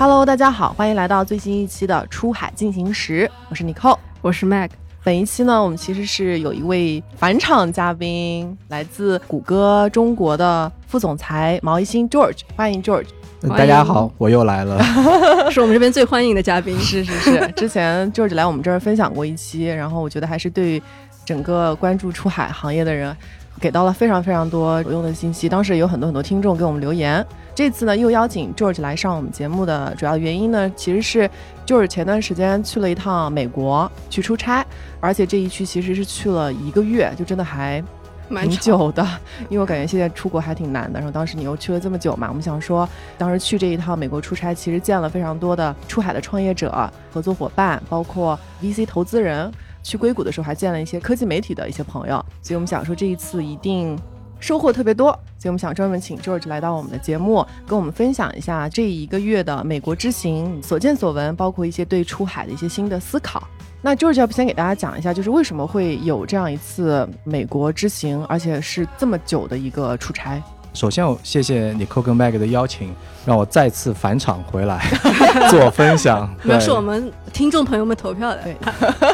Hello，大家好，欢迎来到最新一期的《出海进行时》，我是 Nicole，我是 Mag。本一期呢，我们其实是有一位返场嘉宾，来自谷歌中国的副总裁毛一新 George，欢迎 George。大家好，我又来了，是我们这边最欢迎的嘉宾。是是是，之前 George 来我们这儿分享过一期，然后我觉得还是对整个关注出海行业的人。给到了非常非常多有用的信息，当时有很多很多听众给我们留言。这次呢，又邀请 George 来上我们节目的主要原因呢，其实是 George 前段时间去了一趟美国去出差，而且这一去其实是去了一个月，就真的还蛮久的。因为我感觉现在出国还挺难的，然后当时你又去了这么久嘛，我们想说，当时去这一趟美国出差，其实见了非常多的出海的创业者、合作伙伴，包括 VC 投资人。去硅谷的时候还见了一些科技媒体的一些朋友，所以我们想说这一次一定收获特别多，所以我们想专门请 George 来到我们的节目，跟我们分享一下这一个月的美国之行所见所闻，包括一些对出海的一些新的思考。那 George 要不先给大家讲一下，就是为什么会有这样一次美国之行，而且是这么久的一个出差。首先，我谢谢你 Coco Mag 的邀请，让我再次返场回来 做分享。那是我们听众朋友们投票的。对。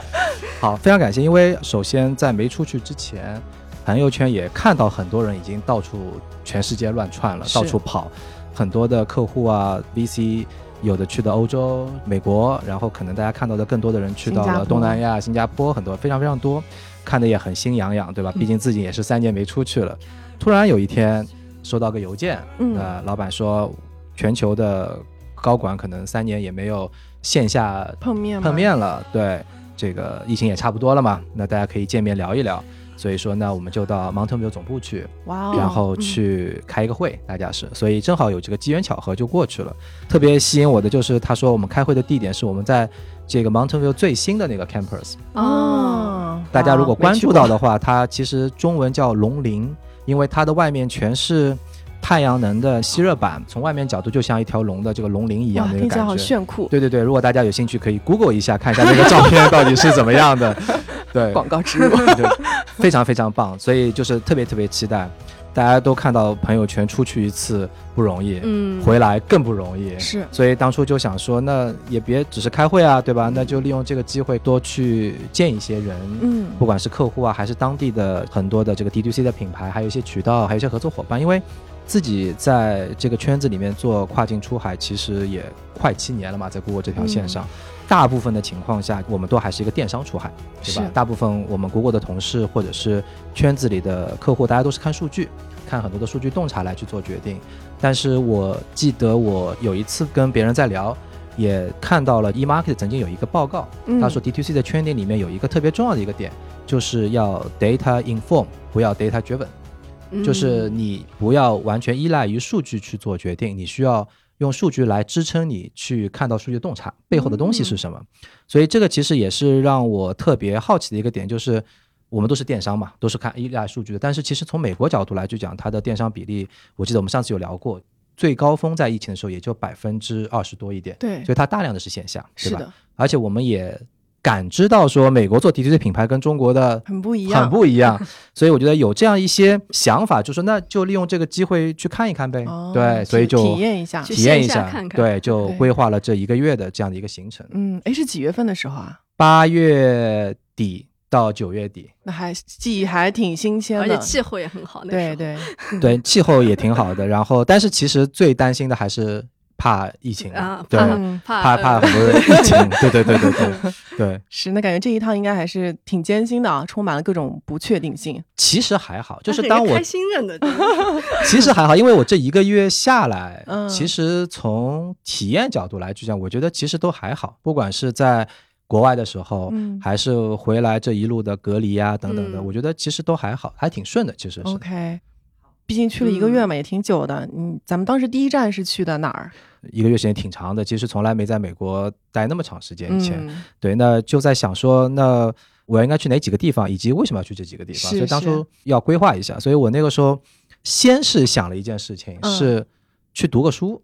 好，非常感谢。因为首先在没出去之前，朋友圈也看到很多人已经到处全世界乱窜了，到处跑。很多的客户啊，VC 有的去的欧洲、美国，然后可能大家看到的更多的人去到了东南亚、新加坡，很多非常非常多，看的也很心痒痒，对吧？毕竟自己也是三年没出去了。突然有一天收到个邮件，呃，老板说全球的高管可能三年也没有线下碰面碰面了，对。这个疫情也差不多了嘛，那大家可以见面聊一聊。所以说，那我们就到 Mountain View 总部去，哇，然后去开一个会，大家是，所以正好有这个机缘巧合就过去了。特别吸引我的就是，他说我们开会的地点是我们在这个 Mountain View 最新的那个 campus。哦，大家如果关注到的话，它其实中文叫龙陵，因为它的外面全是。太阳能的吸热板，从外面角度就像一条龙的这个龙鳞一样的感觉，好炫酷。对对对，如果大家有兴趣，可以 Google 一下，看一下那个照片到底是怎么样的。对，广告植入，非常非常棒。所以就是特别特别期待，大家都看到朋友圈出去一次不容易，嗯，回来更不容易。是，所以当初就想说，那也别只是开会啊，对吧？那就利用这个机会多去见一些人，嗯，不管是客户啊，还是当地的很多的这个 D to C 的品牌，还有一些渠道，还有一些合作伙伴，因为。自己在这个圈子里面做跨境出海，其实也快七年了嘛，在 Google 这条线上，大部分的情况下，我们都还是一个电商出海，对吧？大部分我们 Google 的同事或者是圈子里的客户，大家都是看数据，看很多的数据洞察来去做决定。但是我记得我有一次跟别人在聊，也看到了 eMarket 曾经有一个报告，他说 D2C 的圈定里面有一个特别重要的一个点，就是要 data inform，不要 data driven。就是你不要完全依赖于数据去做决定，你需要用数据来支撑你去看到数据洞察背后的东西是什么。所以这个其实也是让我特别好奇的一个点，就是我们都是电商嘛，都是看依赖数据的。但是其实从美国角度来去讲，它的电商比例，我记得我们上次有聊过，最高峰在疫情的时候也就百分之二十多一点。对，所以它大量的是线下，是吧？而且我们也。感知到说美国做 D T C 品牌跟中国的很不一样，很不一样，所以我觉得有这样一些想法，就说那就利用这个机会去看一看呗。对，所以就体验一下，体验一下，看看。对，就规划了这一个月的这样的一个行程。嗯，哎，是几月份的时候啊？八月底到九月底，那还记忆还挺新鲜的，而且气候也很好。对对对，气候也挺好的。然后，但是其实最担心的还是。怕疫情啊，对，怕怕很多疫情，对对对对对对，是那感觉这一趟应该还是挺艰辛的啊，充满了各种不确定性。其实还好，就是当我开新任的，其实还好，因为我这一个月下来，其实从体验角度来去讲，我觉得其实都还好，不管是在国外的时候，嗯还是回来这一路的隔离啊等等的，我觉得其实都还好，还挺顺的，其实是。OK。毕竟去了一个月嘛，也挺久的。嗯，咱们当时第一站是去的哪儿？一个月时间挺长的，其实从来没在美国待那么长时间。以前，对，那就在想说，那我应该去哪几个地方，以及为什么要去这几个地方？所以当初要规划一下。所以我那个时候先是想了一件事情，是去读个书，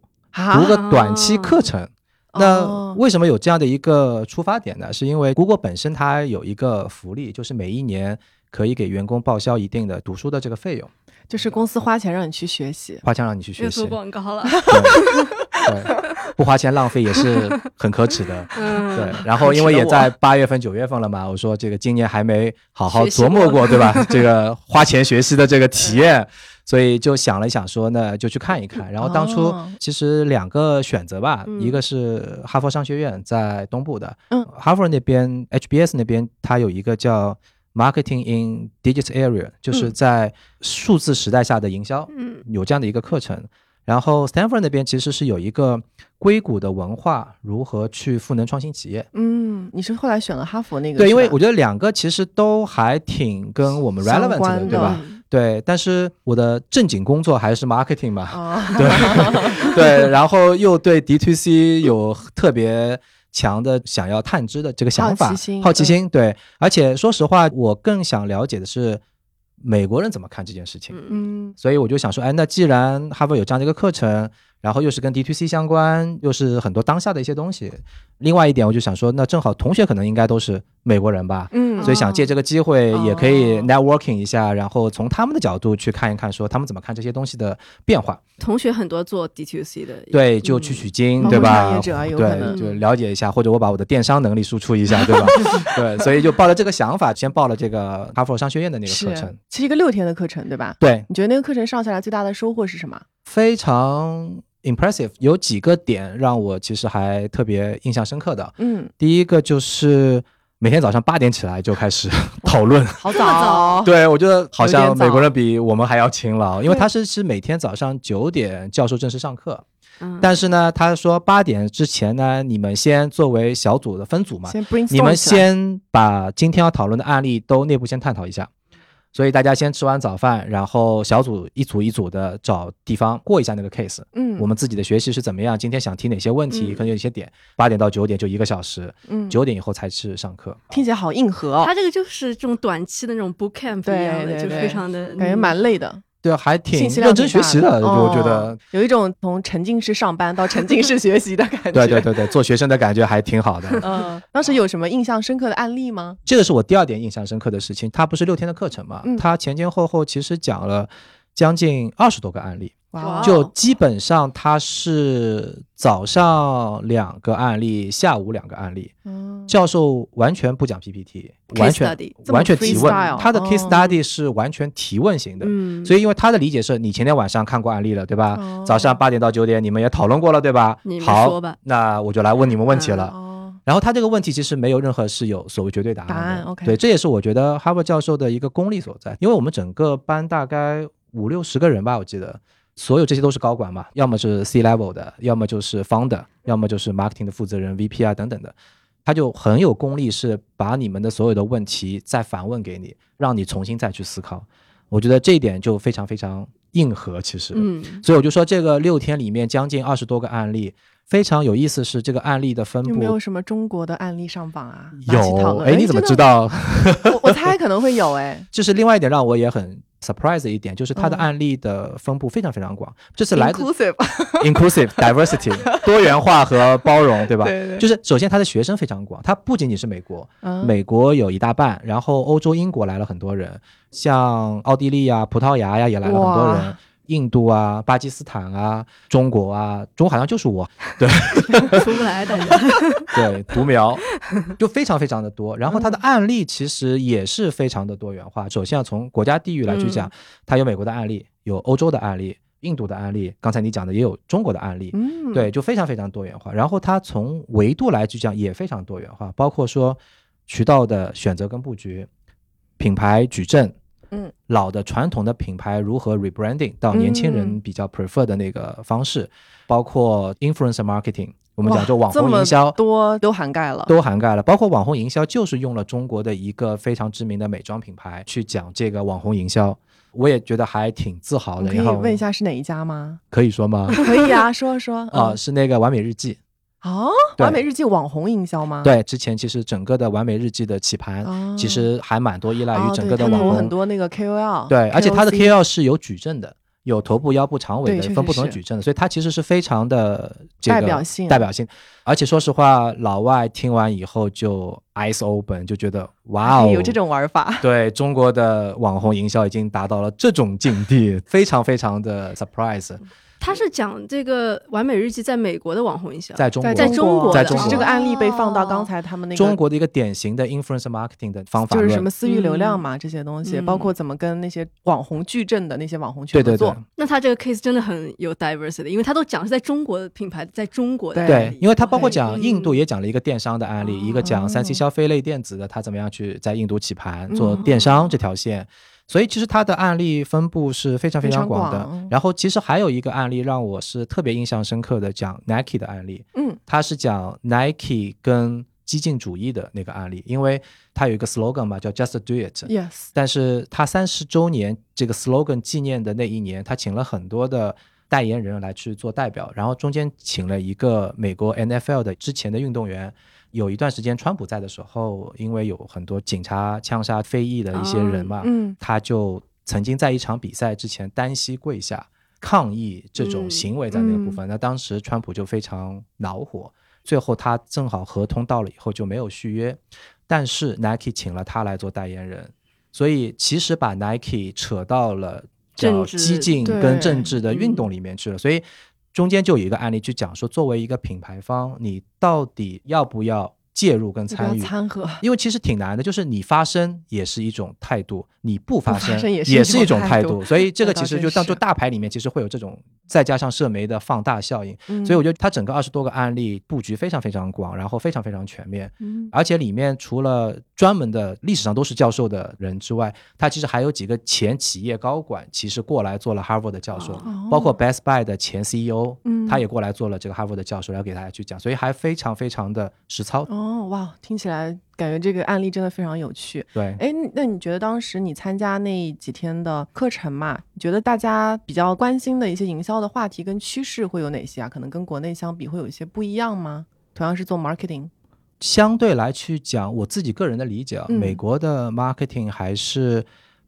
读个短期课程。那为什么有这样的一个出发点呢？是因为 Google 本身它有一个福利，就是每一年可以给员工报销一定的读书的这个费用。就是公司花钱让你去学习，花钱让你去学习，做广告了。对，不花钱浪费也是很可耻的。嗯，对。然后因为也在八月份、九月份了嘛，我说这个今年还没好好琢磨过，对吧？这个花钱学习的这个体验，所以就想了想，说那就去看一看。然后当初其实两个选择吧，一个是哈佛商学院在东部的，嗯，哈佛那边 HBS 那边它有一个叫 Marketing in Digital Area，就是在数字时代下的营销，嗯，有这样的一个课程。然后 Stanford 那边其实是有一个硅谷的文化如何去赋能创新企业。嗯，你是后来选了哈佛那个？对，因为我觉得两个其实都还挺跟我们 relevant 的，对吧？对，但是我的正经工作还是 marketing 嘛，对 对，然后又对 D to C 有特别强的想要探知的这个想法，好奇心，对。而且说实话，我更想了解的是。美国人怎么看这件事情？嗯，所以我就想说，哎，那既然哈佛有这样的一个课程。然后又是跟 D to C 相关，又是很多当下的一些东西。另外一点，我就想说，那正好同学可能应该都是美国人吧，嗯，所以想借这个机会也可以 networking 一下，然后从他们的角度去看一看，说他们怎么看这些东西的变化。同学很多做 D to C 的，对，就去取经，对吧？对，就了解一下，或者我把我的电商能力输出一下，对吧？对，所以就抱着这个想法，先报了这个哈佛商学院的那个课程，是一个六天的课程，对吧？对，你觉得那个课程上下来最大的收获是什么？非常。Impressive，有几个点让我其实还特别印象深刻的。嗯，第一个就是每天早上八点起来就开始 讨论，好早。对，我觉得好像美国人比我们还要勤劳，因为他是是每天早上九点教授正式上课。嗯，但是呢，他说八点之前呢，你们先作为小组的分组嘛，你们先把今天要讨论的案例都内部先探讨一下。所以大家先吃完早饭，然后小组一组一组的找地方过一下那个 case。嗯，我们自己的学习是怎么样？今天想提哪些问题？可能有一些点。八点到九点就一个小时。嗯，九点以后才去上课。听起来好硬核哦。他这个就是这种短期的那种 boot camp 一样的，就非常的感觉蛮累的。对，还挺认真学习的，我觉得有一种从沉浸式上班到沉浸式学习的感觉。对对对对，做学生的感觉还挺好的。嗯，当时有什么印象深刻的案例吗？这个是我第二点印象深刻的事情。它不是六天的课程嘛？它前前后后其实讲了将近二十多个案例。就基本上它是早上两个案例，下午两个案例。嗯，教授完全不讲 PPT，完全完全提问。他的 case study 是完全提问型的。嗯，所以因为他的理解是你前天晚上看过案例了，对吧？早上八点到九点你们也讨论过了，对吧？好，那我就来问你们问题了。哦，然后他这个问题其实没有任何是有所谓绝对答案。答案 OK。对，这也是我觉得哈佛教授的一个功力所在，因为我们整个班大概五六十个人吧，我记得。所有这些都是高管嘛，要么是 C level 的，要么就是 founder，要么就是 marketing 的负责人 VP 啊等等的，他就很有功力，是把你们的所有的问题再反问给你，让你重新再去思考。我觉得这一点就非常非常硬核，其实，嗯，所以我就说这个六天里面将近二十多个案例，非常有意思是这个案例的分布。有没有什么中国的案例上榜啊？有，哎，你怎么知道？我我猜可能会有，哎，就是另外一点让我也很。surprise 一点就是它的案例的分布非常非常广，这是来自 inclusive diversity 多元化和包容，对吧？对对。就是首先它的学生非常广，它不仅仅是美国，美国有一大半，然后欧洲、英国来了很多人，像奥地利呀、葡萄牙呀也来了很多人。印度啊，巴基斯坦啊，中国啊，中国好像就是我，对，出不来的，对，独苗就非常非常的多。然后它的案例其实也是非常的多元化。首先要从国家地域来去讲，它有美国的案例，有欧洲的案例，印度的案例，刚才你讲的也有中国的案例，嗯，对，就非常非常多元化。然后它从维度来去讲也非常多元化，包括说渠道的选择跟布局，品牌矩阵。嗯，老的传统的品牌如何 rebranding 到年轻人比较 prefer 的那个方式，包括 influencer marketing，我们讲就网红营销，多都涵盖了，都涵盖了。包括网红营销，就是用了中国的一个非常知名的美妆品牌去讲这个网红营销，我也觉得还挺自豪的。可以问一下是哪一家吗？可以说吗？可以啊，说说啊，是那个完美日记。哦，完美日记网红营销吗？对，之前其实整个的完美日记的起盘，其实还蛮多依赖于整个的网红，很多那个 KOL。对，而且它的 KOL 是有矩阵的，有头部、腰部、长尾的分不同的矩阵的，所以它其实是非常的代表性，代表性。而且说实话，老外听完以后就 eyes open，就觉得哇哦，有这种玩法。对中国的网红营销已经达到了这种境地，非常非常的 surprise。他是讲这个完美日记在美国的网红营销，在中国，在中国，在中国，这个案例被放到刚才他们那个中国的一个典型的 influence marketing 的方法，就是什么私域流量嘛，这些东西，包括怎么跟那些网红矩阵的那些网红去合作。那他这个 case 真的很有 diversity，因为他都讲是在中国的品牌，在中国的对，因为他包括讲印度也讲了一个电商的案例，一个讲三 C 消费类电子的，他怎么样去在印度起盘做电商这条线。所以其实它的案例分布是非常非常广的。然后其实还有一个案例让我是特别印象深刻的，讲 Nike 的案例。嗯，它是讲 Nike 跟激进主义的那个案例，因为它有一个 slogan 嘛，叫 Just Do It。Yes。但是他三十周年这个 slogan 纪念的那一年，他请了很多的代言人来去做代表，然后中间请了一个美国 NFL 的之前的运动员。有一段时间，川普在的时候，因为有很多警察枪杀非裔的一些人嘛，他就曾经在一场比赛之前单膝跪下抗议这种行为在那个部分。那当时川普就非常恼火，最后他正好合同到了以后就没有续约，但是 Nike 请了他来做代言人，所以其实把 Nike 扯到了叫激进跟政治的运动里面去了，所以。中间就有一个案例去讲说，作为一个品牌方，你到底要不要介入跟参与？因为其实挺难的，就是你发声也是一种态度，你不发声 也是一种态度。所以这个其实就当做大牌里面，其实会有这种。再加上社媒的放大效应，所以我觉得它整个二十多个案例布局非常非常广，然后非常非常全面，而且里面除了专门的历史上都是教授的人之外，他其实还有几个前企业高管，其实过来做了 Harvard 的教授，包括 Best Buy 的前 CEO，他也过来做了这个 Harvard 的教授，来给大家去讲，所以还非常非常的实操。哦，哇，听起来。感觉这个案例真的非常有趣。对，哎，那你觉得当时你参加那几天的课程嘛？你觉得大家比较关心的一些营销的话题跟趋势会有哪些啊？可能跟国内相比会有一些不一样吗？同样是做 marketing，相对来去讲，我自己个人的理解啊，美国的 marketing 还是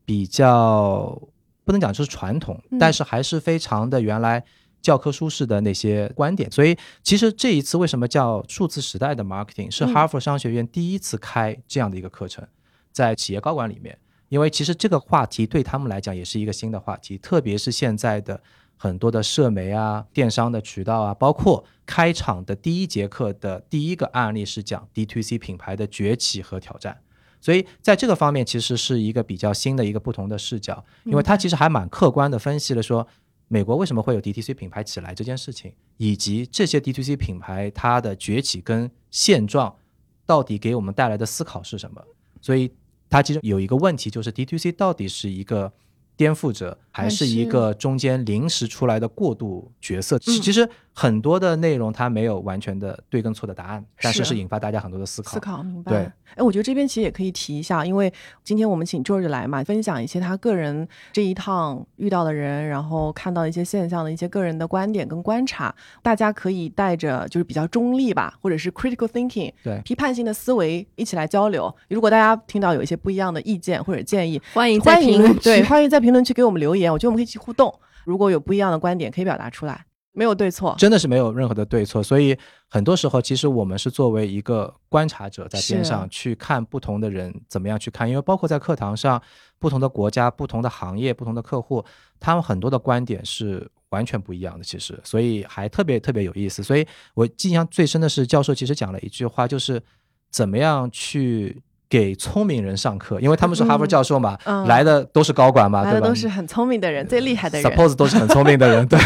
比较不能讲就是传统，但是还是非常的原来。教科书式的那些观点，所以其实这一次为什么叫数字时代的 marketing，是哈佛商学院第一次开这样的一个课程，在企业高管里面，因为其实这个话题对他们来讲也是一个新的话题，特别是现在的很多的社媒啊、电商的渠道啊，包括开场的第一节课的第一个案例是讲 D to C 品牌的崛起和挑战，所以在这个方面其实是一个比较新的一个不同的视角，因为它其实还蛮客观的分析了说。美国为什么会有 DTC 品牌起来这件事情，以及这些 DTC 品牌它的崛起跟现状，到底给我们带来的思考是什么？所以它其实有一个问题，就是 DTC 到底是一个颠覆者，还是一个中间临时出来的过渡角色？其实。很多的内容它没有完全的对跟错的答案，但是是引发大家很多的思考。思考，明白。对，哎，我觉得这边其实也可以提一下，因为今天我们请 George 来嘛，分享一些他个人这一趟遇到的人，然后看到一些现象的一些个人的观点跟观察，大家可以带着就是比较中立吧，或者是 critical thinking，对，批判性的思维一起来交流。如果大家听到有一些不一样的意见或者建议，欢迎在评论对，欢迎在评论区给我们留言，我觉得我们可以一起互动。如果有不一样的观点，可以表达出来。没有对错，真的是没有任何的对错，所以很多时候其实我们是作为一个观察者在边上去看不同的人怎么样去看，因为包括在课堂上，不同的国家、不同的行业、不同的客户，他们很多的观点是完全不一样的，其实，所以还特别特别有意思。所以我印象最深的是教授其实讲了一句话，就是怎么样去。给聪明人上课，因为他们是哈佛教授嘛，来的都是高管嘛，对吧？都是很聪明的人，最厉害的人。Suppose 都是很聪明的人，对。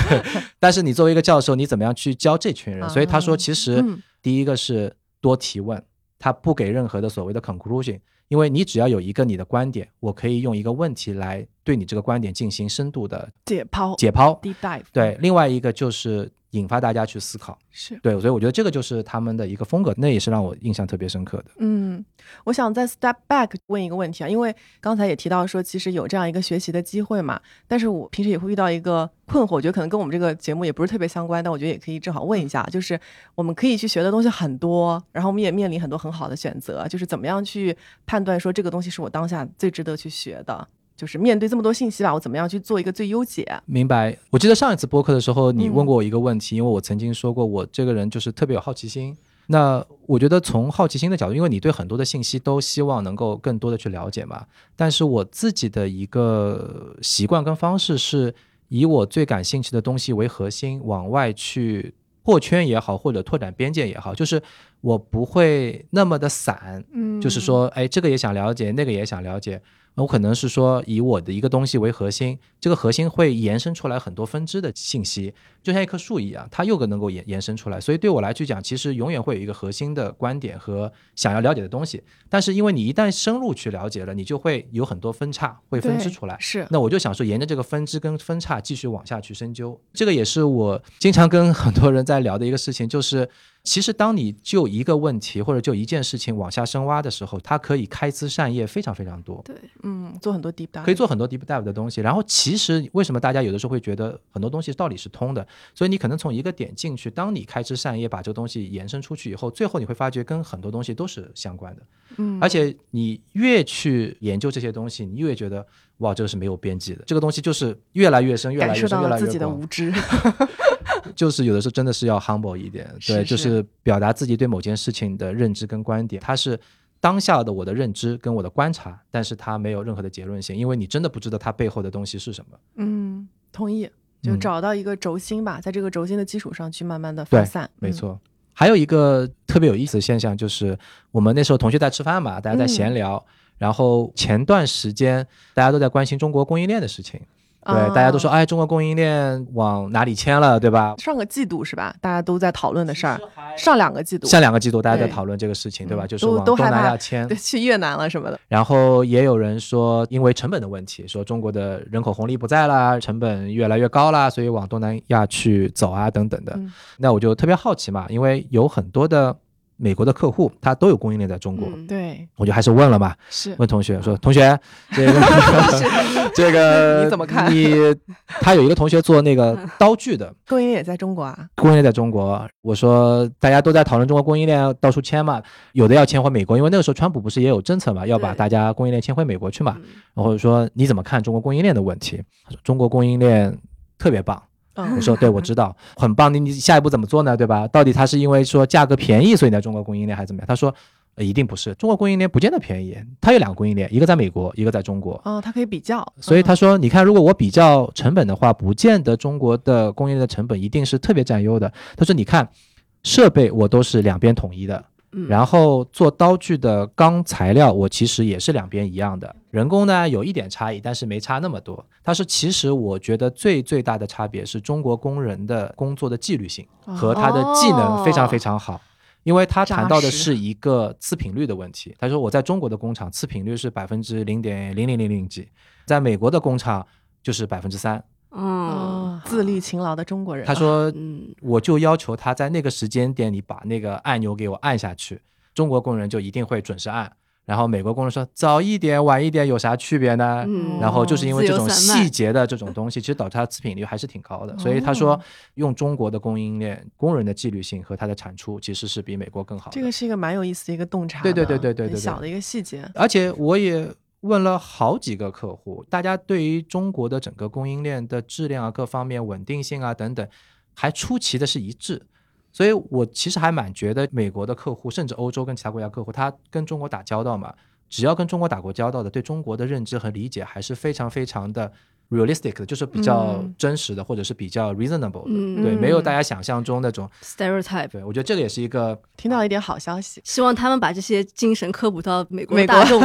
但是你作为一个教授，你怎么样去教这群人？所以他说，其实第一个是多提问，他不给任何的所谓的 conclusion，因为你只要有一个你的观点，我可以用一个问题来对你这个观点进行深度的解剖。解剖，deep dive。对，另外一个就是。引发大家去思考，是对，所以我觉得这个就是他们的一个风格，那也是让我印象特别深刻的。嗯，我想再 step back 问一个问题啊，因为刚才也提到说，其实有这样一个学习的机会嘛，但是我平时也会遇到一个困惑，我觉得可能跟我们这个节目也不是特别相关，但我觉得也可以正好问一下，就是我们可以去学的东西很多，然后我们也面临很多很好的选择，就是怎么样去判断说这个东西是我当下最值得去学的。就是面对这么多信息吧，我怎么样去做一个最优解？明白。我记得上一次播客的时候，你问过我一个问题，因为我曾经说过，我这个人就是特别有好奇心。那我觉得从好奇心的角度，因为你对很多的信息都希望能够更多的去了解嘛。但是我自己的一个习惯跟方式是以我最感兴趣的东西为核心，往外去破圈也好，或者拓展边界也好，就是我不会那么的散。嗯，就是说，哎，这个也想了解，那个也想了解。我可能是说以我的一个东西为核心，这个核心会延伸出来很多分支的信息，就像一棵树一样，它又能够延延伸出来。所以对我来去讲，其实永远会有一个核心的观点和想要了解的东西。但是因为你一旦深入去了解了，你就会有很多分叉会分支出来。是，那我就想说，沿着这个分支跟分叉继续往下去深究。这个也是我经常跟很多人在聊的一个事情，就是。其实，当你就一个问题或者就一件事情往下深挖的时候，它可以开枝散叶非常非常多。对，嗯，做很多 deep dive，可以做很多 deep dive 的东西。然后，其实为什么大家有的时候会觉得很多东西道理是通的？所以你可能从一个点进去，当你开枝散叶把这个东西延伸出去以后，最后你会发觉跟很多东西都是相关的。嗯，而且你越去研究这些东西，你越觉得哇，这个是没有边际的。这个东西就是越来越深，越来越深，越来越自己的无知。就是有的时候真的是要 humble 一点，对，就是表达自己对某件事情的认知跟观点，它是当下的我的认知跟我的观察，但是它没有任何的结论性，因为你真的不知道它背后的东西是什么。嗯，同意，就找到一个轴心吧，在这个轴心的基础上去慢慢的发散。没错。还有一个特别有意思的现象就是，我们那时候同学在吃饭嘛，大家在闲聊，然后前段时间大家都在关心中国供应链的事情。对，大家都说，哎，中国供应链往哪里迁了，对吧？上个季度是吧？大家都在讨论的事儿。上两个季度，上两个季度大家在讨论这个事情，对吧？就是往东南亚迁，对去越南了什么的。然后也有人说，因为成本的问题，说中国的人口红利不在了，成本越来越高了，所以往东南亚去走啊，等等的。那我就特别好奇嘛，因为有很多的。美国的客户他都有供应链在中国，对，我就还是问了嘛，是。问同学说，同学，这个这个你怎么看？你他有一个同学做那个刀具的，供应链也在中国啊？供应链在中国，我说大家都在讨论中国供应链到处迁嘛，有的要迁回美国，因为那个时候川普不是也有政策嘛，要把大家供应链迁回美国去嘛，然后说你怎么看中国供应链的问题？他说中国供应链特别棒。我说对，我知道，很棒。你你下一步怎么做呢？对吧？到底他是因为说价格便宜，所以在中国供应链还是怎么样？他说，一定不是，中国供应链不见得便宜。他有两个供应链，一个在美国，一个在中国。哦，他可以比较。所以他说，你看，如果我比较成本的话，不见得中国的供应链的成本一定是特别占优的。他说，你看，设备我都是两边统一的。然后做刀具的钢材料，我其实也是两边一样的。人工呢有一点差异，但是没差那么多。他说，其实我觉得最最大的差别是中国工人的工作的纪律性和他的技能非常非常好。因为他谈到的是一个次品率的问题。他说我在中国的工厂次品率是百分之零点零零零零几，在美国的工厂就是百分之三。哦，自律勤劳的中国人。他说：“嗯，我就要求他在那个时间点，里把那个按钮给我按下去。中国工人就一定会准时按。然后美国工人说早一点、晚一点有啥区别呢？然后就是因为这种细节的这种东西，其实导致他次品率还是挺高的。所以他说，用中国的供应链工人的纪律性和它的产出，其实是比美国更好。这个是一个蛮有意思的一个洞察。对对对对对对，小的一个细节。而且我也。问了好几个客户，大家对于中国的整个供应链的质量啊、各方面稳定性啊等等，还出奇的是一致。所以我其实还蛮觉得，美国的客户，甚至欧洲跟其他国家客户，他跟中国打交道嘛，只要跟中国打过交道的，对中国的认知和理解还是非常非常的。Realistic 的就是比较真实的，或者是比较 reasonable 的，对，没有大家想象中那种 stereotype。对，我觉得这个也是一个听到一点好消息，希望他们把这些精神科普到美国大众。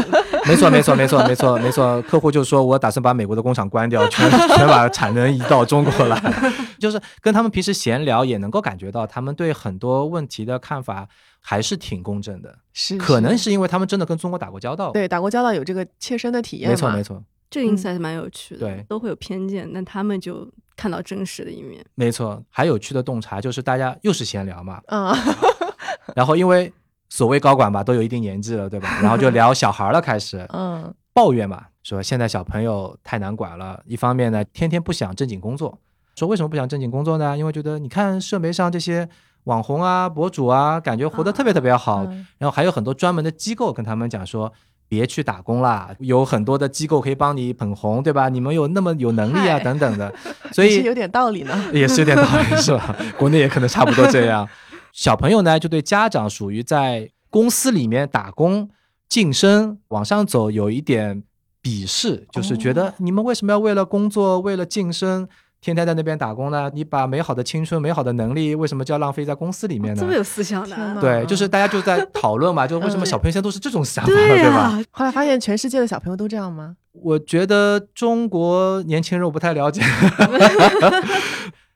没错，没错，没错，没错，没错。客户就说我打算把美国的工厂关掉，全全把产能移到中国来。就是跟他们平时闲聊，也能够感觉到他们对很多问题的看法还是挺公正的。是，可能是因为他们真的跟中国打过交道，对，打过交道有这个切身的体验。没错，没错。这个 insight 蛮有趣的，对，都会有偏见，但他们就看到真实的一面。没错，还有趣的洞察就是大家又是闲聊嘛，嗯，然后因为所谓高管吧，都有一定年纪了，对吧？然后就聊小孩了，开始，嗯，抱怨嘛，说现在小朋友太难管了。一方面呢，天天不想正经工作，说为什么不想正经工作呢？因为觉得你看社媒上这些网红啊、博主啊，感觉活得特别特别好，然后还有很多专门的机构跟他们讲说。别去打工啦，有很多的机构可以帮你捧红，对吧？你们有那么有能力啊，等等的，所以有点道理呢，也是有点道理，是吧？国内也可能差不多这样。小朋友呢，就对家长属于在公司里面打工、晋升、往上走有一点鄙视，就是觉得你们为什么要为了工作、为了晋升？天天在那边打工呢，你把美好的青春、美好的能力，为什么就要浪费在公司里面呢？这么有思想的，对，就是大家就在讨论嘛，就为什么小朋友现在都是这种想法，对吧？后来发现全世界的小朋友都这样吗？我觉得中国年轻人我不太了解。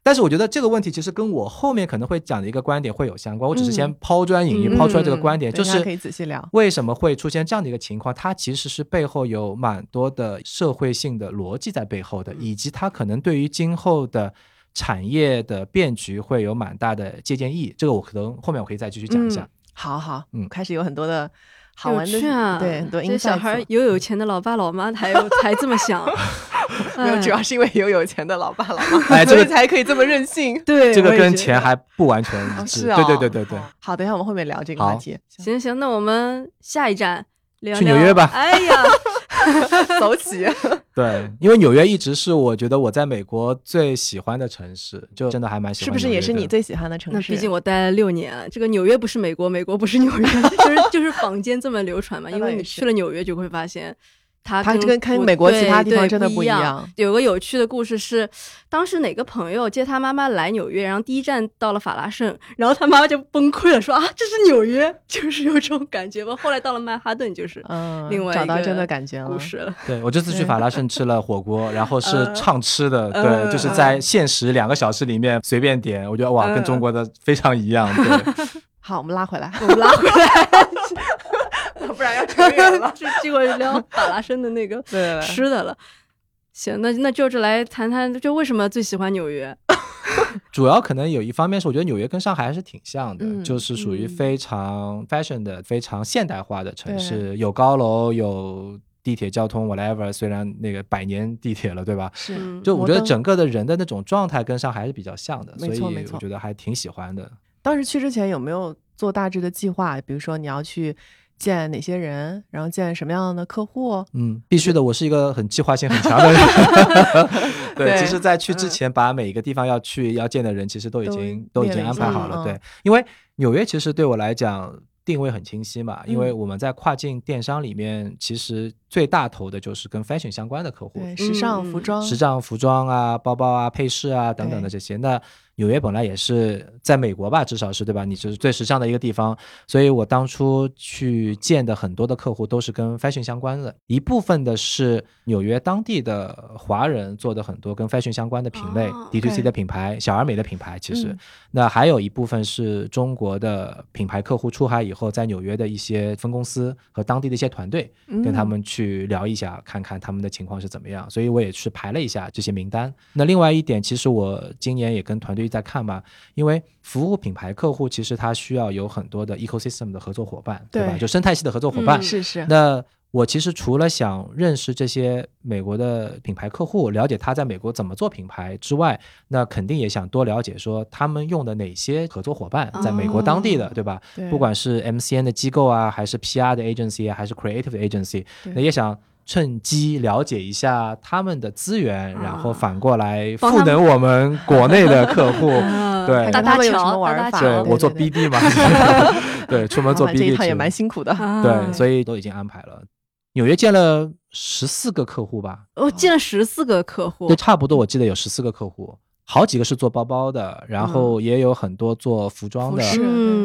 但是我觉得这个问题其实跟我后面可能会讲的一个观点会有相关。我只是先抛砖引玉，抛出来这个观点，就是可以仔细聊为什么会出现这样的一个情况。它其实是背后有蛮多的社会性的逻辑在背后的，以及它可能对于今后的产业的变局会有蛮大的借鉴意义。这个我可能后面我可以再继续讲一下。好好，嗯，开始有很多的好玩的啊，对，很多这小孩有有钱的老爸老妈才有 才这么想。没有，主要是因为有有钱的老爸老妈，所以才可以这么任性。对，这个跟钱还不完全一致。对对对对对。好，等一下我们后面聊这个话题。行行，那我们下一站去纽约吧。哎呀，走起。对，因为纽约一直是我觉得我在美国最喜欢的城市，就真的还蛮喜欢。是不是也是你最喜欢的城市？那毕竟我待了六年，这个纽约不是美国，美国不是纽约，就是就是坊间这么流传嘛。因为你去了纽约，就会发现。他跟跟美国其他地方真的不一样。有个有趣的故事是，当时哪个朋友接他妈妈来纽约，然后第一站到了法拉盛，然后他妈妈就崩溃了，说啊，这是纽约，就是有这种感觉吧。后来到了曼哈顿，就是嗯，另外找到真的感觉了。故事了。对我这次去 法拉盛吃了火锅，然后是畅吃的，对，就是在限时两个小时里面随便点，我觉得哇，跟中国的非常一样。对，好，我们拉回来，我们拉回来。不然要扯远了，就结果聊法拉盛的那个吃的了。行，那那就是来谈谈，就为什么最喜欢纽约？主要可能有一方面是，我觉得纽约跟上海还是挺像的，就是属于非常 fashion 的、非常现代化的城市，有高楼，有地铁交通，whatever。虽然那个百年地铁了，对吧？是。就我觉得整个的人的那种状态跟上海还是比较像的，所以我觉得还挺喜欢的。当时去之前有没有做大致的计划？比如说你要去。见哪些人，然后见什么样的客户？嗯，必须的。我是一个很计划性很强的人。对，其实，在去之前，把每一个地方要去要见的人，其实都已经都已经安排好了。对，因为纽约其实对我来讲定位很清晰嘛，因为我们在跨境电商里面，其实最大头的就是跟 fashion 相关的客户，时尚服装、时尚服装啊、包包啊、配饰啊等等的这些。那纽约本来也是在美国吧，至少是对吧？你就是最时尚的一个地方，所以我当初去见的很多的客户都是跟 fashion 相关的，一部分的是纽约当地的华人做的很多跟 fashion 相关的品类，D to C 的品牌，小而美的品牌，其实那还有一部分是中国的品牌客户出海以后，在纽约的一些分公司和当地的一些团队，跟他们去聊一下，看看他们的情况是怎么样。所以我也去排了一下这些名单。那另外一点，其实我今年也跟团队。在看吧，因为服务品牌客户，其实他需要有很多的 ecosystem 的合作伙伴，对吧？就生态系的合作伙伴。是是。那我其实除了想认识这些美国的品牌客户，了解他在美国怎么做品牌之外，那肯定也想多了解说他们用的哪些合作伙伴在美国当地的，对吧？不管是 MCN 的机构啊，还是 PR 的 agency 啊，还是 creative 的 agency，那也想。趁机了解一下他们的资源，然后反过来赋能我们国内的客户。对，他们有什么玩法？对我做 BD 嘛，对，出门做 BD 这一趟也蛮辛苦的。对，所以都已经安排了。纽约见了十四个客户吧？哦，见了十四个客户，对差不多，我记得有十四个客户。好几个是做包包的，然后也有很多做服装的，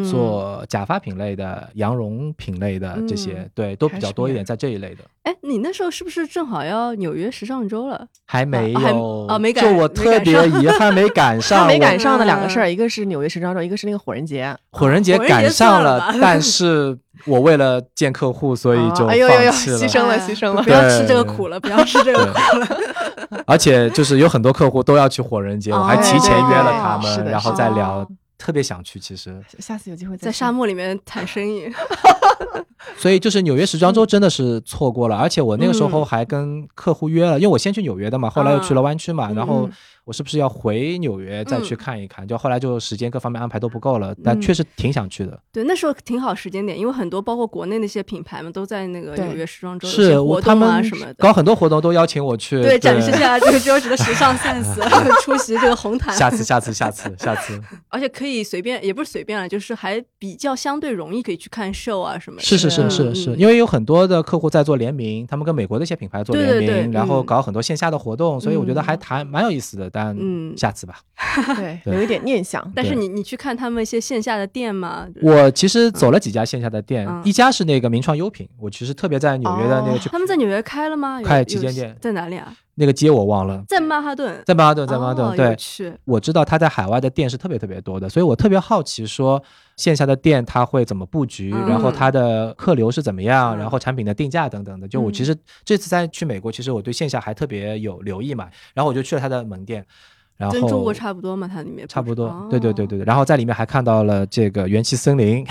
做假发品类的、羊绒品类的这些，对，都比较多一点在这一类的。哎，你那时候是不是正好要纽约时尚周了？还没有，哦，没赶，就我特别遗憾没赶 上。没赶上的两个事儿，一个是纽约时装周，一个是那个火人节。火人节赶上了，但是我为了见客户，所以就哎呦牺牲了，牺牲了，不要吃这个苦了，不要吃这个苦了。而且就是有很多客户都要去火人节，我还提前约了他们，然后再聊特别想去。其实下次有机会在沙漠里面谈生意。所以就是纽约时装周真的是错过了，而且我那个时候还跟客户约了，因为我先去纽约的嘛，后来又去了湾区嘛，然后。我是不是要回纽约再去看一看？就后来就时间各方面安排都不够了，但确实挺想去的。对，那时候挺好时间点，因为很多包括国内那些品牌们都在那个纽约时装周是活动啊什么的，搞很多活动都邀请我去，对，展示一下这个 George 的时尚 sense，出席这个红毯。下次，下次，下次，下次。而且可以随便，也不是随便了，就是还比较相对容易可以去看 show 啊什么的。是是是是是，因为有很多的客户在做联名，他们跟美国的一些品牌做联名，然后搞很多线下的活动，所以我觉得还谈蛮有意思的。但嗯，下。次吧，对，有一点念想。但是你你去看他们一些线下的店吗？我其实走了几家线下的店，一家是那个名创优品，我其实特别在纽约的那个去。他们在纽约开了吗？开旗舰店？在哪里啊？那个街我忘了，在曼哈顿，在曼哈顿，在曼哈顿。对，我知道他在海外的店是特别特别多的，所以我特别好奇说线下的店他会怎么布局，然后它的客流是怎么样，然后产品的定价等等的。就我其实这次在去美国，其实我对线下还特别有留意嘛，然后我就去了他的门店。跟中国差不多嘛，它里面差不多，对对对对对。然后在里面还看到了这个元气森林，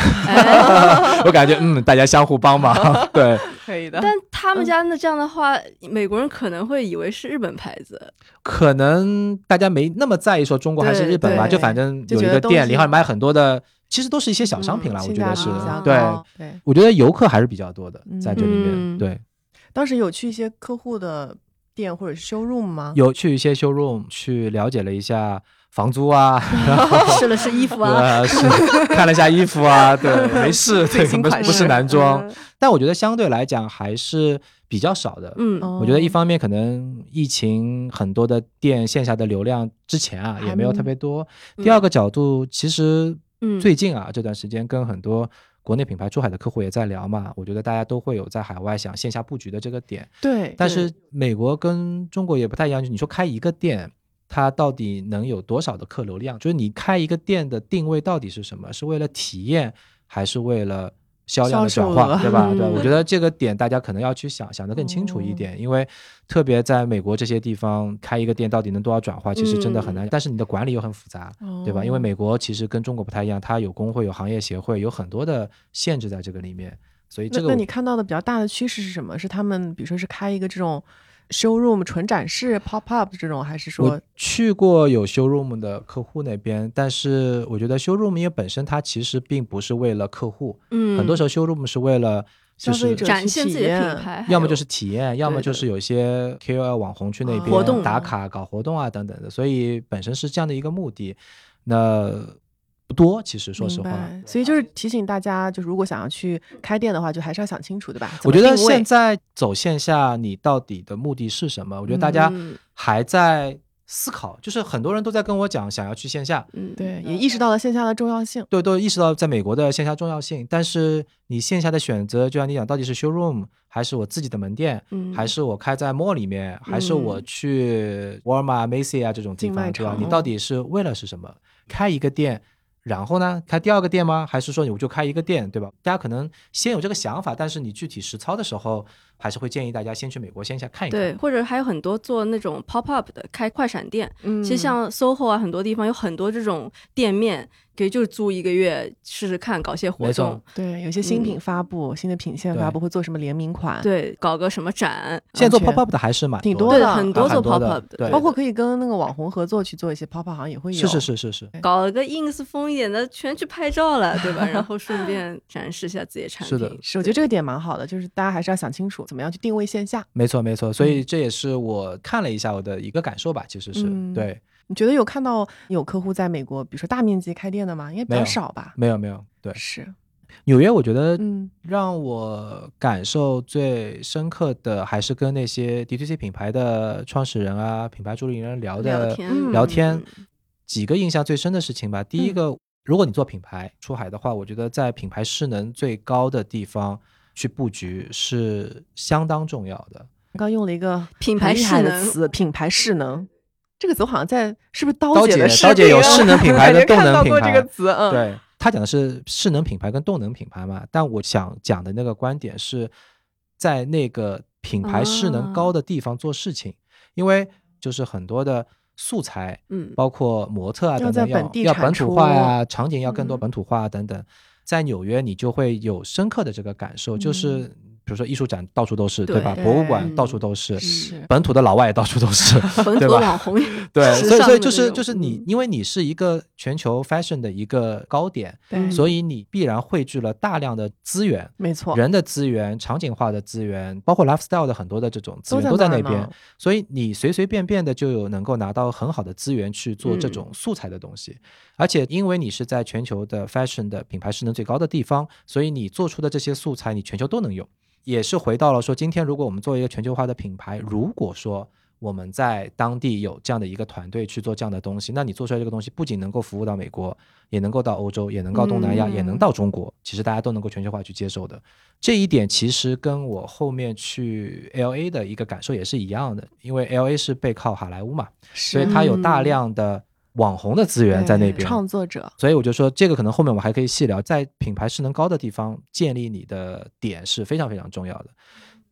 我感觉嗯，大家相互帮忙，对，可以的。但他们家那这样的话，美国人可能会以为是日本牌子，可能大家没那么在意说中国还是日本吧，就反正有一个店里头买很多的，其实都是一些小商品了，我觉得是，对对。我觉得游客还是比较多的在这里面，对。当时有去一些客户的。店或者是 showroom 吗？有去一些 showroom 去了解了一下房租啊，试了试衣服啊，是看了一下衣服啊，对，没事，对，不不是男装，但我觉得相对来讲还是比较少的。嗯，我觉得一方面可能疫情很多的店线下的流量之前啊也没有特别多，第二个角度其实最近啊这段时间跟很多。国内品牌出海的客户也在聊嘛，我觉得大家都会有在海外想线下布局的这个点。对，但是美国跟中国也不太一样，就你说开一个店，它到底能有多少的客流量？就是你开一个店的定位到底是什么？是为了体验，还是为了？销量的转化，对吧？对，我觉得这个点大家可能要去想想的更清楚一点，因为特别在美国这些地方开一个店到底能多少转化，其实真的很难。但是你的管理又很复杂，对吧？因为美国其实跟中国不太一样，它有工会、有行业协会，有很多的限制在这个里面。所以这个，那你看到的比较大的趋势是什么？是他们比如说是开一个这种。Showroom 纯展示 pop up 这种，还是说去过有 showroom 的客户那边？但是我觉得 showroom 因为本身它其实并不是为了客户，嗯，很多时候 showroom 是为了就是展现自己的品牌，要么就是体验，要么就是有一些 KOL 网红去那边打卡搞活动啊等等的，所以本身是这样的一个目的。那不多，其实说实话，所以就是提醒大家，就是如果想要去开店的话，就还是要想清楚，对吧？我觉得现在走线下，你到底的目的是什么？我觉得大家还在思考，就是很多人都在跟我讲想要去线下，嗯，对，也意识到了线下的重要性，对，都意识到在美国的线下重要性。但是你线下的选择，就像你讲，到底是 showroom 还是我自己的门店，嗯，还是我开在 mall 里面，还是我去沃尔玛、Macy 啊这种地方，对吧？你到底是为了是什么？开一个店？然后呢，开第二个店吗？还是说我就开一个店，对吧？大家可能先有这个想法，但是你具体实操的时候，还是会建议大家先去美国线下看一看。对，或者还有很多做那种 pop up 的，开快闪店。嗯，其实像 SOHO 啊，很多地方有很多这种店面。可以就租一个月试试看，搞些活动。对，有些新品发布、新的品线发布，会做什么联名款？对，搞个什么展。现在做 pop up 的还是蛮挺多的，很多做 pop up 的，包括可以跟那个网红合作去做一些 pop up，好像也会有。是是是是是。搞个 ins 风一点的，全去拍照了，对吧？然后顺便展示一下自己的产品。是的，是我觉得这个点蛮好的，就是大家还是要想清楚怎么样去定位线下。没错没错，所以这也是我看了一下我的一个感受吧，其实是对。你觉得有看到有客户在美国，比如说大面积开店的吗？应该比较少吧。没有没有，对，是纽约。我觉得，嗯，让我感受最深刻的还是跟那些 DTC 品牌的创始人啊、品牌助理人聊的聊天。几个印象最深的事情吧。第一个，如果你做品牌出海的话，我觉得在品牌势能最高的地方去布局是相当重要的。刚用了一个品牌势能词，品牌势能。这个词好像在是不是刀姐的刀姐有势能品牌跟动能品牌。这个词，嗯，对他讲的是势能品牌跟动能品牌嘛。但我想讲的那个观点是在那个品牌势能高的地方做事情，因为就是很多的素材，嗯，包括模特啊等等，要要本土化呀，场景要更多本土化等等，在纽约你就会有深刻的这个感受，就是。比如说艺术展到处都是，对吧？博物馆到处都是，本土的老外也到处都是，对吧？网 红对，所以所以就是就是你，因为你是一个全球 fashion 的一个高点，所以你必然汇聚了大量的资源，没错，人的资源、场景化的资源，包括 lifestyle 的很多的这种资源都在那边，所以你随随便便的就有能够拿到很好的资源去做这种素材的东西，而且因为你是在全球的 fashion 的品牌势能最高的地方，所以你做出的这些素材你全球都能用。也是回到了说，今天如果我们做一个全球化的品牌，如果说我们在当地有这样的一个团队去做这样的东西，那你做出来这个东西不仅能够服务到美国，也能够到欧洲，也能到东南亚，也能到中国，其实大家都能够全球化去接受的。这一点其实跟我后面去 L A 的一个感受也是一样的，因为 L A 是背靠好莱坞嘛，所以它有大量的。网红的资源在那边，创作者，所以我就说这个可能后面我们还可以细聊，在品牌势能高的地方建立你的点是非常非常重要的。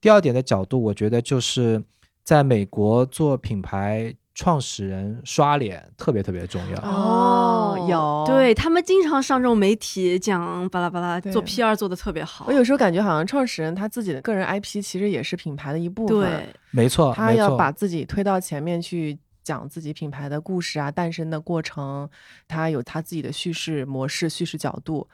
第二点的角度，我觉得就是在美国做品牌创始人刷脸特别特别重要。哦，有。对他们经常上这种媒体讲巴拉巴拉做 PR 做的特别好。我有时候感觉好像创始人他自己的个人 IP 其实也是品牌的一部分，对，没错，他要把自己推到前面去。讲自己品牌的故事啊，诞生的过程，他有他自己的叙事模式、叙事角度，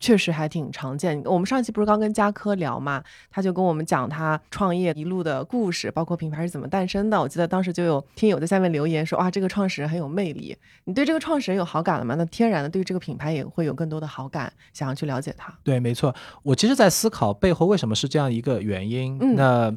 确实还挺常见。我们上期不是刚跟嘉科聊嘛，他就跟我们讲他创业一路的故事，包括品牌是怎么诞生的。我记得当时就有听友在下面留言说：“哇，这个创始人很有魅力。”你对这个创始人有好感了吗？那天然的对这个品牌也会有更多的好感，想要去了解他。对，没错。我其实，在思考背后为什么是这样一个原因。那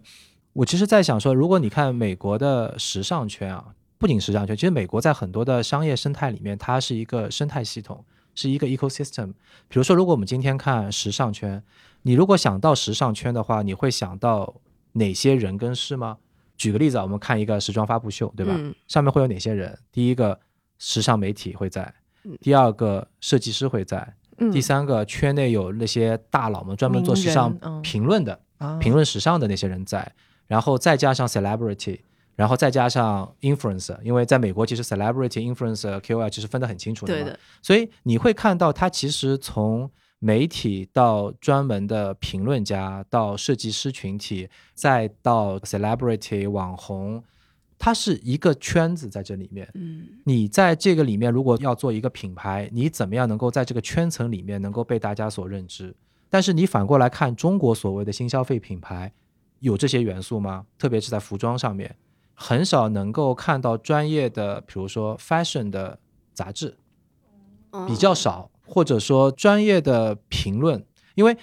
我其实，在想说，如果你看美国的时尚圈啊。不仅时尚圈，其实美国在很多的商业生态里面，它是一个生态系统，是一个 ecosystem。比如说，如果我们今天看时尚圈，你如果想到时尚圈的话，你会想到哪些人跟事吗？举个例子啊，我们看一个时装发布秀，对吧？上面会有哪些人？第一个，时尚媒体会在；第二个，设计师会在；第三个，圈内有那些大佬们专门做时尚评论的、评论时尚的那些人在；然后再加上 celebrity。然后再加上 influencer，因为在美国其实 celebrity influencer KOL 其实分得很清楚的嘛，所以你会看到它其实从媒体到专门的评论家，到设计师群体，再到 celebrity 网红，它是一个圈子在这里面。嗯，你在这个里面如果要做一个品牌，你怎么样能够在这个圈层里面能够被大家所认知？但是你反过来看中国所谓的新消费品牌，有这些元素吗？特别是在服装上面。很少能够看到专业的，比如说 fashion 的杂志，比较少，或者说专业的评论，因为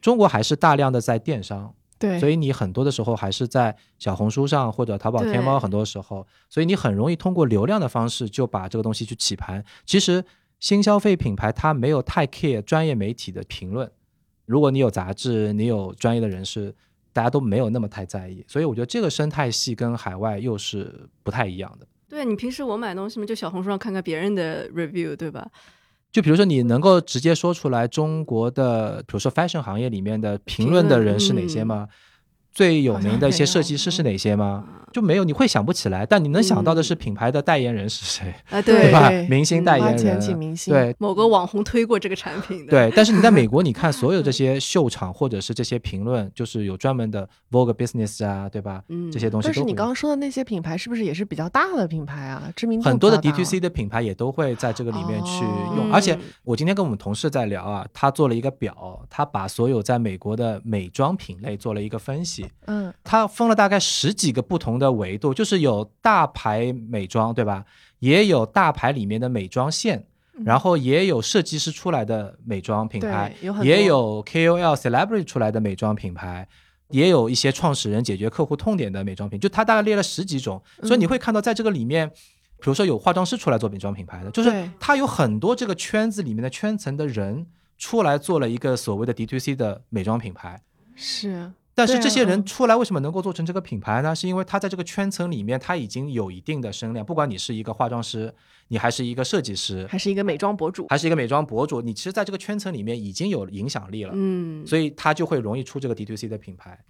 中国还是大量的在电商，对，所以你很多的时候还是在小红书上或者淘宝、天猫，很多时候，所以你很容易通过流量的方式就把这个东西去起盘。其实新消费品牌它没有太 care 专业媒体的评论，如果你有杂志，你有专业的人士。大家都没有那么太在意，所以我觉得这个生态系跟海外又是不太一样的。对你平时我买东西嘛，就小红书上看看别人的 review，对吧？就比如说你能够直接说出来中国的，比如说 fashion 行业里面的评论的人是哪些吗？最有名的一些设计师是哪些吗？就没有，你会想不起来。但你能想到的是品牌的代言人是谁啊？对吧？明星代言人，对，某个网红推过这个产品的。对，但是你在美国，你看所有这些秀场或者是这些评论，就是有专门的 Vogue Business 啊，对吧？嗯，这些东西。但是你刚刚说的那些品牌，是不是也是比较大的品牌啊？知名度很多的 DTC 的品牌也都会在这个里面去用。而且我今天跟我们同事在聊啊，他做了一个表，他把所有在美国的美妆品类做了一个分析。嗯，它分了大概十几个不同的维度，就是有大牌美妆，对吧？也有大牌里面的美妆线，然后也有设计师出来的美妆品牌，也有 KOL celebrity 出来的美妆品牌，也有一些创始人解决客户痛点的美妆品，就他大概列了十几种。所以你会看到，在这个里面，比如说有化妆师出来做美妆品牌的，就是他有很多这个圈子里面的圈层的人出来做了一个所谓的 D2C 的美妆品牌，是。但是这些人出来为什么能够做成这个品牌呢？是因为他在这个圈层里面他已经有一定的声量。不管你是一个化妆师，你还是一个设计师，还是一个美妆博主，还是一个美妆博主，你其实在这个圈层里面已经有影响力了。嗯，所以他就会容易出这个 D to C 的品牌，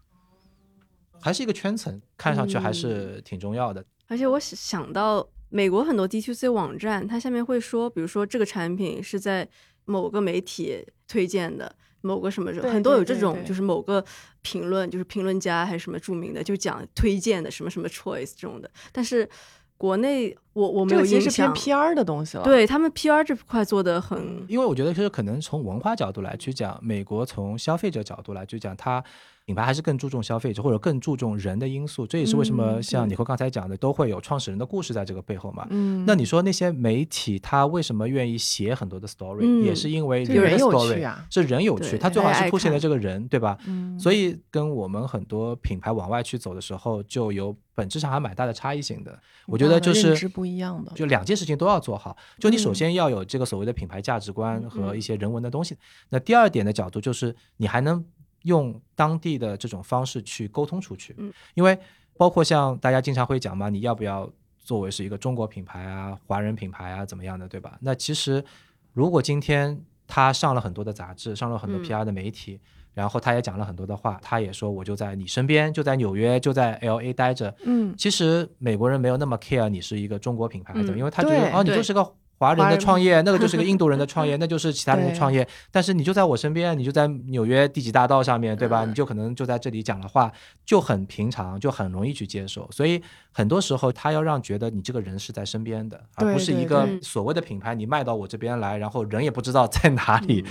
还是一个圈层，看上去还是挺重要的。而且我想到美国很多 D to C 网站，它下面会说，比如说这个产品是在某个媒体推荐的，某个什么很多有这种，就是某个评论，就是评论家还是什么著名的，就讲推荐的什么什么 choice 这种的。但是国内我我没有印象，P R 的东西了。对他们 P R 这块做的很，因为我觉得就是可能从文化角度来去讲，美国从消费者角度来去讲，它。品牌还是更注重消费者，或者更注重人的因素，这也是为什么像你和刚才讲的，都会有创始人的故事在这个背后嘛。嗯，那你说那些媒体他为什么愿意写很多的 story，也是因为人的 story 是人有趣，他最好是凸显了这个人，对吧？嗯，所以跟我们很多品牌往外去走的时候，就有本质上还蛮大的差异性的。我觉得就是不一样的，就两件事情都要做好。就你首先要有这个所谓的品牌价值观和一些人文的东西。那第二点的角度就是你还能。用当地的这种方式去沟通出去，嗯，因为包括像大家经常会讲嘛，你要不要作为是一个中国品牌啊、华人品牌啊怎么样的，对吧？那其实如果今天他上了很多的杂志，上了很多 PR 的媒体，然后他也讲了很多的话，他也说我就在你身边，就在纽约，就在 LA 待着，嗯，其实美国人没有那么 care 你是一个中国品牌的，因为他觉得哦，你就是个。华人的创业，那个就是个 印度人的创业，那就是其他人的创业。但是你就在我身边，你就在纽约第几大道上面对吧？你就可能就在这里讲的话就很平常，就很容易去接受。所以很多时候他要让觉得你这个人是在身边的，而不是一个所谓的品牌，你卖到我这边来，然后人也不知道在哪里。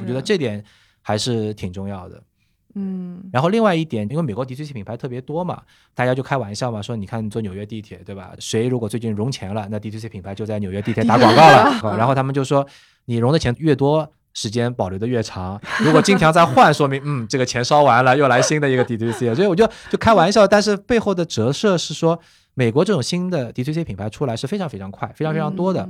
我觉得这点还是挺重要的。嗯，然后另外一点，因为美国 D C C 品牌特别多嘛，大家就开玩笑嘛，说你看坐纽约地铁，对吧？谁如果最近融钱了，那 DTC 品牌就在纽约地铁打广告了。然后他们就说，你融的钱越多，时间保留的越长。如果经常在换，说明嗯，这个钱烧完了，又来新的一个 DTC。所以我就就开玩笑，但是背后的折射是说，美国这种新的 DTC 品牌出来是非常非常快，非常非常多的。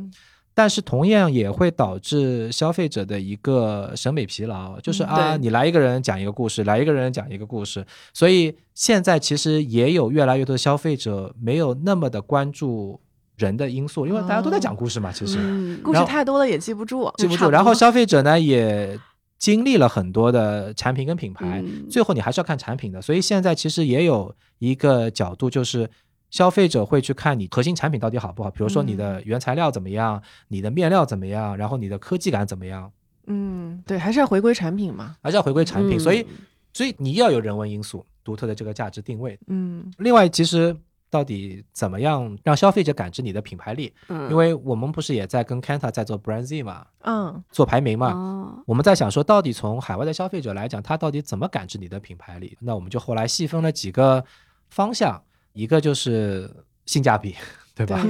但是同样也会导致消费者的一个审美疲劳，就是啊，你来一个人讲一个故事，来一个人讲一个故事，所以现在其实也有越来越多的消费者没有那么的关注人的因素，因为大家都在讲故事嘛，其实嗯故事太多了也记不住，记不住。然后消费者呢也经历了很多的产品跟品牌，最后你还是要看产品的，所以现在其实也有一个角度就是。消费者会去看你核心产品到底好不好，比如说你的原材料怎么样，你的面料怎么样，然后你的科技感怎么样。嗯，对，还是要回归产品嘛，还是要回归产品。所以，所以你要有人文因素，独特的这个价值定位。嗯，另外，其实到底怎么样让消费者感知你的品牌力？嗯，因为我们不是也在跟 Kanta 在做 Brand Z 嘛，嗯，做排名嘛。哦，我们在想说，到底从海外的消费者来讲，他到底怎么感知你的品牌力？那我们就后来细分了几个方向。一个就是性价比，对吧？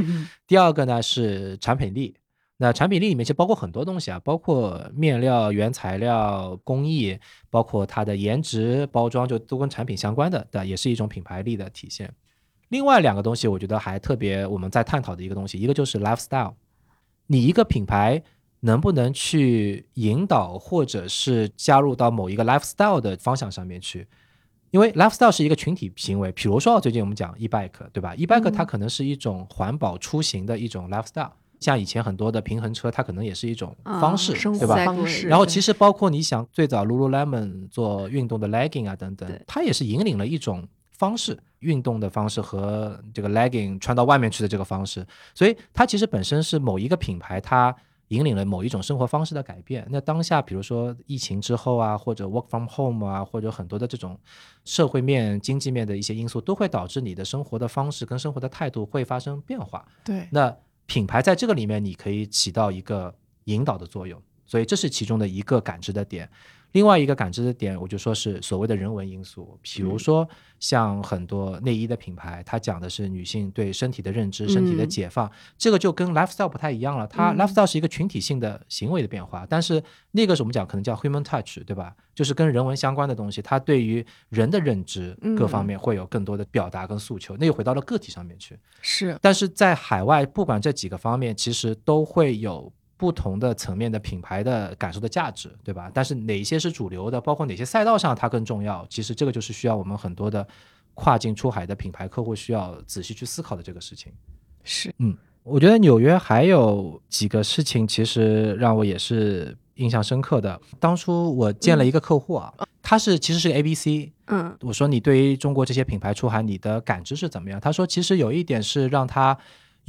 第二个呢是产品力。那产品力里面其实包括很多东西啊，包括面料、原材料、工艺，包括它的颜值、包装，就都跟产品相关的，对，也是一种品牌力的体现。另外两个东西，我觉得还特别我们在探讨的一个东西，一个就是 lifestyle。你一个品牌能不能去引导，或者是加入到某一个 lifestyle 的方向上面去？因为 lifestyle 是一个群体行为，比如说最近我们讲 e bike，对吧？e bike 它可能是一种环保出行的一种 lifestyle，像以前很多的平衡车，它可能也是一种方式，对吧？方式。然后其实包括你想最早 lululemon 做运动的 legging 啊等等，它也是引领了一种方式，运动的方式和这个 legging 穿到外面去的这个方式，所以它其实本身是某一个品牌它。引领了某一种生活方式的改变。那当下，比如说疫情之后啊，或者 work from home 啊，或者很多的这种社会面、经济面的一些因素，都会导致你的生活的方式跟生活的态度会发生变化。对，那品牌在这个里面，你可以起到一个引导的作用，所以这是其中的一个感知的点。另外一个感知的点，我就说是所谓的人文因素，比如说像很多内衣的品牌，它讲的是女性对身体的认知、身体的解放，这个就跟 lifestyle 不太一样了。它 lifestyle 是一个群体性的行为的变化，但是那个是我们讲可能叫 human touch，对吧？就是跟人文相关的东西，它对于人的认知各方面会有更多的表达跟诉求，那又回到了个体上面去。是，但是在海外，不管这几个方面，其实都会有。不同的层面的品牌的感受的价值，对吧？但是哪些是主流的，包括哪些赛道上它更重要？其实这个就是需要我们很多的跨境出海的品牌客户需要仔细去思考的这个事情。是，嗯，我觉得纽约还有几个事情，其实让我也是印象深刻的。当初我见了一个客户啊，他是其实是个 A B C，嗯，我说你对于中国这些品牌出海，你的感知是怎么样？他说其实有一点是让他。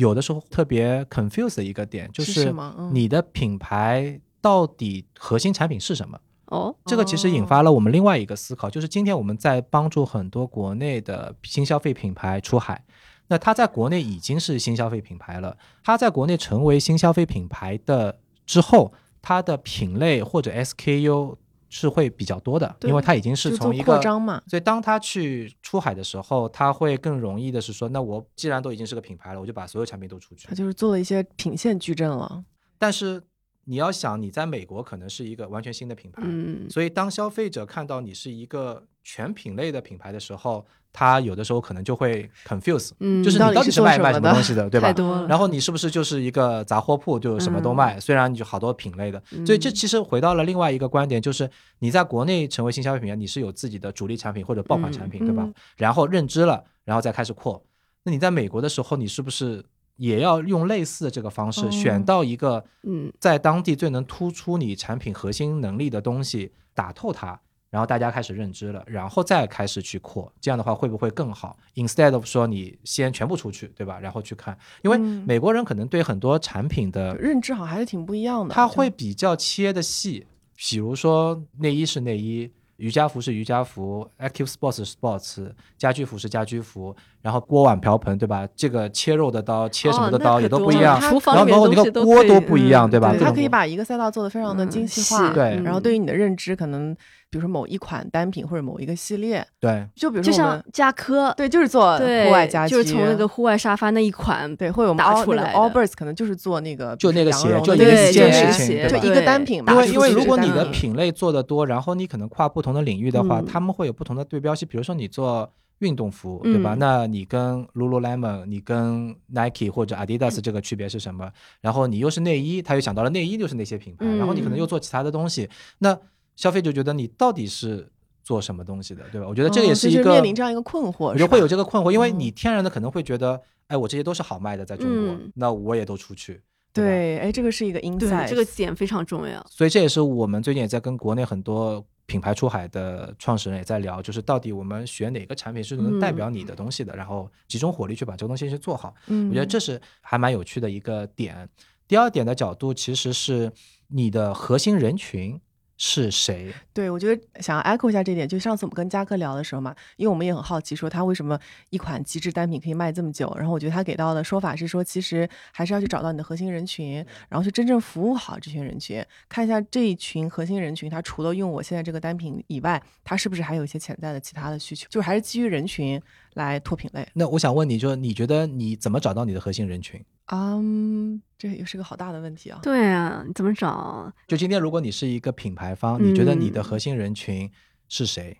有的时候特别 confuse 的一个点，就是你的品牌到底核心产品是什么？哦，这个其实引发了我们另外一个思考，就是今天我们在帮助很多国内的新消费品牌出海，那它在国内已经是新消费品牌了，它在国内成为新消费品牌的之后，它的品类或者 SKU 是会比较多的，因为它已经是从一个扩张嘛，所以当他去出海的时候，他会更容易的是说，那我既然都已经是个品牌了，我就把所有产品都出去，他就是做了一些品线矩阵了，但是。你要想你在美国可能是一个完全新的品牌，所以当消费者看到你是一个全品类的品牌的时候，他有的时候可能就会 confuse，就是你到底是卖卖什么东西的，对吧？然后你是不是就是一个杂货铺，就什么都卖？虽然你就好多品类的，所以这其实回到了另外一个观点，就是你在国内成为新消费品牌，你是有自己的主力产品或者爆款产品，对吧？然后认知了，然后再开始扩。那你在美国的时候，你是不是？也要用类似的这个方式，选到一个嗯，在当地最能突出你产品核心能力的东西，打透它，然后大家开始认知了，然后再开始去扩，这样的话会不会更好？Instead of 说你先全部出去，对吧？然后去看，因为美国人可能对很多产品的认知好像还是挺不一样的，他会比较切的细，比如说内衣是内衣。瑜伽服是瑜伽服，Active Sports 是 Sports，家居服是家居服，然后锅碗瓢盆，对吧？这个切肉的刀、切什么的刀也都不一样，然后包括那个锅都不一样，对吧？它可以把一个赛道做的非常的精细化，对。然后对于你的认知可能。比如说某一款单品或者某一个系列，对，就比如说像佳科，对，就是做户外家居，就是从那个户外沙发那一款，对，会有打出来。Allbirds 可能就是做那个，就那个鞋，就一件事情，就一个单品嘛。因为因为如果你的品类做的多，然后你可能跨不同的领域的话，他们会有不同的对标系。比如说你做运动服，对吧？那你跟 Lululemon，你跟 Nike 或者 Adidas 这个区别是什么？然后你又是内衣，他又想到了内衣就是那些品牌，然后你可能又做其他的东西，那消费者觉得你到底是。做什么东西的，对吧？我觉得这也是一个面临这样一个困惑，我觉得会有这个困惑，因为你天然的可能会觉得，哎，我这些都是好卖的，在中国，那我也都出去。对，哎，这个是一个 inside，这个点非常重要。所以这也是我们最近也在跟国内很多品牌出海的创始人也在聊，就是到底我们选哪个产品是能代表你的东西的，然后集中火力去把这个东西去做好。嗯，我觉得这是还蛮有趣的一个点。第二点的角度其实是你的核心人群。是谁？对，我觉得想要 echo 一下这点，就上次我们跟嘉哥聊的时候嘛，因为我们也很好奇，说他为什么一款极致单品可以卖这么久。然后我觉得他给到的说法是说，其实还是要去找到你的核心人群，然后去真正服务好这群人群，看一下这一群核心人群，他除了用我现在这个单品以外，他是不是还有一些潜在的其他的需求，就还是基于人群来拓品类。那我想问你，就是你觉得你怎么找到你的核心人群？嗯，这也是个好大的问题啊！对啊，你怎么找？就今天，如果你是一个品牌方，你觉得你的核心人群是谁？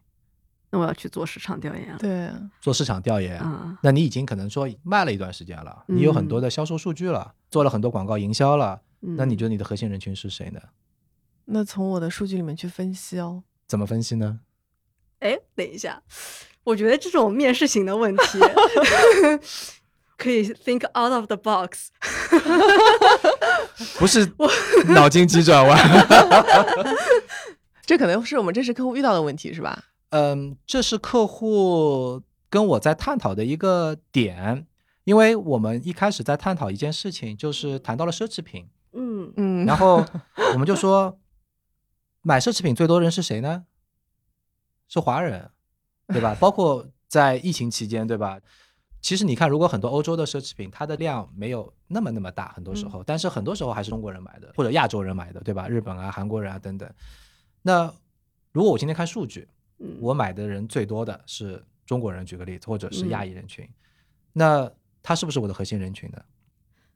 那我要去做市场调研。对，做市场调研。那你已经可能说卖了一段时间了，你有很多的销售数据了，做了很多广告营销了。那你觉得你的核心人群是谁呢？那从我的数据里面去分析哦。怎么分析呢？哎，等一下，我觉得这种面试型的问题。可以 think out of the box，不是 脑筋急转弯，这可能是我们真实客户遇到的问题，是吧？嗯，这是客户跟我在探讨的一个点，因为我们一开始在探讨一件事情，就是谈到了奢侈品，嗯嗯，然后我们就说，买奢侈品最多人是谁呢？是华人，对吧？包括在疫情期间，对吧？其实你看，如果很多欧洲的奢侈品，它的量没有那么那么大，很多时候，但是很多时候还是中国人买的，或者亚洲人买的，对吧？日本啊、韩国人啊等等。那如果我今天看数据，我买的人最多的是中国人，举个例子，或者是亚裔人群，那他是不是我的核心人群呢？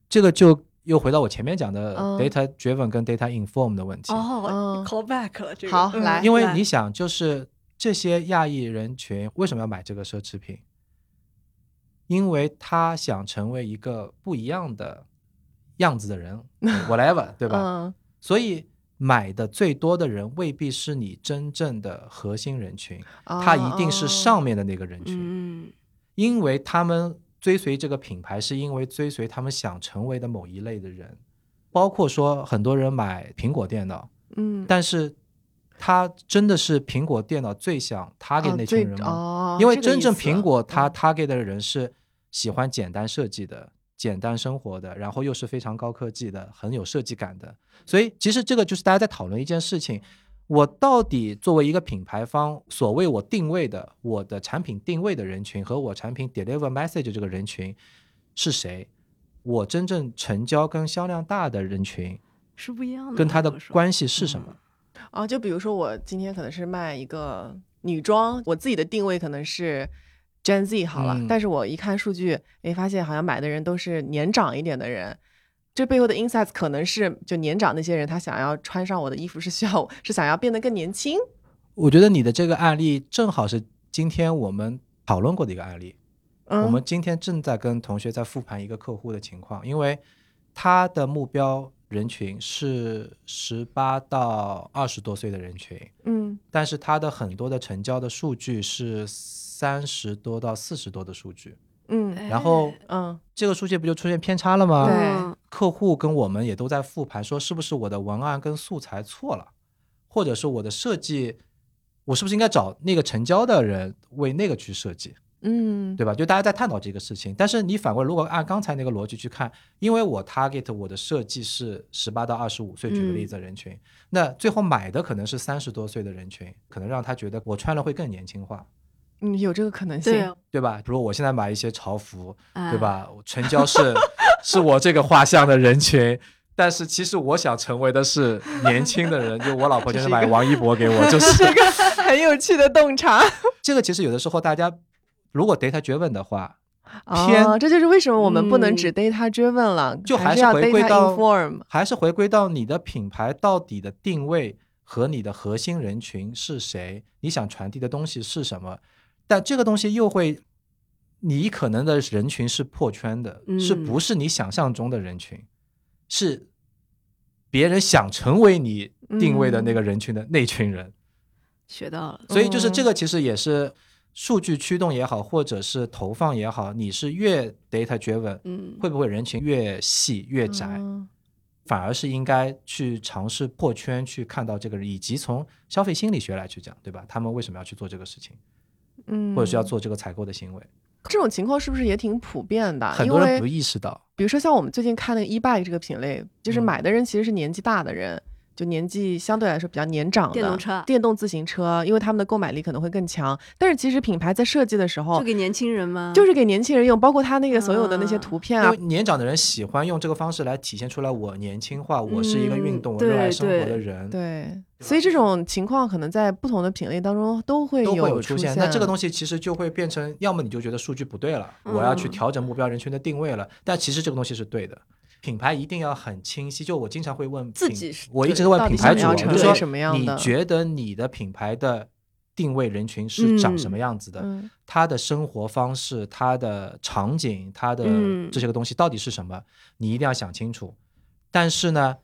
这个就又回到我前面讲的 data driven 跟 data informed 的问题。哦，call back 了，这个好来，因为你想，就是这些亚裔人群为什么要买这个奢侈品？因为他想成为一个不一样的样子的人，whatever，对吧？所以买的最多的人未必是你真正的核心人群，他一定是上面的那个人群。嗯，因为他们追随这个品牌，是因为追随他们想成为的某一类的人，包括说很多人买苹果电脑，嗯，但是他真的是苹果电脑最想 target 那群人吗？因为真正苹果它 target 的人是喜欢简单设计的简单生活的，然后又是非常高科技的，很有设计感的。所以其实这个就是大家在讨论一件事情：我到底作为一个品牌方，所谓我定位的我的产品定位的人群和我产品 deliver message 这个人群是谁？我真正成交跟销量大的人群是不一样的，跟他的关系是什么？啊，就比如说我今天可能是卖一个女装，我自己的定位可能是。Gen Z 好了，但是我一看数据，哎，发现好像买的人都是年长一点的人，这背后的 insights 可能是就年长那些人，他想要穿上我的衣服是需要是想要变得更年轻。我觉得你的这个案例正好是今天我们讨论过的一个案例。嗯我们今天正在跟同学在复盘一个客户的情况，因为他的目标人群是十八到二十多岁的人群，嗯，但是他的很多的成交的数据是。三十多到四十多的数据，嗯，然后嗯，这个数据不就出现偏差了吗？对，客户跟我们也都在复盘，说是不是我的文案跟素材错了，或者是我的设计，我是不是应该找那个成交的人为那个去设计？嗯，对吧？就大家在探讨这个事情，但是你反过来，如果按刚才那个逻辑去看，因为我 target 我的设计是十八到二十五岁，举个例子人群，那最后买的可能是三十多岁的人群，可能让他觉得我穿了会更年轻化。嗯，有这个可能性，对吧？比如我现在买一些潮服，对吧？成交是 是我这个画像的人群，但是其实我想成为的是年轻的人。就我老婆就是买王一博给我，就是一个很有趣的洞察。这个其实有的时候大家如果 data driven 的话，偏这就是为什么我们不能只 data driven 了，就还是回归到还是回归到你的品牌到底的定位和你的核心人群是谁，你想传递的东西是什么。但这个东西又会，你可能的人群是破圈的，是不是你想象中的人群？是别人想成为你定位的那个人群的那群人。学到了，所以就是这个，其实也是数据驱动也好，或者是投放也好，你是越 data driven，嗯，会不会人群越细越窄？反而是应该去尝试破圈，去看到这个人，以及从消费心理学来去讲，对吧？他们为什么要去做这个事情？嗯，或者是要做这个采购的行为，这种情况是不是也挺普遍的？很多人不意识到。比如说像我们最近看那个 e bike 这个品类，就是买的人其实是年纪大的人。就年纪相对来说比较年长的电动车、电动自行车，因为他们的购买力可能会更强。但是其实品牌在设计的时候，就给年轻人吗？就是给年轻人用，包括他那个所有的那些图片啊。年长的人喜欢用这个方式来体现出来我年轻化，我是一个运动、我热爱生活的人。对，所以这种情况可能在不同的品类当中都会有出现。那这个东西其实就会变成，要么你就觉得数据不对了，我要去调整目标人群的定位了。但其实这个东西是对的。品牌一定要很清晰，就我经常会问自己，我一直问品牌主，就说你觉得你的品牌的定位人群是长什么样子的？他的生活方式、他的场景、他的这些个东西到底是什么？你一定要想清楚。但是呢，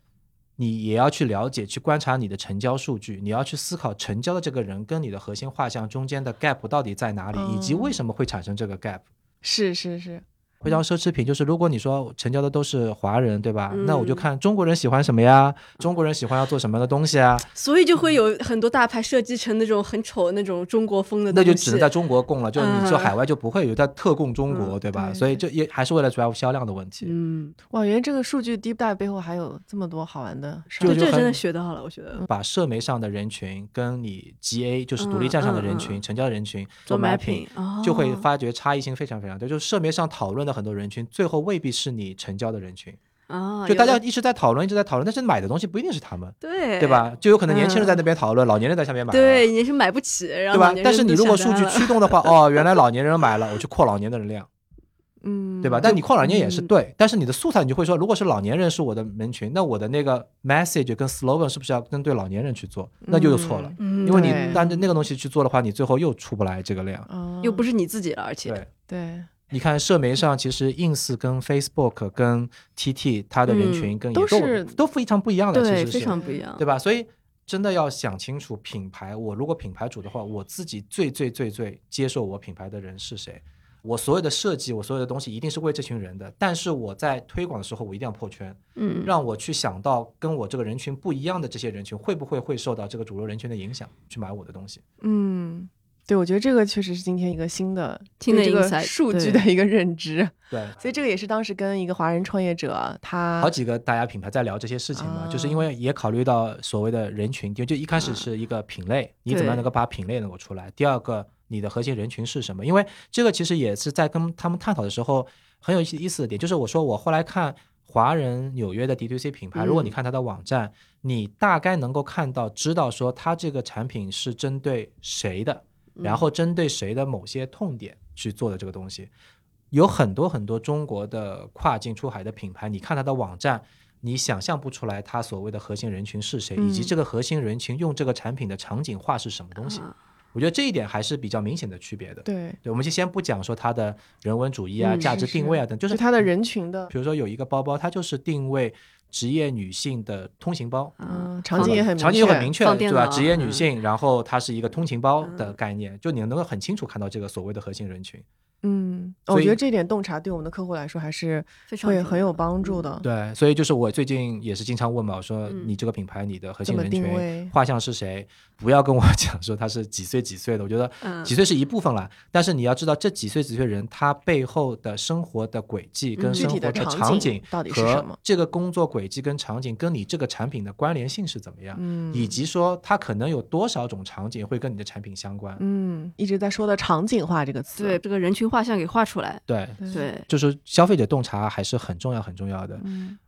你也要去了解、去观察你的成交数据，你要去思考成交的这个人跟你的核心画像中间的 gap 到底在哪里，以及为什么会产生这个 gap。是是是。回到奢侈品，就是如果你说成交的都是华人，对吧？那我就看中国人喜欢什么呀？中国人喜欢要做什么样的东西啊？所以就会有很多大牌设计成那种很丑的那种中国风的那就只能在中国供了，就你说海外就不会有，在特供中国，对吧？所以就也还是为了 drive 销量的问题。嗯，哇，原来这个数据 deep dive 背后还有这么多好玩的，就这真的学到了，我觉得。把社媒上的人群跟你 GA 就是独立站上的人群、成交人群做 mapping，就会发觉差异性非常非常大。就是社媒上讨论的很多人群最。后未必是你成交的人群啊，就大家一直在讨论，一直在讨论，但是买的东西不一定是他们，对对吧？就有可能年轻人在那边讨论，老年人在下面买，对，年轻人买不起，对吧？但是你如果数据驱动的话，哦，原来老年人买了，我去扩老年的人量，嗯，对吧？但你扩老年也是对，但是你的素材你就会说，如果是老年人是我的人群，那我的那个 message 跟 slogan 是不是要针对老年人去做？那就又错了，因为你按着那个东西去做的话，你最后又出不来这个量，又不是你自己了，而且对对。你看社媒上，其实 ins 跟 facebook 跟 tt 它的人群跟都是都非常不一样的，对，非常不一样，对吧？所以真的要想清楚品牌。我如果品牌主的话，我自己最最最最接受我品牌的人是谁？我所有的设计，我所有的东西一定是为这群人的。但是我在推广的时候，我一定要破圈，嗯，让我去想到跟我这个人群不一样的这些人群，会不会会受到这个主流人群的影响，去买我的东西？嗯。对，我觉得这个确实是今天一个新的新的一个数据的一个认知。对，所以这个也是当时跟一个华人创业者，他好几个大家品牌在聊这些事情嘛，就是因为也考虑到所谓的人群，就就一开始是一个品类，你怎么样能够把品类能够出来？第二个，你的核心人群是什么？因为这个其实也是在跟他们探讨的时候很有意思的点，就是我说我后来看华人纽约的 D T C 品牌，如果你看它的网站，你大概能够看到知道说它这个产品是针对谁的。然后针对谁的某些痛点去做的这个东西，有很多很多中国的跨境出海的品牌，你看它的网站，你想象不出来它所谓的核心人群是谁，以及这个核心人群用这个产品的场景化是什么东西。我觉得这一点还是比较明显的区别的。对，对，我们就先不讲说它的人文主义啊、价值定位啊等，就是它的人群的。比如说有一个包包，它就是定位。职业女性的通行包，嗯，场景也很场景又很明确，对吧？职业女性，然后它是一个通勤包的概念，就你能够很清楚看到这个所谓的核心人群。嗯，我觉得这点洞察对我们的客户来说还是会很有帮助的。对，所以就是我最近也是经常问嘛，我说你这个品牌你的核心人群画像是谁？不要跟我讲说他是几岁几岁的，我觉得几岁是一部分了，但是你要知道这几岁几岁人他背后的生活的轨迹跟生活的场景到底是什么？这个工作轨迹跟场景跟你这个产品的关联性是怎么样？嗯，以及说他可能有多少种场景会跟你的产品相关？嗯，一直在说的场景化这个词，对这个人群。画像给画出来，对对，就是消费者洞察还是很重要很重要的。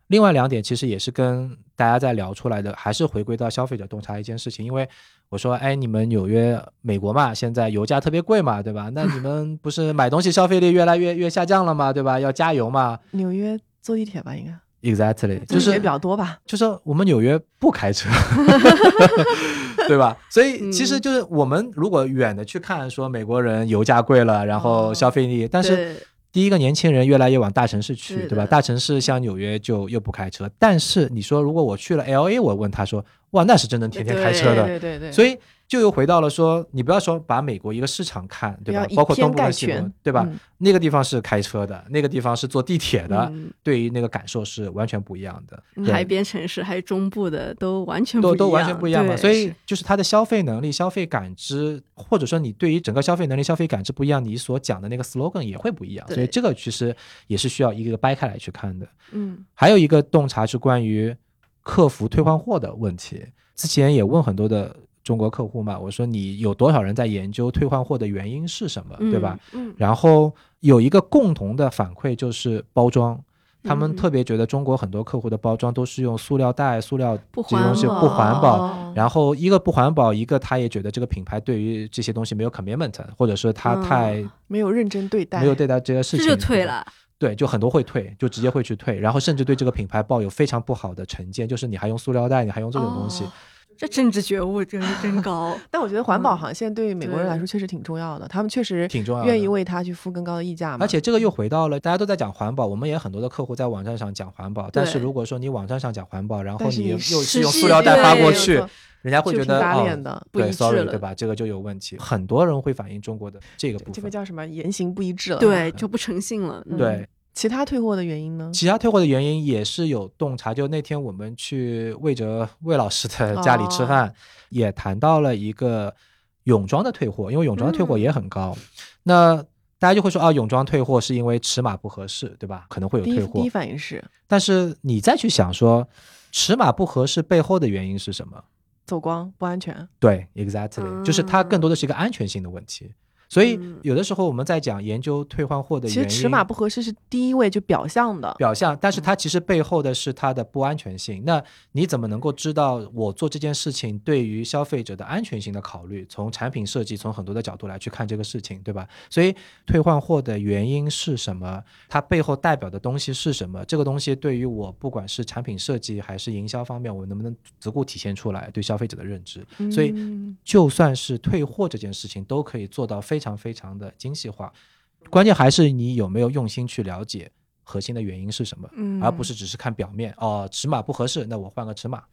另外两点其实也是跟大家在聊出来的，还是回归到消费者洞察一件事情。因为我说，哎，你们纽约、美国嘛，现在油价特别贵嘛，对吧？那你们不是买东西消费力越来越越下降了吗？对吧？要加油嘛。纽约坐地铁吧，应该。Exactly，就是也比较多吧。就是我们纽约不开车。对吧？所以其实就是我们如果远的去看，说美国人油价贵了，然后消费力，但是第一个年轻人越来越往大城市去，对吧？大城市像纽约就又不开车。但是你说如果我去了 L A，我问他说，哇，那是真能天天开车的，对对对。所以。就又回到了说，你不要说把美国一个市场看，对吧？包括东部和西部，对吧？那个地方是开车的，那个地方是坐地铁的，对于那个感受是完全不一样的。海边城市还有中部的都完全都都完全不一样嘛。所以就是它的消费能力、消费感知，或者说你对于整个消费能力、消费感知不一样，你所讲的那个 slogan 也会不一样。所以这个其实也是需要一个个掰开来去看的。嗯，还有一个洞察是关于客服退换货的问题，之前也问很多的。中国客户嘛，我说你有多少人在研究退换货的原因是什么，对吧？嗯，然后有一个共同的反馈就是包装，他们特别觉得中国很多客户的包装都是用塑料袋、塑料这些东西不环保。然后一个不环保，一个他也觉得这个品牌对于这些东西没有 commitment，或者说他太没有认真对待，没有对待这些事情，就退了。对，就很多会退，就直接会去退，然后甚至对这个品牌抱有非常不好的成见，就是你还用塑料袋，你还用这种东西。这政治觉悟真是真高，但我觉得环保好像现在对于美国人来说确实挺重要的，他们确实挺重要，愿意为他去付更高的溢价嘛。而且这个又回到了大家都在讲环保，我们也很多的客户在网站上讲环保，但是如果说你网站上讲环保，然后你又是用塑料袋发过去，人家会觉得哦，对，sorry，对吧？这个就有问题，很多人会反映中国的这个部分，这个叫什么言行不一致了，对，就不诚信了，对。其他退货的原因呢？其他退货的原因也是有洞察。就那天我们去魏哲魏老师的家里吃饭，也谈到了一个泳装的退货，因为泳装的退货也很高。那大家就会说啊，泳装退货是因为尺码不合适，对吧？可能会有退货。第一反应是，但是你再去想说，尺码不合适背后的原因是什么？走光不安全。对，exactly，就是它更多的是一个安全性的问题。所以有的时候我们在讲研究退换货的原因，其实尺码不合适是第一位就表象的表象，但是它其实背后的是它的不安全性。那你怎么能够知道我做这件事情对于消费者的安全性的考虑？从产品设计，从很多的角度来去看这个事情，对吧？所以退换货的原因是什么？它背后代表的东西是什么？这个东西对于我不管是产品设计还是营销方面，我能不能足够体现出来对消费者的认知？所以就算是退货这件事情，都可以做到非。非常非常的精细化，关键还是你有没有用心去了解核心的原因是什么，嗯，而不是只是看表面哦，尺码不合适，那我换个尺码。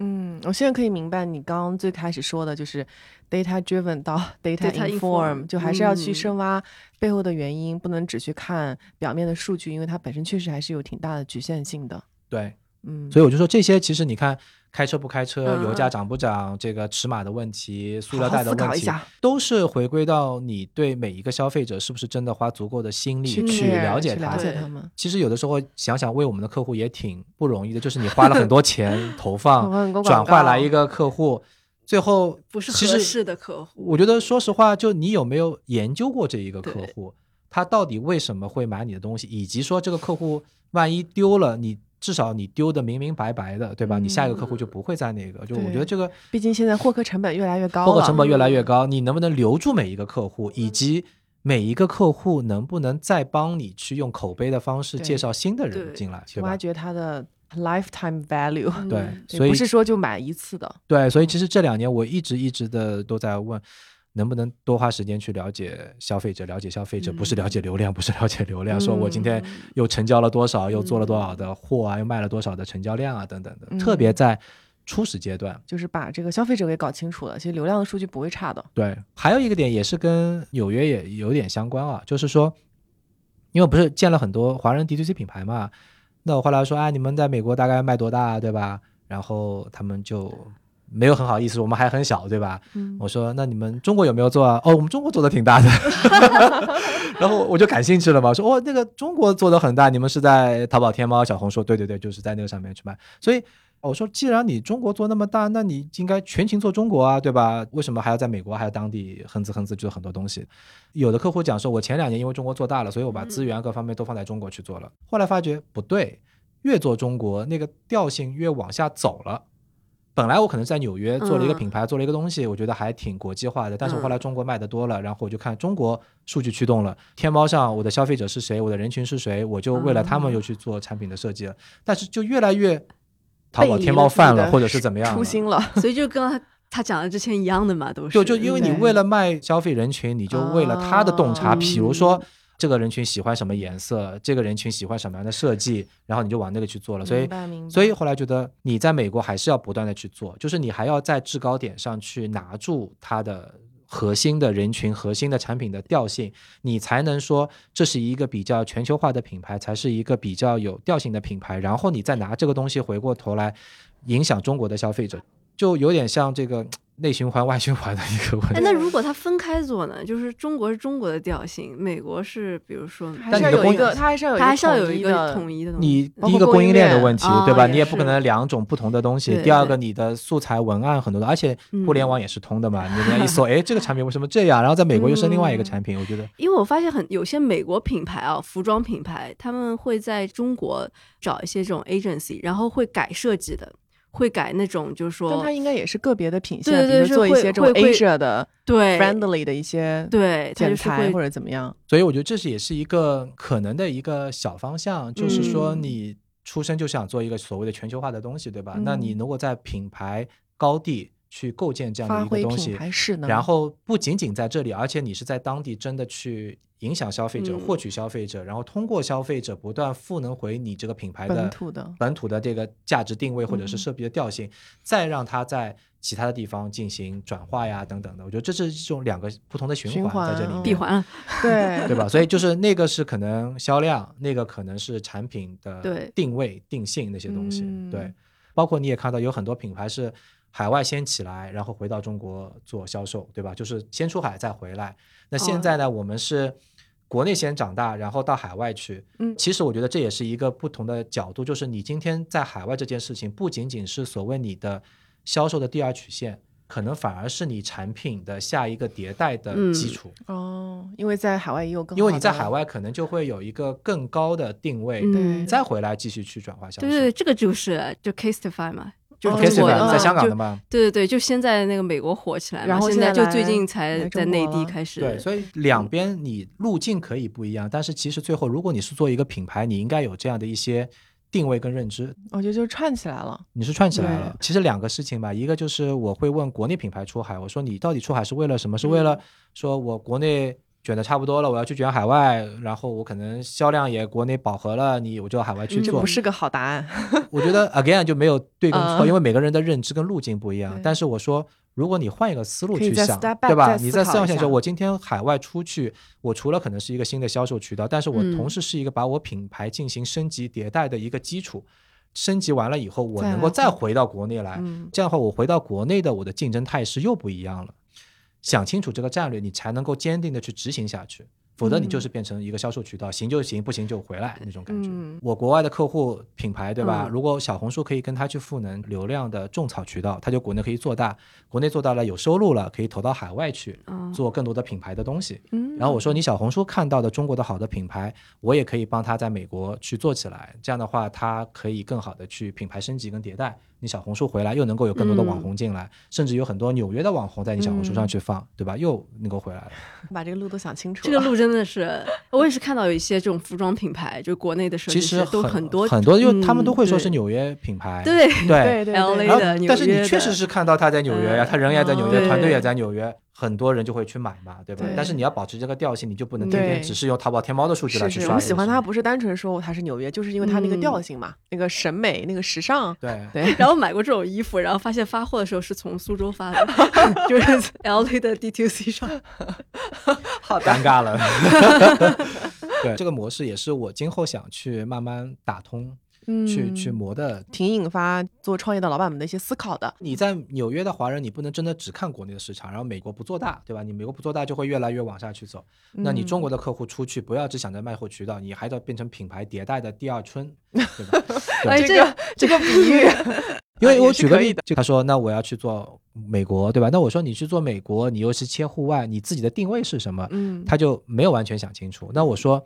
嗯，我现在可以明白你刚刚最开始说的，就是 data driven 到 data inform，就还是要去深挖背后的原因，不能只去看表面的数据，因为它本身确实还是有挺大的局限性的。对，嗯，所以我就说这些，其实你看。开车不开车，油价涨不涨，这个尺码的问题，塑料袋的问题，都是回归到你对每一个消费者是不是真的花足够的心力去了解他。其实有的时候想想，为我们的客户也挺不容易的，就是你花了很多钱 投放，转换来一个客户。最后不是合适的客户，我觉得说实话，就你有没有研究过这一个客户，他到底为什么会买你的东西，以及说这个客户万一丢了，你至少你丢的明明白白的，对吧？你下一个客户就不会在那个。就我觉得这个，毕竟现在获客成本越来越高，获客成本越来越高，你能不能留住每一个客户，以及每一个客户能不能再帮你去用口碑的方式介绍新的人进来，去挖掘他的。lifetime value，对，所以不是说就买一次的。对，所以其实这两年我一直一直的都在问，能不能多花时间去了解消费者，了解消费者，不是了解流量，不是了解流量，说我今天又成交了多少，又做了多少的货啊，又卖了多少的成交量啊，等等的。特别在初始阶段，就是把这个消费者给搞清楚了，其实流量的数据不会差的。对，还有一个点也是跟纽约也有点相关啊，就是说，因为不是建了很多华人 D T C 品牌嘛。那我后来说，哎，你们在美国大概卖多大，对吧？然后他们就没有很好意思，我们还很小，对吧？我说，那你们中国有没有做啊？哦，我们中国做的挺大的。然后我就感兴趣了嘛，说，哦，那个中国做的很大，你们是在淘宝、天猫、小红书？对对对，就是在那个上面去卖。所以。我说，既然你中国做那么大，那你应该全情做中国啊，对吧？为什么还要在美国还要当地哼哧哼哧做很多东西？有的客户讲说，我前两年因为中国做大了，所以我把资源各方面都放在中国去做了。后来发觉不对，越做中国那个调性越往下走了。本来我可能在纽约做了一个品牌，做了一个东西，我觉得还挺国际化的。但是后来中国卖的多了，然后我就看中国数据驱动了，天猫上我的消费者是谁，我的人群是谁，我就为了他们又去做产品的设计了。但是就越来越。淘宝天猫犯了，或者是怎么样？初心了，所以就跟他他讲的之前一样的嘛，都是。就就因为你为了卖消费人群，你就为了他的洞察，比如说这个人群喜欢什么颜色，这个人群喜欢什么样的设计，然后你就往那个去做了。所以，所以后来觉得你在美国还是要不断的去做，就是你还要在制高点上去拿住它的。核心的人群、核心的产品的调性，你才能说这是一个比较全球化的品牌，才是一个比较有调性的品牌。然后你再拿这个东西回过头来影响中国的消费者，就有点像这个。内循环、外循环的一个问题。那如果它分开做呢？就是中国是中国的调性，美国是比如说，但是有一个，它还是要有，它还是要有一个统一的东西。你第一个供应链的问题，对吧？你也不可能两种不同的东西。第二个，你的素材文案很多的，而且互联网也是通的嘛。你人家一 搜，哎，这个产品为什么这样？然后在美国又是另外一个产品。我觉得，因为我发现很有些美国品牌啊，服装品牌，他们会在中国找一些这种 agency，然后会改设计的。会改那种，就是说，但它应该也是个别的品相，比如做一些这种 Asia 的对 friendly 的一些对剪裁或者怎么样。所以我觉得这是也是一个可能的一个小方向，就是说你出生就想做一个所谓的全球化的东西，对吧？那你如果在品牌高地去构建这样的一个东西，然后不仅仅在这里，而且你是在当地真的去。影响消费者，获取消费者，然后通过消费者不断赋能回你这个品牌的本土的。本土的这个价值定位或者是设备的调性，再让它在其他的地方进行转化呀等等的，我觉得这是一种两个不同的循环在这里闭环，对对吧？所以就是那个是可能销量，那个可能是产品的定位定性那些东西，对，包括你也看到有很多品牌是海外先起来，然后回到中国做销售，对吧？就是先出海再回来。那现在呢？我们是国内先长大，然后到海外去。嗯，其实我觉得这也是一个不同的角度，就是你今天在海外这件事情，不仅仅是所谓你的销售的第二曲线，可能反而是你产品的下一个迭代的基础。哦，因为在海外也有更，因为你在海外可能就会有一个更高的定位，对，再回来继续去转化销售。对对，这个就是就 Casetify 嘛。就是我在香港的嘛，对对对，就先在那个美国火起来，然后现在就最近才在内地开始。对，所以两边你路径可以不一样，但是其实最后如果你是做一个品牌，你应该有这样的一些定位跟认知。我觉得就串起来了。你是串起来了。其实两个事情吧，一个就是我会问国内品牌出海，我说你到底出海是为了什么？是为了说我国内。卷的差不多了，我要去卷海外，然后我可能销量也国内饱和了，你我就海外去做。这不是个好答案。我觉得 again 就没有对跟错，因为每个人的认知跟路径不一样。但是我说，如果你换一个思路去想，对吧？你在思想说，我今天海外出去，我除了可能是一个新的销售渠道，但是我同时是一个把我品牌进行升级迭代的一个基础。升级完了以后，我能够再回到国内来，这样的话，我回到国内的我的竞争态势又不一样了。想清楚这个战略，你才能够坚定的去执行下去。否则你就是变成一个销售渠道，行就行，不行就回来那种感觉。我国外的客户品牌，对吧？如果小红书可以跟他去赋能流量的种草渠道，他就国内可以做大，国内做大了有收入了，可以投到海外去做更多的品牌的东西。然后我说你小红书看到的中国的好的品牌，我也可以帮他在美国去做起来。这样的话，他可以更好的去品牌升级跟迭代。你小红书回来又能够有更多的网红进来，甚至有很多纽约的网红在你小红书上去放，对吧？又能够回来了。把这个路都想清楚。这个路真的是，我也是看到有一些这种服装品牌，就国内的设计师都很多很多，因为他们都会说是纽约品牌。对对对，L A 的。但是你确实是看到他在纽约呀，他人也在纽约，团队也在纽约。很多人就会去买嘛，对吧？但是你要保持这个调性，你就不能天天只是用淘宝、天猫的数据来去刷。我喜欢它，不是单纯说它是纽约，就是因为它那个调性嘛，那个审美、那个时尚。对对。然后买过这种衣服，然后发现发货的时候是从苏州发的，就是 L A 的 D T C 上，好尴尬了。对，这个模式也是我今后想去慢慢打通。去去磨的，挺引发做创业的老板们的一些思考的。你在纽约的华人，你不能真的只看国内的市场，然后美国不做大，对吧？你美国不做大，就会越来越往下去走。那你中国的客户出去，不要只想着卖货渠道，你还得变成品牌迭代的第二春，对吧？哎，这个这个比 喻，因为我举个例子，他说，那我要去做美国，对吧？那我说你去做美国，你又是切户外，你自己的定位是什么？嗯，他就没有完全想清楚。那我说，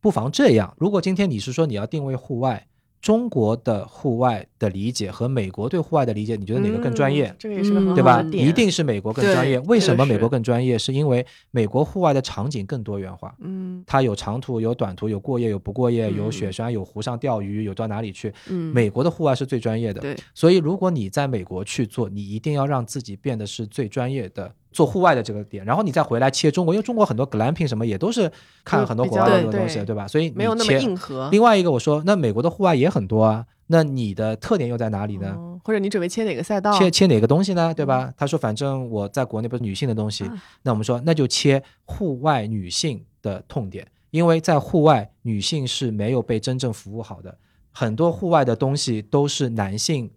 不妨这样，如果今天你是说你要定位户外。中国的户外的理解和美国对户外的理解，你觉得哪个更专业？这个也是个很好的对吧？一定是美国更专业。为什么美国更专业？是因为美国户外的场景更多元化。嗯，它有长途，有短途，有过夜，有不过夜，有雪山，有湖上钓鱼，有到哪里去？嗯，美国的户外是最专业的。对，所以如果你在美国去做，你一定要让自己变得是最专业的。做户外的这个点，然后你再回来切中国，因为中国很多 glamping 什么也都是看很多国外的东西，对吧？所以没有那么硬核。另外一个，我说那美国的户外也很多啊，那你的特点又在哪里呢？或者你准备切哪个赛道？切切哪个东西呢？对吧？他说反正我在国内不是女性的东西，那我们说那就切户外女性的痛点，因为在户外女性是没有被真正服务好的，很多户外的东西都是男性。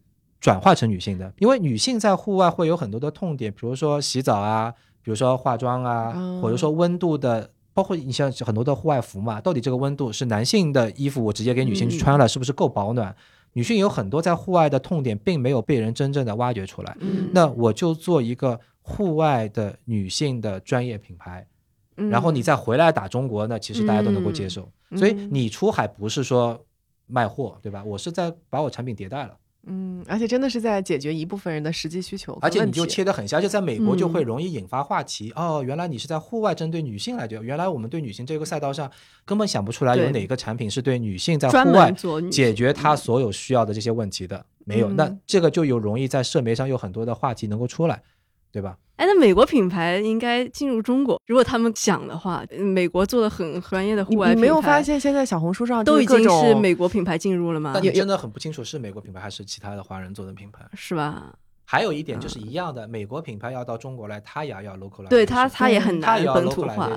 转化成女性的，因为女性在户外会有很多的痛点，比如说洗澡啊，比如说化妆啊，或者说温度的，包括你像很多的户外服嘛，到底这个温度是男性的衣服，我直接给女性去穿了，是不是够保暖？女性有很多在户外的痛点，并没有被人真正的挖掘出来。那我就做一个户外的女性的专业品牌，然后你再回来打中国，那其实大家都能够接受。所以你出海不是说卖货，对吧？我是在把我产品迭代了。嗯，而且真的是在解决一部分人的实际需求，而且你就切得很细，而且在美国就会容易引发话题。哦，原来你是在户外针对女性来讲，原来我们对女性这个赛道上根本想不出来有哪个产品是对女性在户外解决她所有需要的这些问题的，没有。那这个就有容易在社媒上有很多的话题能够出来，对吧？哎，那美国品牌应该进入中国，如果他们想的话，美国做的很专业的户外你没有发现现在小红书上都已经是美国品牌进入了吗？但你真的很不清楚是美国品牌还是其他的华人做的品牌，是吧？还有一点就是一样的，美国品牌要到中国来，它也要 local 对它它也很难本土化，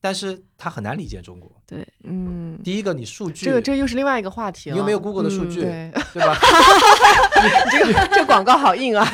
但是它很难理解中国。对，嗯，第一个你数据，这个这又是另外一个话题了。你有没有 Google 的数据？对吧？这个这广告好硬啊！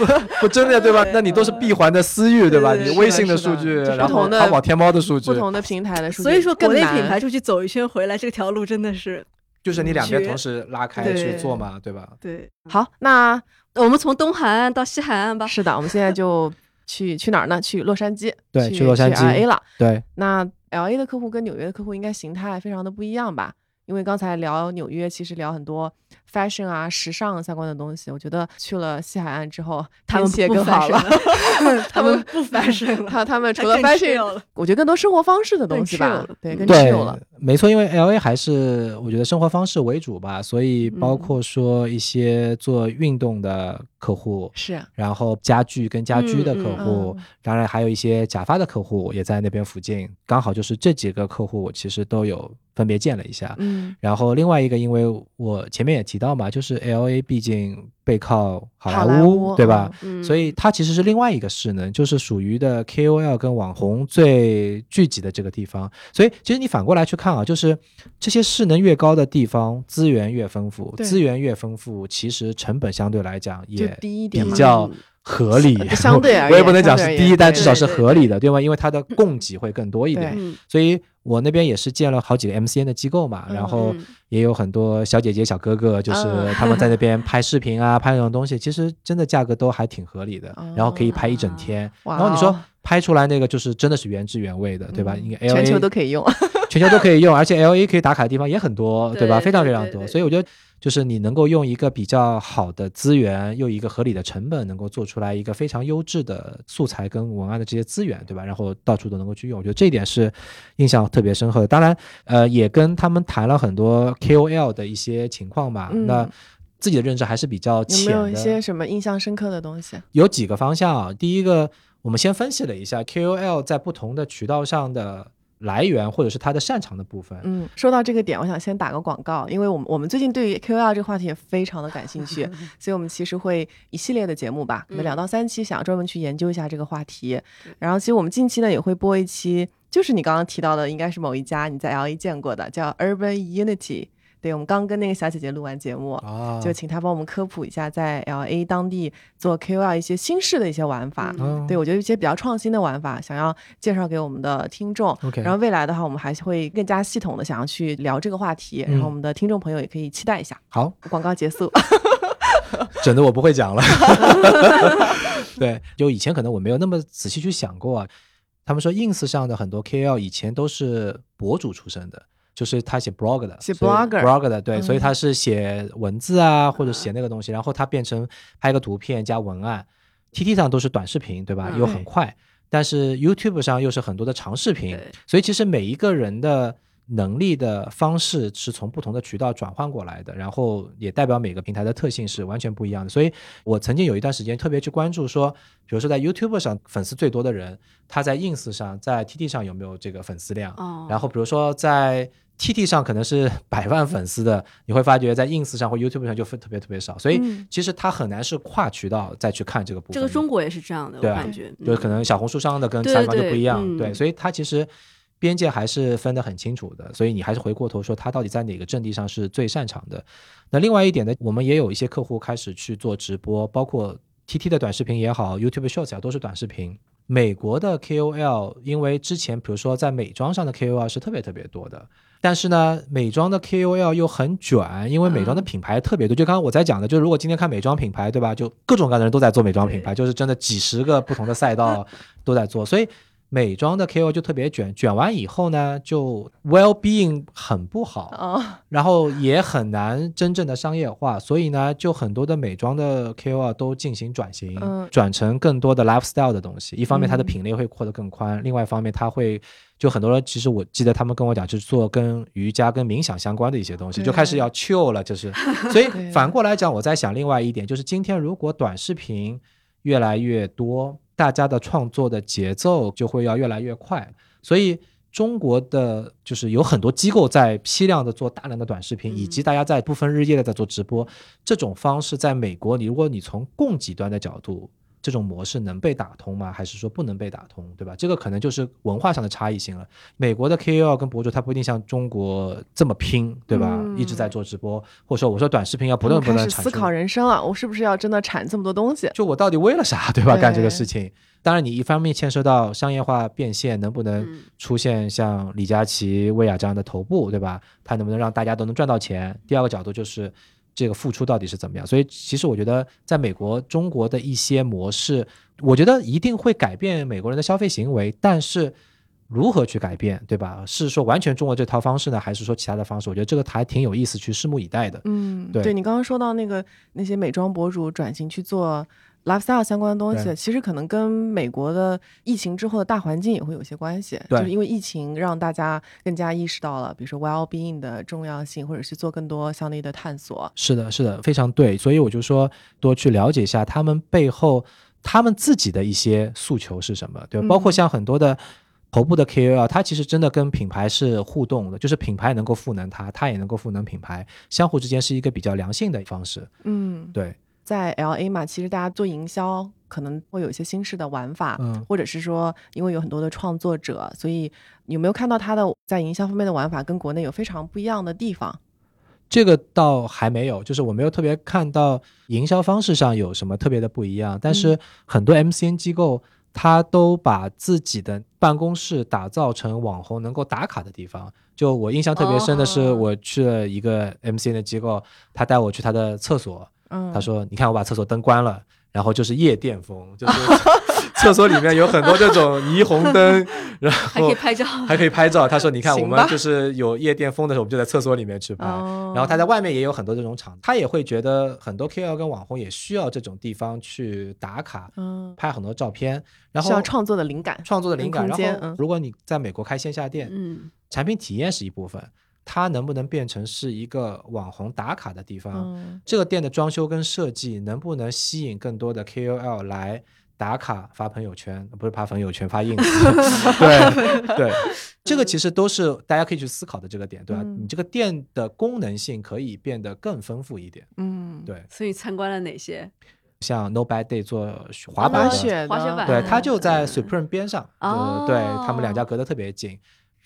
不真的对吧？那你都是闭环的私域对吧？你微信的数据，然后淘宝天猫的数据，不同的平台的数据。所以说，国内品牌出去走一圈回来，这条路真的是就是你两边同时拉开去做嘛，对吧？对。好，那。我们从东海岸到西海岸吧。是的，我们现在就去去哪儿呢？去洛杉矶。对，去洛杉矶 L A 了。对，那 L A 的客户跟纽约的客户应该形态非常的不一样吧？因为刚才聊纽约，其实聊很多 fashion 啊、时尚相关的东西。我觉得去了西海岸之后，他们也更好了。他们不 fashion 了，他他们除了 fashion，我觉得更多生活方式的东西吧。对，更 chill 了。没错，因为 L A 还是我觉得生活方式为主吧，所以包括说一些做运动的客户是，然后家具跟家居的客户，当然还有一些假发的客户也在那边附近，刚好就是这几个客户我其实都有。分别见了一下。嗯，然后另外一个，因为我前面也提到嘛，就是 L A 毕竟背靠好莱坞，对吧？嗯，所以它其实是另外一个势能，就是属于的 K O L 跟网红最聚集的这个地方。所以其实你反过来去看啊，就是这些势能越高的地方，资源越丰富，资源越丰富，其实成本相对来讲也比较。合理，相对 而言，我也不能讲是低，但至少是合理的，对吗？因为它的供给会更多一点，所以我那边也是建了好几个 MCN 的机构嘛，然后也有很多小姐姐、小哥哥，就是 他们在那边拍视频啊，拍那种东西，其实真的价格都还挺合理的，然后可以拍一整天。然后你说拍出来那个就是真的是原汁原味的，对吧？应该 LA 全球都可以用，全球都可以用，而且 LA 可以打卡的地方也很多，对吧？非常非常多，所以我觉得。就是你能够用一个比较好的资源，又一个合理的成本，能够做出来一个非常优质的素材跟文案的这些资源，对吧？然后到处都能够去用，我觉得这一点是印象特别深刻的。当然，呃，也跟他们谈了很多 KOL 的一些情况吧。那自己的认知还是比较浅的。有没有一些什么印象深刻的东西？有几个方向啊。第一个，我们先分析了一下 KOL 在不同的渠道上的。来源或者是他的擅长的部分。嗯，说到这个点，我想先打个广告，因为我们我们最近对于 Q L 这个话题也非常的感兴趣，所以我们其实会一系列的节目吧，可能两到三期，想要专门去研究一下这个话题。然后，其实我们近期呢也会播一期，就是你刚刚提到的，应该是某一家你在 L A 见过的，叫 Urban Unity。对，我们刚跟那个小姐姐录完节目，就请她帮我们科普一下在 L A 当地做 KOL 一些新式的一些玩法。对我觉得一些比较创新的玩法，想要介绍给我们的听众。然后未来的话，我们还会更加系统的想要去聊这个话题，然后我们的听众朋友也可以期待一下。好，广告结束。整的我不会讲了。对，就以前可能我没有那么仔细去想过啊。他们说 Ins 上的很多 KOL 以前都是博主出身的。就是他写 blog 的，写 blogger，blog 的，对，所以他是写文字啊，或者写那个东西，然后他变成拍个图片加文案，T T 上都是短视频，对吧？又很快，但是 YouTube 上又是很多的长视频，所以其实每一个人的能力的方式是从不同的渠道转换过来的，然后也代表每个平台的特性是完全不一样的。所以我曾经有一段时间特别去关注说，比如说在 YouTube 上粉丝最多的人，他在 Ins 上，在 T T 上有没有这个粉丝量？然后比如说在 T T 上可能是百万粉丝的，你会发觉在 Ins 上或 YouTube 上就分特别特别少，所以其实它很难是跨渠道再去看这个部分。这个中国也是这样的，我感觉，就可能小红书上的跟其他地方就不一样，对，所以它其实边界还是分得很清楚的，所以你还是回过头说它到底在哪个阵地上是最擅长的。那另外一点呢，我们也有一些客户开始去做直播，包括 T T 的短视频也好，YouTube Shorts 啊都是短视频。美国的 K O L 因为之前比如说在美妆上的 K O L 是特别特别多的。但是呢，美妆的 KOL 又很卷，因为美妆的品牌特别多。就刚刚我在讲的，就如果今天看美妆品牌，对吧？就各种各样的人都在做美妆品牌，就是真的几十个不同的赛道都在做，所以美妆的 KOL 就特别卷。卷完以后呢，就 well being 很不好，然后也很难真正的商业化。所以呢，就很多的美妆的 KOL 都进行转型，转成更多的 lifestyle 的东西。一方面，它的品类会扩得更宽；，另外一方面，它会。就很多人，其实我记得他们跟我讲，就是做跟瑜伽、跟冥想相关的一些东西，就开始要 chill 了，就是。所以反过来讲，我在想另外一点，就是今天如果短视频越来越多，大家的创作的节奏就会要越来越快。所以中国的就是有很多机构在批量的做大量的短视频，以及大家在不分日夜的在做直播，这种方式在美国，你如果你从供给端的角度。这种模式能被打通吗？还是说不能被打通，对吧？这个可能就是文化上的差异性了。美国的 KOL 跟博主，他不一定像中国这么拼，对吧？一直在做直播，或者说我说短视频要不断不断产。思考人生了，我是不是要真的产这么多东西？就我到底为了啥，对吧？干这个事情，当然你一方面牵涉到商业化变现，能不能出现像李佳琦、薇娅这样的头部，对吧？他能不能让大家都能赚到钱？第二个角度就是。这个付出到底是怎么样？所以其实我觉得，在美国、中国的一些模式，我觉得一定会改变美国人的消费行为。但是如何去改变，对吧？是说完全中国这套方式呢，还是说其他的方式？我觉得这个还挺有意思，去拭目以待的。嗯，对，你刚刚说到那个那些美妆博主转型去做。Lifestyle 相关的东西，其实可能跟美国的疫情之后的大环境也会有些关系。就是因为疫情让大家更加意识到了，比如说 well being 的重要性，或者是做更多相对的探索。是的，是的，非常对。所以我就说，多去了解一下他们背后他们自己的一些诉求是什么，对吧？包括像很多的头部的 KOL，他其实真的跟品牌是互动的，就是品牌能够赋能他，他也能够赋能品牌，相互之间是一个比较良性的方式。嗯，对，在 LA 嘛，其实大家做营销可能会有一些新式的玩法，嗯，或者是说，因为有很多的创作者，所以有没有看到他的在营销方面的玩法跟国内有非常不一样的地方？这个倒还没有，就是我没有特别看到营销方式上有什么特别的不一样，但是很多 MCN 机构。他都把自己的办公室打造成网红能够打卡的地方。就我印象特别深的是，我去了一个 MCN 的机构，他带我去他的厕所，他说：“你看，我把厕所灯关了。”然后就是夜店风，就是 厕所里面有很多这种霓虹灯，然后 还可以拍照，还可以拍照。他说：“你看，我们就是有夜店风的时候，我们就在厕所里面去拍。”然后他在外面也有很多这种场，他也会觉得很多 KOL 跟网红也需要这种地方去打卡，嗯，拍很多照片，然后需要创作的灵感，创作的灵感。然后如果你在美国开线下店，嗯，产品体验是一部分。它能不能变成是一个网红打卡的地方？这个店的装修跟设计能不能吸引更多的 KOL 来打卡发朋友圈？不是发朋友圈，发 ins。对对，这个其实都是大家可以去思考的这个点，对吧？你这个店的功能性可以变得更丰富一点。嗯，对。所以参观了哪些？像 No Bad Day 做滑板的，滑雪板，对，他就在 Supreme 边上，对他们两家隔得特别近。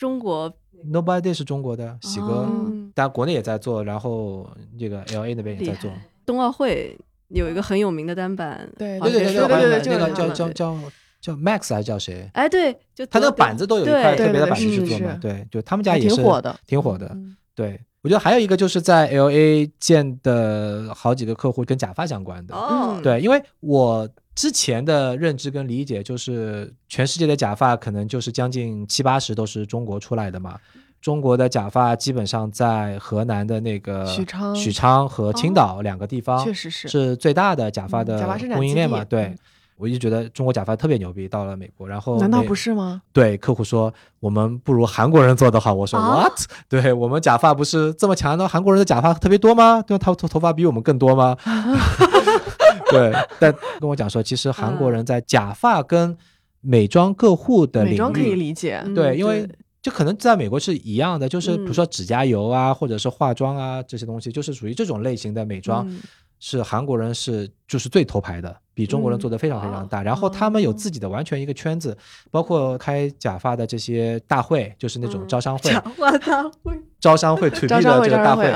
中国。Nobody 是中国的喜哥，但国内也在做，然后这个 LA 那边也在做。冬奥会有一个很有名的单板，对对对对对对，那个叫叫叫叫 Max 还是叫谁？哎，对，就他那个板子都有一块特别的板子去做嘛，对，就他们家也是挺火的，挺火的。对，我觉得还有一个就是在 LA 见的好几个客户跟假发相关的，对，因为我。之前的认知跟理解就是，全世界的假发可能就是将近七八十都是中国出来的嘛。中国的假发基本上在河南的那个许昌、许昌和青岛两个地方，确实是是最大的假发的供应链嘛。对，我一直觉得中国假发特别牛逼。到了美国，然后难道不是吗？对，客户说我们不如韩国人做的好。我说 what？对我们假发不是这么强的？韩国人的假发特别多吗？对吧？他头头发比我们更多吗？对，但跟我讲说，其实韩国人在假发跟美妆客户的美妆可以理解，对，因为就可能在美国是一样的，就是比如说指甲油啊，或者是化妆啊这些东西，就是属于这种类型的美妆。是韩国人是就是最头牌的，比中国人做的非常非常大。然后他们有自己的完全一个圈子，包括开假发的这些大会，就是那种招商会。假发大会。招商会 to B 的这个大会，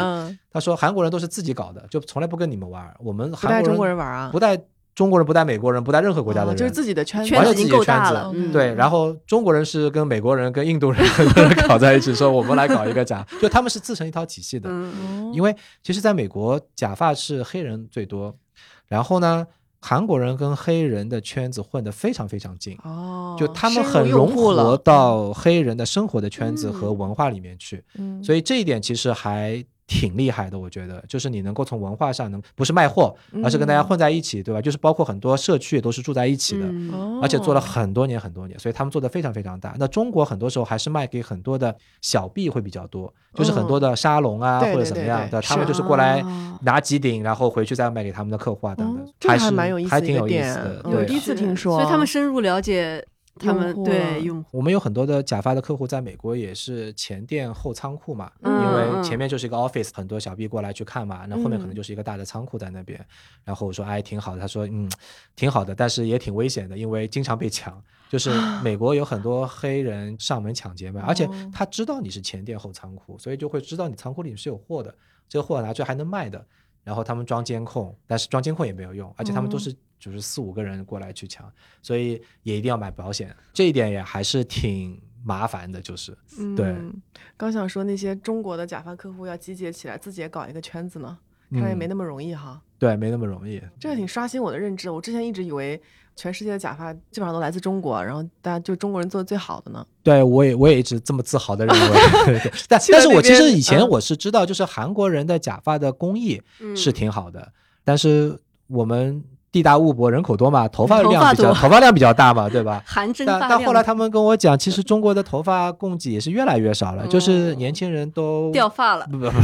他说韩国人都是自己搞的，就从来不跟你们玩。我们韩国人玩啊，不带。中国人不带美国人，不带任何国家的人，就是自己的圈子，圈子已经够大了。对，然后中国人是跟美国人、跟印度人 搞在一起，说我们来搞一个假，就他们是自成一套体系的。因为其实在美国，假发是黑人最多，然后呢，韩国人跟黑人的圈子混得非常非常近。哦，就他们很融合到黑人的生活的圈子和文化里面去。嗯，所以这一点其实还。挺厉害的，我觉得，就是你能够从文化上能不是卖货，而是跟大家混在一起，对吧？就是包括很多社区也都是住在一起的，而且做了很多年很多年，所以他们做的非常非常大。那中国很多时候还是卖给很多的小币会比较多，就是很多的沙龙啊或者怎么样的，他们就是过来拿几顶，然后回去再卖给他们的客户啊等等，还是蛮有意思，还挺有意思的。对，第一次听说，所以他们深入了解。他们对用户我们有很多的假发的客户，在美国也是前店后仓库嘛，因为前面就是一个 office，很多小 B 过来去看嘛，那后面可能就是一个大的仓库在那边。然后我说哎挺好的，他说嗯挺好的，但是也挺危险的，因为经常被抢，就是 美国有很多黑人上门抢劫嘛，而且他知道你是前店后仓库，所以就会知道你仓库里是有货的，这个货拿去还能卖的。然后他们装监控，但是装监控也没有用，而且他们都是就是四五个人过来去抢，所以也一定要买保险，这一点也还是挺麻烦的，就是对。刚想说那些中国的假发客户要集结起来，自己也搞一个圈子呢，看来也没那么容易哈。对，没那么容易。这个挺刷新我的认知，我之前一直以为。全世界的假发基本上都来自中国，然后大家就中国人做的最好的呢。对，我也我也一直这么自豪的认为。但但是我其实以前我是知道，就是韩国人的假发的工艺是挺好的，但是我们。地大物博，人口多嘛，头发量比较头发量比较大嘛，对吧？但但后来他们跟我讲，其实中国的头发供给也是越来越少了，就是年轻人都掉发了，不不不，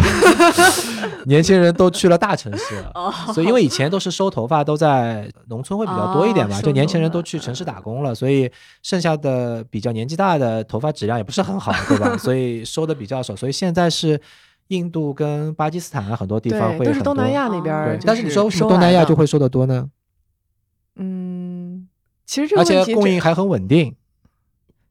年轻人都去了大城市了。所以因为以前都是收头发都在农村会比较多一点嘛，就年轻人都去城市打工了，所以剩下的比较年纪大的头发质量也不是很好，对吧？所以收的比较少，所以现在是。印度跟巴基斯坦啊，很多地方会都是东南亚那边。但是你说为什么东南亚就会收的多呢？嗯，其实这个而且供应还很稳定。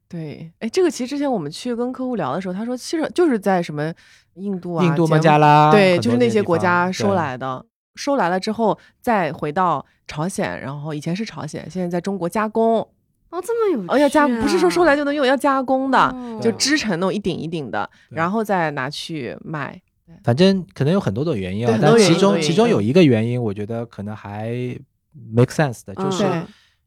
对，哎，这个其实之前我们去跟客户聊的时候，他说其实就是在什么印度啊、印度、孟加拉，对，就是那些国家收来的，收来了之后再回到朝鲜，然后以前是朝鲜，现在在中国加工。哦，这么有哦，要加不是说收来就能用，要加工的，就织成那种一顶一顶的，然后再拿去卖。反正可能有很多种原因啊，但其中其中有一个原因，我觉得可能还 make sense 的，就是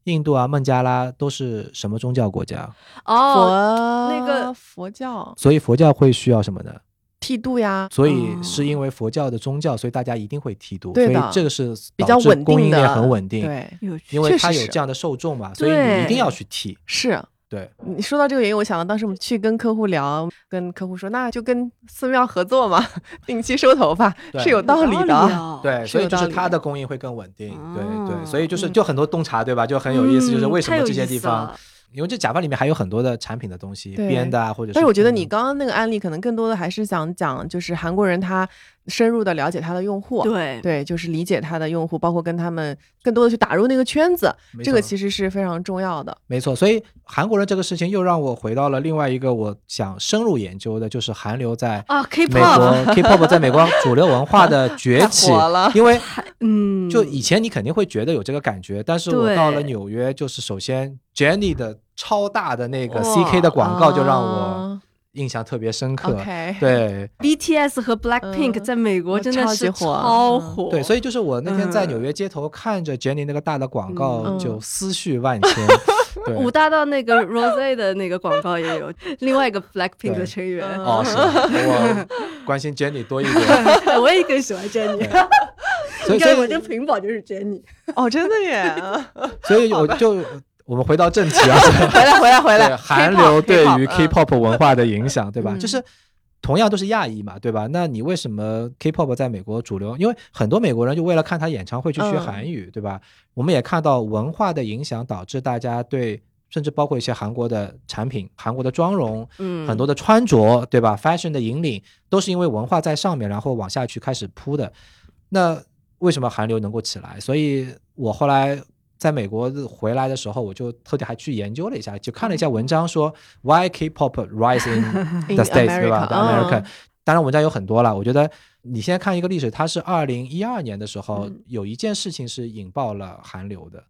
印度啊、孟加拉都是什么宗教国家？哦，那个佛教。所以佛教会需要什么呢？剃度呀，所以是因为佛教的宗教，所以大家一定会剃度，所以这个是比较稳定供应链很稳定，对，因为它有这样的受众嘛，所以你一定要去剃。是，对。你说到这个原因，我想到当时我们去跟客户聊，跟客户说，那就跟寺庙合作嘛，定期收头发是有道理的，对，所以就是它的供应会更稳定，对对，所以就是就很多洞察，对吧？就很有意思，就是为什么这些地方。因为这假发里面还有很多的产品的东西，编的啊，或者。但是我觉得你刚刚那个案例可能更多的还是想讲，就是韩国人他深入的了解他的用户，对对，就是理解他的用户，包括跟他们更多的去打入那个圈子，这个其实是非常重要的。没错，所以韩国人这个事情又让我回到了另外一个我想深入研究的，就是韩流在啊，K-pop，美国 K-pop 在美国 主流文化的崛起，因为嗯，就以前你肯定会觉得有这个感觉，但是我到了纽约，就是首先 Jennie 的。超大的那个 CK 的广告就让我印象特别深刻。对，BTS 和 Blackpink 在美国真的是超火。对，所以就是我那天在纽约街头看着 Jennie 那个大的广告，就思绪万千。五大道那个 Rose 的那个广告也有 另外一个 Blackpink 的成员。哦，是 我关心 Jennie 多一点。我也更喜欢 Jennie。所以我这屏保就是 Jennie。哦，真的耶。所以我就。我们回到正题啊，回来回来回来，韩流对于 K-pop 文化的影响，对吧？就是同样都是亚裔嘛，对吧？那你为什么 K-pop 在美国主流？因为很多美国人就为了看他演唱会去学韩语，对吧？我们也看到文化的影响导致大家对，甚至包括一些韩国的产品、韩国的妆容，嗯，很多的穿着，对吧？Fashion 的引领都是因为文化在上面，然后往下去开始铺的。那为什么韩流能够起来？所以我后来。在美国回来的时候，我就特地还去研究了一下，就看了一下文章，说 Why K-pop rise in the States，对吧？America。当然，文章有很多了。我觉得你现在看一个历史，它是二零一二年的时候，有一件事情是引爆了韩流的。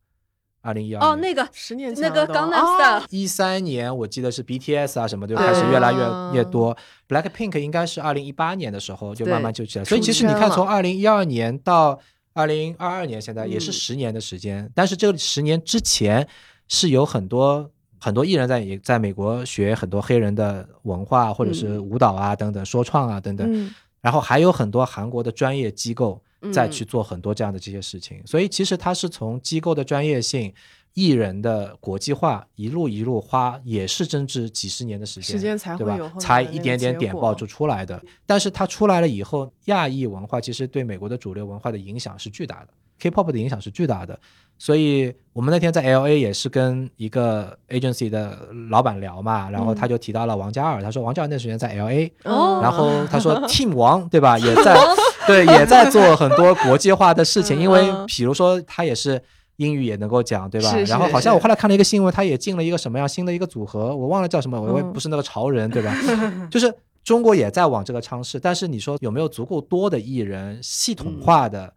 二零一二哦，那个十年前那个刚 Style。一三年我记得是 BTS 啊什么就开始越来越越多。Blackpink 应该是二零一八年的时候就慢慢就起来。所以其实你看，从二零一二年到二零二二年，现在也是十年的时间，但是这个十年之前是有很多很多艺人在也在美国学很多黑人的文化或者是舞蹈啊等等说唱啊等等，然后还有很多韩国的专业机构在去做很多这样的这些事情，所以其实它是从机构的专业性。艺人的国际化一路一路花也是增值几十年的时间，时间才对吧？才一点点点爆就出来的。但是它出来了以后，亚裔文化其实对美国的主流文化的影响是巨大的，K-pop 的影响是巨大的。所以我们那天在 L.A. 也是跟一个 agency 的老板聊嘛，然后他就提到了王嘉尔，他说王嘉尔那时间在 L.A.，然后他说 Team 王对吧，也在对也在做很多国际化的事情，因为比如说他也是。英语也能够讲，对吧？然后好像我后来看了一个新闻，他也进了一个什么样新的一个组合，我忘了叫什么，我也不是那个潮人，对吧？就是中国也在往这个尝试，但是你说有没有足够多的艺人系统化的？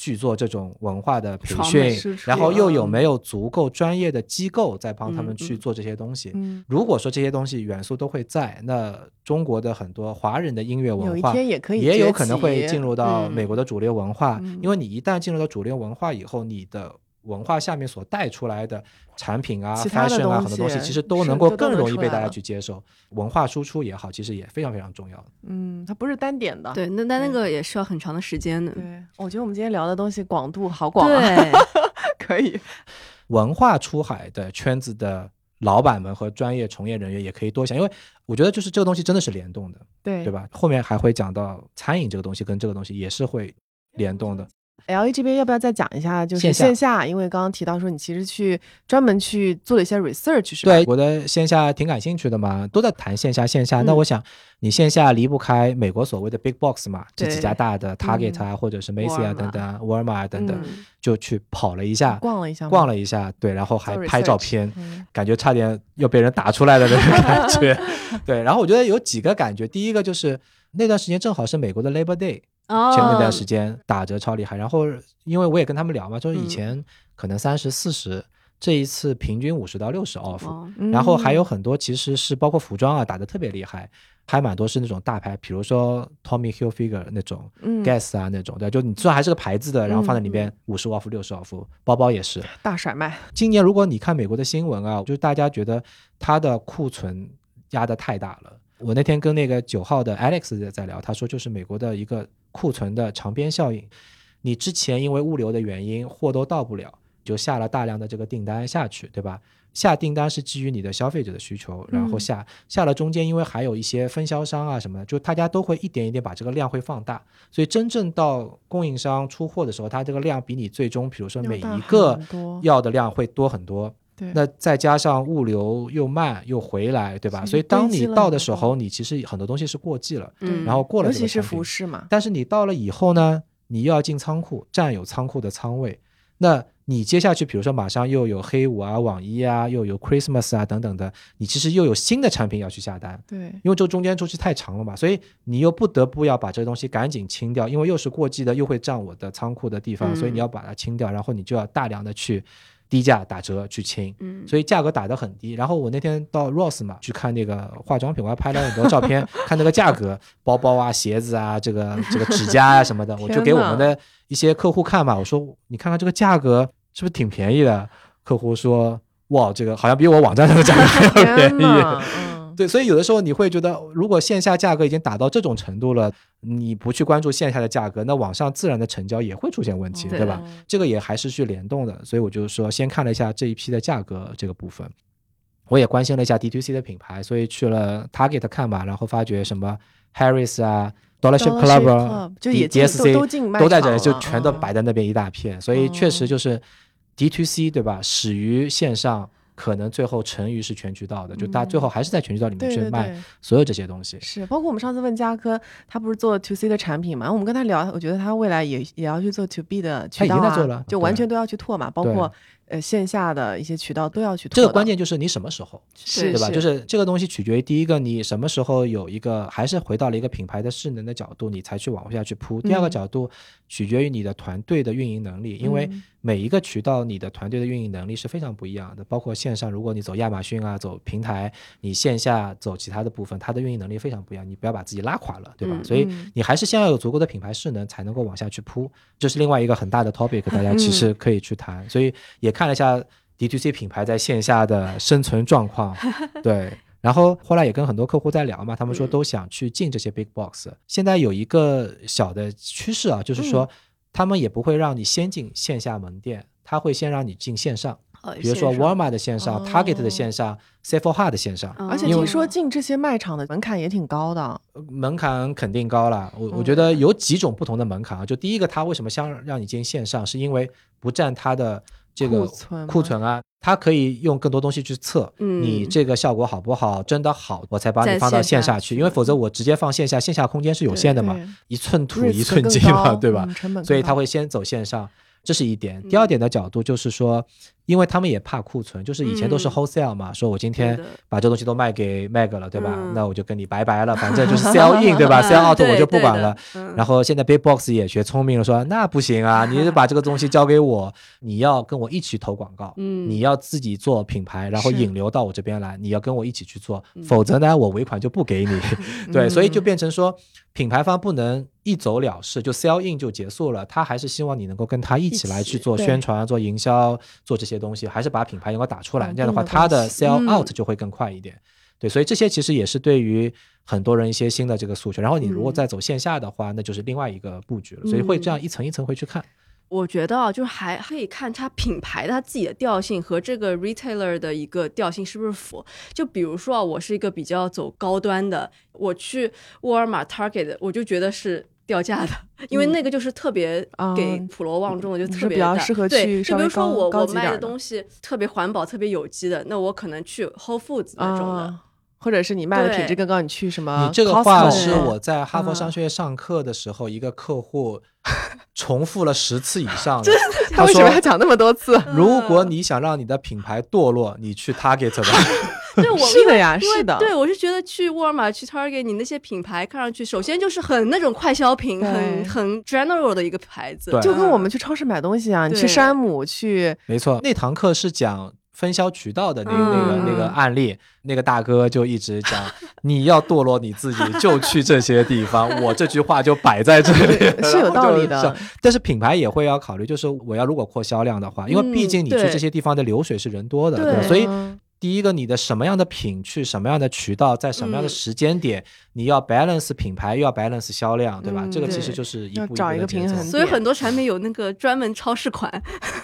去做这种文化的培训，然后又有没有足够专业的机构在帮他们去做这些东西？如果说这些东西元素都会在，那中国的很多华人的音乐文化也可以也有可能会进入到美国的主流文化，因为你一旦进入到主流文化以后，你的文化下面所带出来的产品啊、fashion 啊很多东西，其实都能够更容易被大家去接受。文化输出也好，其实也非常非常重要。嗯，它不是单点的。对，那那那个也需要很长的时间的。对，我觉得我们今天聊的东西广度好广。对，可以。文化出海的圈子的老板们和专业从业人员也可以多想，因为我觉得就是这个东西真的是联动的，对对吧？后面还会讲到餐饮这个东西跟这个东西也是会联动的。L A 这边要不要再讲一下？就是线下，因为刚刚提到说你其实去专门去做了一些 research，是吧？对，我的线下挺感兴趣的嘛，都在谈线下线下。那我想你线下离不开美国所谓的 big box 嘛，这几家大的 Target 啊，或者是 Macy 啊等等，沃尔玛啊等等，就去跑了一下，逛了一下，逛了一下，对，然后还拍照片，感觉差点要被人打出来的那种感觉。对，然后我觉得有几个感觉，第一个就是那段时间正好是美国的 Labor Day。前那段时间打折超厉害，然后因为我也跟他们聊嘛，就是以前可能三十四十，这一次平均五十到六十 off，然后还有很多其实是包括服装啊打的特别厉害，还蛮多是那种大牌，比如说 Tommy Hilfiger 那种，Guess 啊那种，对，就你虽然还是个牌子的，然后放在里面五十 off 六十 off，包包也是。大甩卖。今年如果你看美国的新闻啊，就是大家觉得它的库存压的太大了。我那天跟那个九号的 Alex 在聊，他说就是美国的一个库存的长边效应，你之前因为物流的原因货都到不了，就下了大量的这个订单下去，对吧？下订单是基于你的消费者的需求，然后下下了中间，因为还有一些分销商啊什么的，就大家都会一点一点把这个量会放大，所以真正到供应商出货的时候，它这个量比你最终比如说每一个要的量会多很多。那再加上物流又慢又回来，对吧？所以当你到的时候，你其实很多东西是过季了。嗯，然后过了，尤其是服饰嘛。但是你到了以后呢，你又要进仓库，占有仓库的仓位。那你接下去，比如说马上又有黑五啊、网一啊，又有 Christmas 啊等等的，你其实又有新的产品要去下单。对，因为这中间周期太长了嘛，所以你又不得不要把这个东西赶紧清掉，因为又是过季的，又会占我的仓库的地方，所以你要把它清掉，然后你就要大量的去。低价打折去清，嗯，所以价格打得很低。然后我那天到 Ross 嘛去看那个化妆品，我还拍了很多照片，看那个价格，包包啊、鞋子啊、这个 这个指甲啊什么的，我就给我们的一些客户看嘛。我说你看看这个价格是不是挺便宜的？客户说哇，这个好像比我网站上的价格还要便宜。对，所以有的时候你会觉得，如果线下价格已经打到这种程度了，你不去关注线下的价格，那网上自然的成交也会出现问题，对吧？这个也还是去联动的。所以我就说，先看了一下这一批的价格这个部分，我也关心了一下 D2C 的品牌，所以去了 Target 看吧，然后发觉什么 Harris 啊，Dollar Shave Club 就也 DSC 都在这里，就全都摆在那边一大片。所以确实就是 D2C 对吧？始于线上。可能最后成于是全渠道的，就大家最后还是在全渠道里面去卖所有这些东西。是，包括我们上次问嘉科，他不是做 to C 的产品嘛？我们跟他聊，我觉得他未来也也要去做 to B 的渠道啊，就完全都要去拓嘛，包括。呃，线下的一些渠道都要去。这个关键就是你什么时候，是对吧？就是这个东西取决于第一个，你什么时候有一个，还是回到了一个品牌的势能的角度，你才去往下去铺。第二个角度取决于你的团队的运营能力，因为每一个渠道你的团队的运营能力是非常不一样的。包括线上，如果你走亚马逊啊，走平台，你线下走其他的部分，它的运营能力非常不一样。你不要把自己拉垮了，对吧？所以你还是先要有足够的品牌势能，才能够往下去铺。这是另外一个很大的 topic，大家其实可以去谈。所以也。看了一下 DTC 品牌在线下的生存状况，对，然后后来也跟很多客户在聊嘛，他们说都想去进这些 big box。现在有一个小的趋势啊，就是说他们也不会让你先进线下门店，他会先让你进线上，比如说沃尔玛的线上，Target 的线上，Sephora 的线上。而且听说进这些卖场的门槛也挺高的，门槛肯定高了。我我觉得有几种不同的门槛啊，就第一个，他为什么想让你进线上，是因为不占他的。这个库存啊，它可以用更多东西去测，你这个效果好不好？真的好，我才把你放到线下去，因为否则我直接放线下，线下空间是有限的嘛，一寸土一寸金嘛，对吧？所以他会先走线上，这是一点。第二点的角度就是说，因为他们也怕库存，就是以前都是 wholesale 嘛，说我今天把这东西都卖给 Meg 了，对吧？那我就跟你拜拜了，反正就是 sell in，对吧？sell out 我就不管了。然后现在 Big Box 也学聪明了，说那不行啊，你把这个东西交给我，你要跟我一起投广告，你要自己做品牌，然后引流到我这边来，你要跟我一起去做，否则呢，我尾款就不给你。对，所以就变成说。品牌方不能一走了事，就 sell in 就结束了，他还是希望你能够跟他一起来去做宣传、做营销、做这些东西，还是把品牌能够打出来。这样的话，它的 sell out 就会更快一点。对，所以这些其实也是对于很多人一些新的这个诉求。然后你如果再走线下的话，那就是另外一个布局了。所以会这样一层一层会去看。我觉得啊，就还可以看它品牌它自己的调性和这个 retailer 的一个调性是不是符。就比如说啊，我是一个比较走高端的，我去沃尔玛 Target，我就觉得是掉价的，因为那个就是特别给普罗旺众的，就特别比较适合去就比如说我我卖的东西特别环保、特别有机的，那我可能去 Whole Foods 那种的。或者是你卖的品质更高，你去什么？你这个话是我在哈佛商学院上课的时候，一个客户重复了十次以上。他为什么要讲那么多次？如果你想让你的品牌堕落，你去 Target 吧。对，我是的呀，是的。对，我是觉得去沃尔玛、去 Target，你那些品牌看上去，首先就是很那种快消品，很很 general 的一个牌子，就跟我们去超市买东西啊，你去山姆去。没错，那堂课是讲。分销渠道的那个那个那个案例，那个大哥就一直讲，你要堕落你自己，就去这些地方。我这句话就摆在这里，是有道理的。但是品牌也会要考虑，就是我要如果扩销量的话，因为毕竟你去这些地方的流水是人多的，对所以。第一个，你的什么样的品去什么样的渠道，在什么样的时间点，你要 balance 品牌，又要 balance 销量，对吧？这个其实就是一步一个平衡。所以很多产品有那个专门超市款，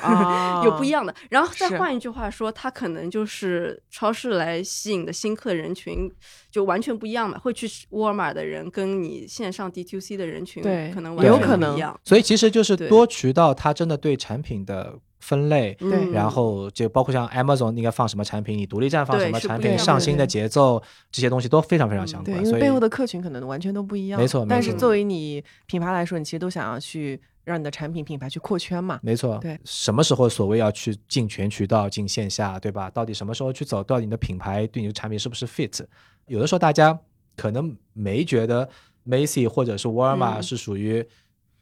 有不一样的。然后再换一句话说，它可能就是超市来吸引的新客人群就完全不一样嘛。会去沃尔玛的人跟你线上 D T C 的人群可能完全不一样。所以其实就是多渠道，它真的对产品的。分类，对，然后就包括像 Amazon 应该放什么产品，你独立站放什么产品，上新的节奏这些东西都非常非常相关。所以背后的客群可能完全都不一样。没错，但是作为你品牌来说，你其实都想要去让你的产品品牌去扩圈嘛。没错，对。什么时候所谓要去进全渠道、进线下，对吧？到底什么时候去走？到底你的品牌对你的产品是不是 fit？有的时候大家可能没觉得 Macy 或者是沃尔玛是属于。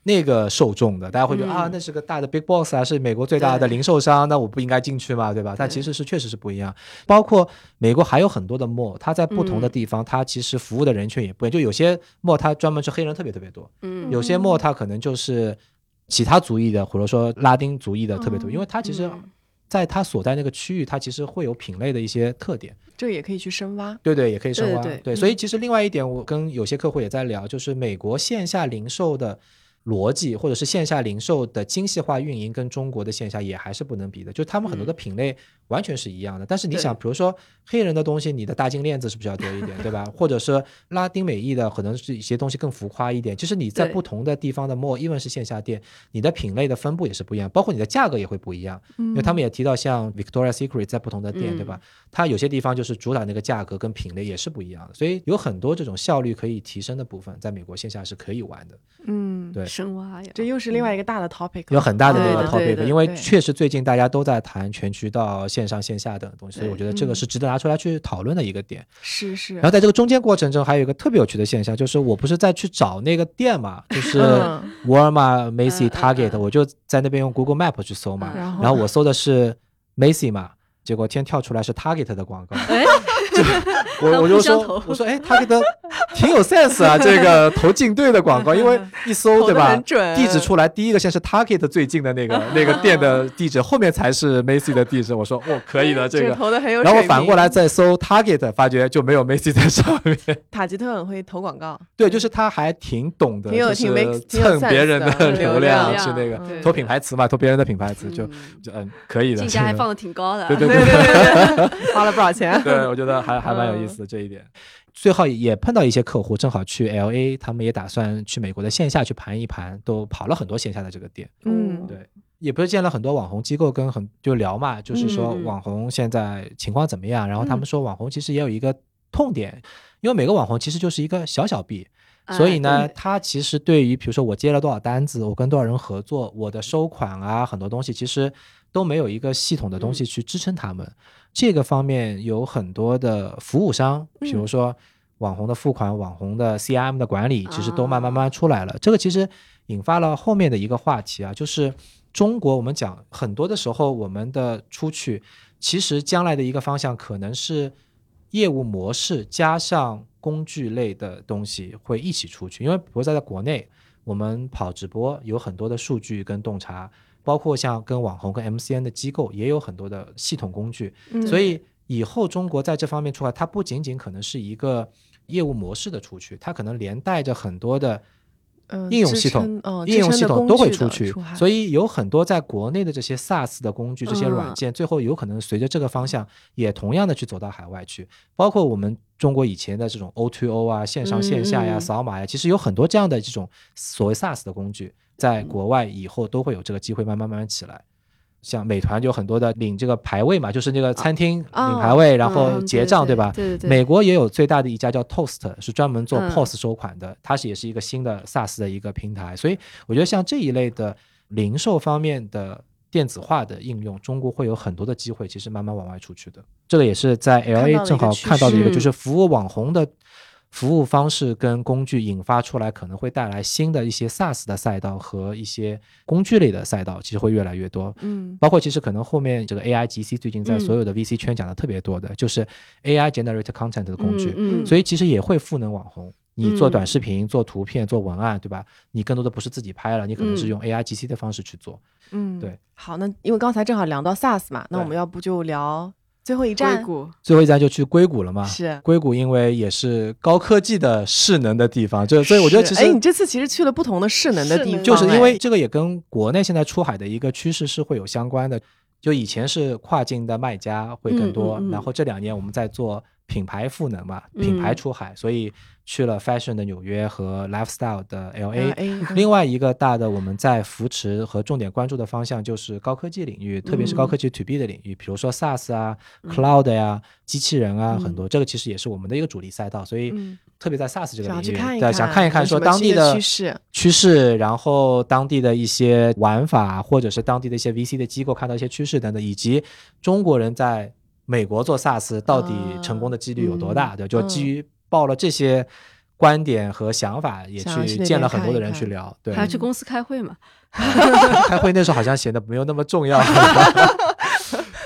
那个受众的，大家会觉得啊，那是个大的 big boss 啊，是美国最大的零售商，那我不应该进去嘛，对吧？但其实是确实是不一样。包括美国还有很多的 mall，它在不同的地方，它其实服务的人群也不一样。就有些 mall 它专门是黑人特别特别多，嗯，有些 mall 它可能就是其他族裔的，或者说拉丁族裔的特别多，因为它其实在它所在那个区域，它其实会有品类的一些特点。这个也可以去深挖，对对，也可以深挖。对，所以其实另外一点，我跟有些客户也在聊，就是美国线下零售的。逻辑或者是线下零售的精细化运营跟中国的线下也还是不能比的，就他们很多的品类完全是一样的。但是你想，比如说黑人的东西，你的大金链子是不是要多一点，对吧？或者是拉丁美裔的，可能是一些东西更浮夸一点。其实你在不同的地方的 mall，因为是线下店，你的品类的分布也是不一样，包括你的价格也会不一样。因为他们也提到，像 Victoria Secret 在不同的店，对吧？它有些地方就是主打那个价格跟品类也是不一样的，所以有很多这种效率可以提升的部分，在美国线下是可以玩的。嗯，对，深挖呀，这又是另外一个大的 topic，有很大的那个 topic，因为确实最近大家都在谈全渠道、线上线下等东西，所以我觉得这个是值得拿出来去讨论的一个点。是是。然后在这个中间过程中，还有一个特别有趣的现象，就是我不是在去找那个店嘛，就是沃尔玛、Macy、Target，我就在那边用 Google Map 去搜嘛，然后我搜的是 Macy 嘛。结果天跳出来是 Target 的广告，我我就说我说哎，Target 挺有 sense 啊，这个 投进队的广告，因为 一搜对吧，地址出来第一个先是 Target 最近的那个 那个店的地址，后面才是 Macy 的地址。我说哦，可以的这个，投的很有。然后反过来再搜 Target，发觉就没有 Macy 在上面。塔吉特很会投广告，对，就是他还挺懂得，就是蹭别人的流量，是那个投品牌词嘛，投别人的品牌词就就嗯可以的，竞价还放的挺高的，对对。对对对，花了不少钱。对，我觉得还还蛮有意思的这一点。最后也碰到一些客户，正好去 L A，他们也打算去美国的线下去盘一盘，都跑了很多线下的这个店。嗯，对，也不是见了很多网红机构跟很就聊嘛，就是说网红现在情况怎么样？然后他们说网红其实也有一个痛点，因为每个网红其实就是一个小小币。所以呢，他其实对于比如说我接了多少单子，我跟多少人合作，我的收款啊，很多东西其实。都没有一个系统的东西去支撑他们。这个方面有很多的服务商，比如说网红的付款、网红的 CRM 的管理，其实都慢慢慢出来了。这个其实引发了后面的一个话题啊，就是中国我们讲很多的时候，我们的出去其实将来的一个方向可能是业务模式加上工具类的东西会一起出去，因为比如在国内我们跑直播有很多的数据跟洞察。包括像跟网红跟 MCN 的机构也有很多的系统工具，所以以后中国在这方面出来，它不仅仅可能是一个业务模式的出去，它可能连带着很多的应用系统、应用系统都会出去。所以有很多在国内的这些 SaaS 的工具、这些软件，最后有可能随着这个方向也同样的去走到海外去。包括我们中国以前的这种 O2O 啊、线上线下呀、扫码呀，其实有很多这样的这种所谓 SaaS 的工具。在国外以后都会有这个机会慢慢慢慢起来，像美团就很多的领这个排位嘛，就是那个餐厅领排位，然后结账，对吧？对对。美国也有最大的一家叫 Toast，是专门做 POS 收款的，它是也是一个新的 SaaS 的一个平台。所以我觉得像这一类的零售方面的电子化的应用，中国会有很多的机会，其实慢慢往外出去的。这个也是在 LA 正好看到的一个，就是服务网红的。服务方式跟工具引发出来，可能会带来新的一些 SaaS 的赛道和一些工具类的赛道，其实会越来越多。嗯，包括其实可能后面这个 AI GC 最近在所有的 VC 圈讲的特别多的，就是 AI generate content 的工具。嗯，所以其实也会赋能网红，你做短视频、做图片、做文案，对吧？你更多的不是自己拍了，你可能是用 AI GC 的方式去做。嗯，对。好，那因为刚才正好聊到 SaaS 嘛，那我们要不就聊。最后一站，硅谷。最后一站就去硅谷了嘛？是硅谷，因为也是高科技的势能的地方，就所以我觉得其实，哎，你这次其实去了不同的势能的地方，就是因为这个也跟国内现在出海的一个趋势是会有相关的。就以前是跨境的卖家会更多，然后这两年我们在做品牌赋能嘛，品牌出海，所以。去了 fashion 的纽约和 lifestyle 的 L A，另外一个大的我们在扶持和重点关注的方向就是高科技领域，特别是高科技 to B 的领域，比如说 SaaS 啊、Cloud 呀、机器人啊，很多这个其实也是我们的一个主力赛道，所以特别在 SaaS 这个领域，对，想看一看说当地的趋势，趋势，然后当地的一些玩法，或者是当地的一些 VC 的机构看到一些趋势等等，以及中国人在美国做 SaaS 到底成功的几率有多大？对，就基于。报了这些观点和想法，也去见了很多的人去聊，对，还要去公司开会嘛？开会那时候好像显得没有那么重要。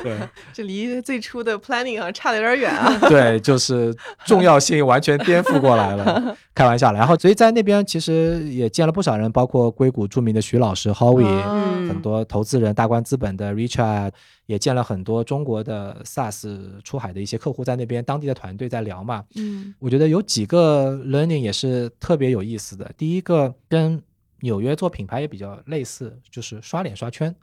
对，这离最初的 planning 啊差的有点远啊。对，就是重要性完全颠覆过来了，开玩笑了。然后，所以在那边其实也见了不少人，包括硅谷著名的徐老师 Howie，很多投资人，大观资本的 Richard。也见了很多中国的 SaaS 出海的一些客户，在那边当地的团队在聊嘛。嗯，我觉得有几个 learning 也是特别有意思的。第一个跟纽约做品牌也比较类似，就是刷脸刷圈，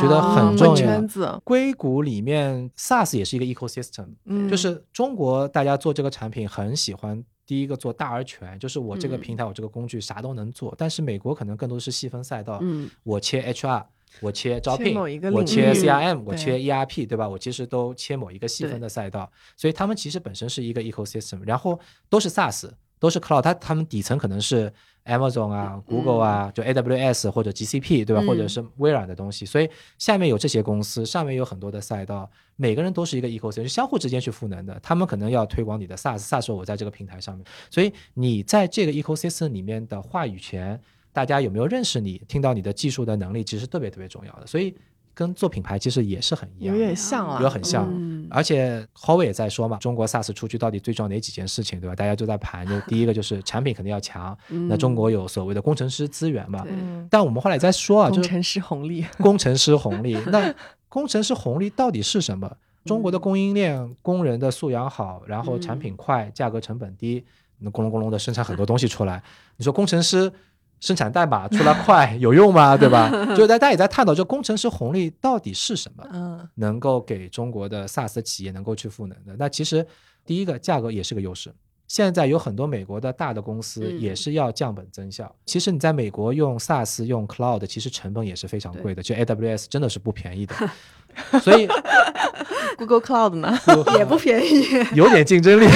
觉得很重要。圈子，硅谷里面 SaaS 也是一个 ecosystem，就是中国大家做这个产品很喜欢第一个做大而全，就是我这个平台我这个工具啥都能做。但是美国可能更多是细分赛道，我切 HR。我切招聘，我切 CRM，我切 ERP，对吧？我其实都切某一个细分的赛道，所以他们其实本身是一个 ecosystem，然后都是 SaaS，都是 Cloud，它他们底层可能是 Amazon 啊、Google 啊，就 AWS 或者 GCP，对吧？或者是微软的东西，所以下面有这些公司，上面有很多的赛道，每个人都是一个 ecosystem，相互之间去赋能的。他们可能要推广你的 SaaS，SaaS 我在这个平台上面，所以你在这个 ecosystem 里面的话语权。大家有没有认识你？听到你的技术的能力，其实特别特别重要的。所以跟做品牌其实也是很一样，有点像啊，有很像。而且 Howie 也在说嘛，中国 SaaS 出去到底最重要哪几件事情，对吧？大家都在盘，就第一个就是产品肯定要强。那中国有所谓的工程师资源嘛？但我们后来在说啊，工程师红利，工程师红利。那工程师红利到底是什么？中国的供应链工人的素养好，然后产品快，价格成本低，那咕隆咕隆的生产很多东西出来。你说工程师？生产代码出来快 有用吗？对吧？就大家也在探讨这工程师红利到底是什么？嗯，能够给中国的 SaaS 企业能够去赋能的。那其实第一个价格也是个优势。现在有很多美国的大的公司也是要降本增效。其实你在美国用 SaaS 用 Cloud，其实成本也是非常贵的。就 AWS 真的是不便宜的。所以 Google Cloud 呢也不便宜，有点竞争力。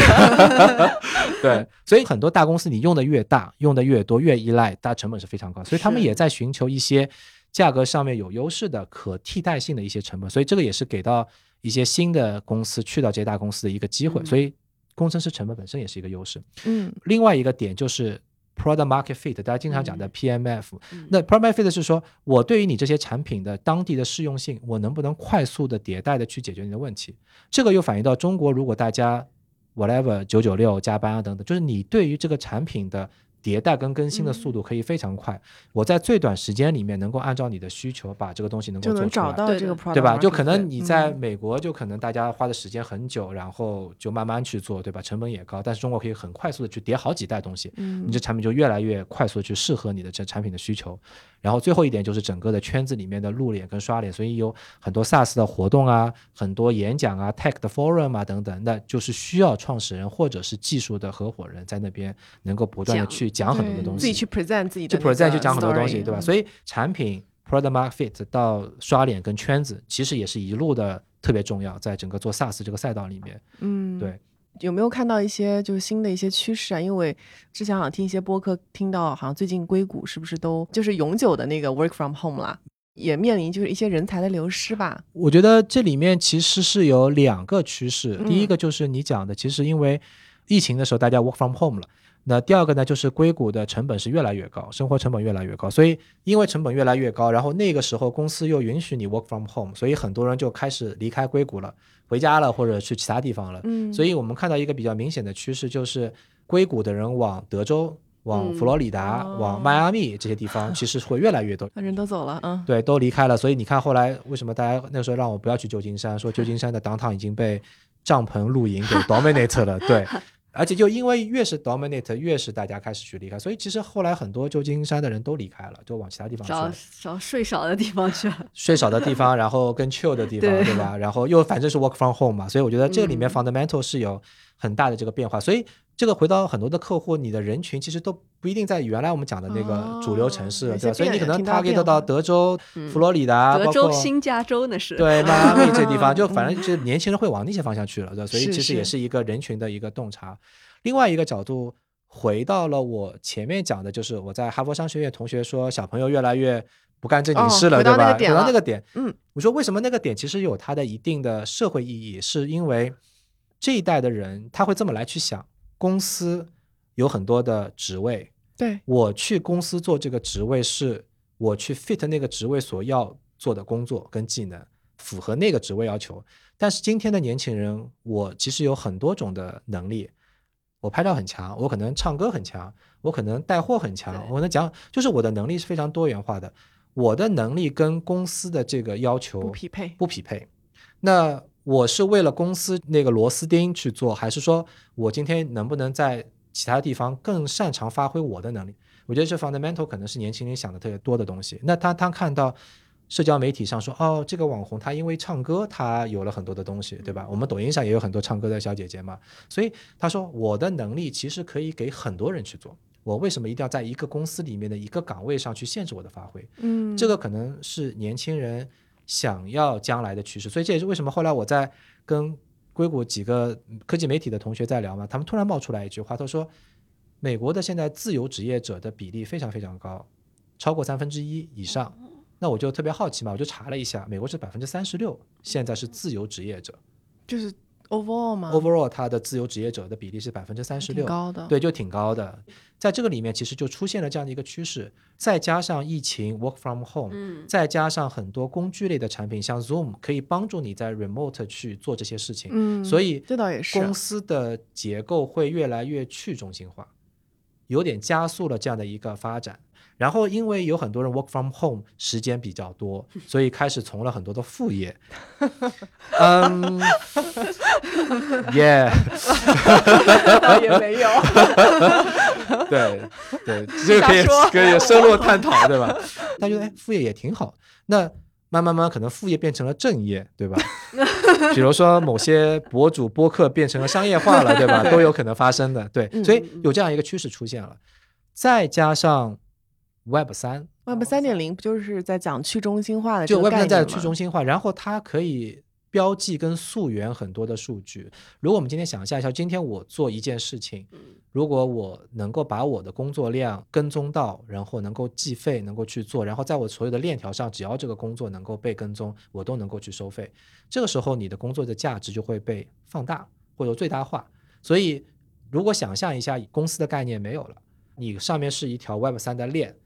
对，所以很多大公司你用的越大，用的越多，越依赖，它成本是非常高。所以他们也在寻求一些价格上面有优势的可替代性的一些成本，所以这个也是给到一些新的公司去到这些大公司的一个机会。所以工程师成本本身也是一个优势。嗯，另外一个点就是 product market fit，大家经常讲的 PMF。那 product market fit 是说我对于你这些产品的当地的适用性，我能不能快速的迭代的去解决你的问题？这个又反映到中国，如果大家 whatever 九九六加班啊等等，就是你对于这个产品的。迭代跟更新的速度可以非常快，我在最短时间里面能够按照你的需求把这个东西能够就能找到这个 product，对吧？就可能你在美国就可能大家花的时间很久，然后就慢慢去做，对吧？成本也高，但是中国可以很快速的去叠好几代东西，你这产品就越来越快速的去适合你的这产品的需求。然后最后一点就是整个的圈子里面的露脸跟刷脸，所以有很多 SaaS 的活动啊，很多演讲啊，Tech 的 Forum 啊等等，那就是需要创始人或者是技术的合伙人在那边能够不断的去讲很多的东西，自己去 present 自己的，去 present 去讲很多东西，对吧？所以产品 product market fit 到刷脸跟圈子，其实也是一路的特别重要，在整个做 SaaS 这个赛道里面，嗯，对。有没有看到一些就是新的一些趋势啊？因为之前好像听一些播客，听到好像最近硅谷是不是都就是永久的那个 work from home 啦，也面临就是一些人才的流失吧？我觉得这里面其实是有两个趋势，第一个就是你讲的，其实因为疫情的时候大家 work from home 了。那第二个呢，就是硅谷的成本是越来越高，生活成本越来越高，所以因为成本越来越高，然后那个时候公司又允许你 work from home，所以很多人就开始离开硅谷了，回家了或者去其他地方了。嗯，所以我们看到一个比较明显的趋势，就是硅谷的人往德州、往佛罗里达、往迈阿密这些地方，其实会越来越多。人都走了，嗯，对，都离开了。所以你看后来为什么大家那时候让我不要去旧金山，说旧金山的 downtown 已经被帐篷露营给 dominate 了，对。而且就因为越是 dominate，越是大家开始去离开，所以其实后来很多旧金山的人都离开了，就往其他地方去找找睡少的地方去了。睡少的地方，然后更 chill 的地方，对吧？然后又反正是 work from home 嘛，所以我觉得这里面 fundamental 是有很大的这个变化，所以。这个回到很多的客户，你的人群其实都不一定在原来我们讲的那个主流城市，对吧？所以你可能 target 到德州、佛罗里达、德州、新加州那是对迈阿密这地方，就反正就年轻人会往那些方向去了，对所以其实也是一个人群的一个洞察。另外一个角度，回到了我前面讲的，就是我在哈佛商学院同学说，小朋友越来越不干正经事了，对吧？回到那个点，嗯，我说为什么那个点其实有它的一定的社会意义，是因为这一代的人他会这么来去想。公司有很多的职位，对我去公司做这个职位，是我去 fit 那个职位所要做的工作跟技能，符合那个职位要求。但是今天的年轻人，我其实有很多种的能力，我拍照很强，我可能唱歌很强，我可能带货很强，我能讲，就是我的能力是非常多元化的。我的能力跟公司的这个要求不匹配，不匹配。那我是为了公司那个螺丝钉去做，还是说我今天能不能在其他地方更擅长发挥我的能力？我觉得这 fundamental 可能是年轻人想的特别多的东西。那他他看到社交媒体上说，哦，这个网红他因为唱歌，他有了很多的东西，对吧？我们抖音上也有很多唱歌的小姐姐嘛。所以他说，我的能力其实可以给很多人去做。我为什么一定要在一个公司里面的一个岗位上去限制我的发挥？嗯，这个可能是年轻人。想要将来的趋势，所以这也是为什么后来我在跟硅谷几个科技媒体的同学在聊嘛，他们突然冒出来一句话，他说：“美国的现在自由职业者的比例非常非常高，超过三分之一以上。”那我就特别好奇嘛，我就查了一下，美国是百分之三十六，现在是自由职业者，就是。Overall 吗？overall，它的自由职业者的比例是百分之三十六，高的，对，就挺高的。在这个里面，其实就出现了这样的一个趋势，再加上疫情 work from home，嗯，再加上很多工具类的产品，像 Zoom 可以帮助你在 remote 去做这些事情，嗯，所以这倒也是公司的结构会越来越去中心化，有点加速了这样的一个发展。然后，因为有很多人 work from home 时间比较多，所以开始从了很多的副业。嗯，耶，也没有。对对，这个可以可以深入探讨，对吧？他觉得哎，副业也挺好。那慢慢慢，可能副业变成了正业，对吧？比如说某些博主播客变成了商业化了，对吧？都有可能发生的。对，所以有这样一个趋势出现了，再加上。Web 三，Web 三点零不就是在讲去中心化的？就 Web 三在去中心化，然后它可以标记跟溯源很多的数据。如果我们今天想象一下，今天我做一件事情，如果我能够把我的工作量跟踪到，然后能够计费，能够去做，然后在我所有的链条上，只要这个工作能够被跟踪，我都能够去收费。这个时候，你的工作的价值就会被放大或者最大化。所以，如果想象一下，公司的概念没有了，你上面是一条 Web 三的链，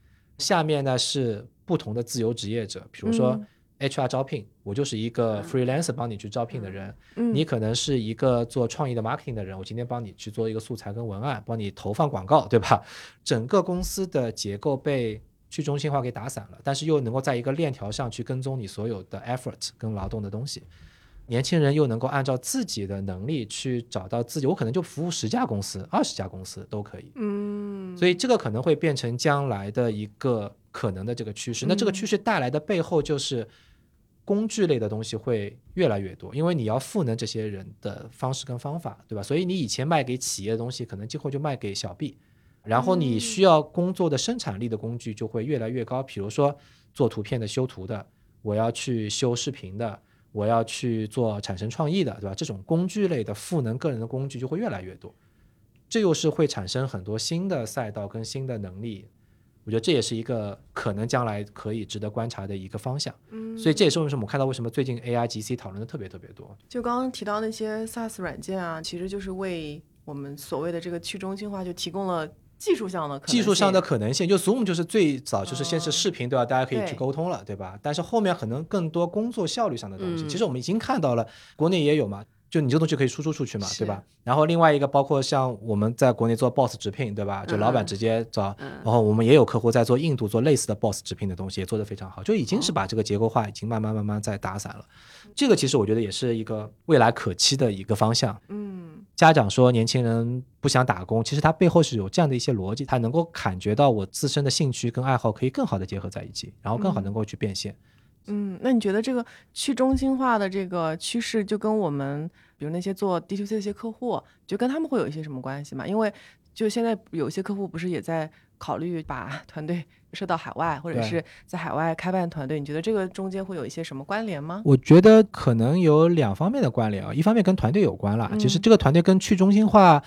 下面呢是不同的自由职业者，比如说。HR 招聘，我就是一个 freelancer 帮你去招聘的人。嗯，你可能是一个做创意的 marketing 的人，我今天帮你去做一个素材跟文案，帮你投放广告，对吧？整个公司的结构被去中心化给打散了，但是又能够在一个链条上去跟踪你所有的 effort 跟劳动的东西。年轻人又能够按照自己的能力去找到自己，我可能就服务十家公司、二十家公司都可以。嗯，所以这个可能会变成将来的一个可能的这个趋势。那这个趋势带来的背后就是。工具类的东西会越来越多，因为你要赋能这些人的方式跟方法，对吧？所以你以前卖给企业的东西，可能今后就卖给小 B，然后你需要工作的生产力的工具就会越来越高。比如说做图片的修图的，我要去修视频的，我要去做产生创意的，对吧？这种工具类的赋能个人的工具就会越来越多，这又是会产生很多新的赛道跟新的能力。我觉得这也是一个可能将来可以值得观察的一个方向，嗯，所以这也是为什么我们看到为什么最近 AI GC 讨论的特别特别多。就刚刚提到那些 SaaS 软件啊，其实就是为我们所谓的这个去中心化就提供了技术上的技术上的可能性。就 Zoom 就是最早就是先是视频对吧？大家可以去沟通了对吧？但是后面可能更多工作效率上的东西，其实我们已经看到了，国内也有嘛。就你这东西可以输出出去嘛，对吧？然后另外一个包括像我们在国内做 Boss 直聘，对吧？就老板直接找，然后我们也有客户在做印度做类似的 Boss 直聘的东西，也做得非常好，就已经是把这个结构化已经慢慢慢慢在打散了。这个其实我觉得也是一个未来可期的一个方向。嗯，家长说年轻人不想打工，其实他背后是有这样的一些逻辑，他能够感觉到我自身的兴趣跟爱好可以更好的结合在一起，然后更好能够去变现。嗯，那你觉得这个去中心化的这个趋势，就跟我们比如那些做 D to C 的一些客户，就跟他们会有一些什么关系吗？因为就现在有些客户不是也在考虑把 团队设到海外，或者是在海外开办团队？你觉得这个中间会有一些什么关联吗？我觉得可能有两方面的关联啊，一方面跟团队有关了，其实这个团队跟去中心化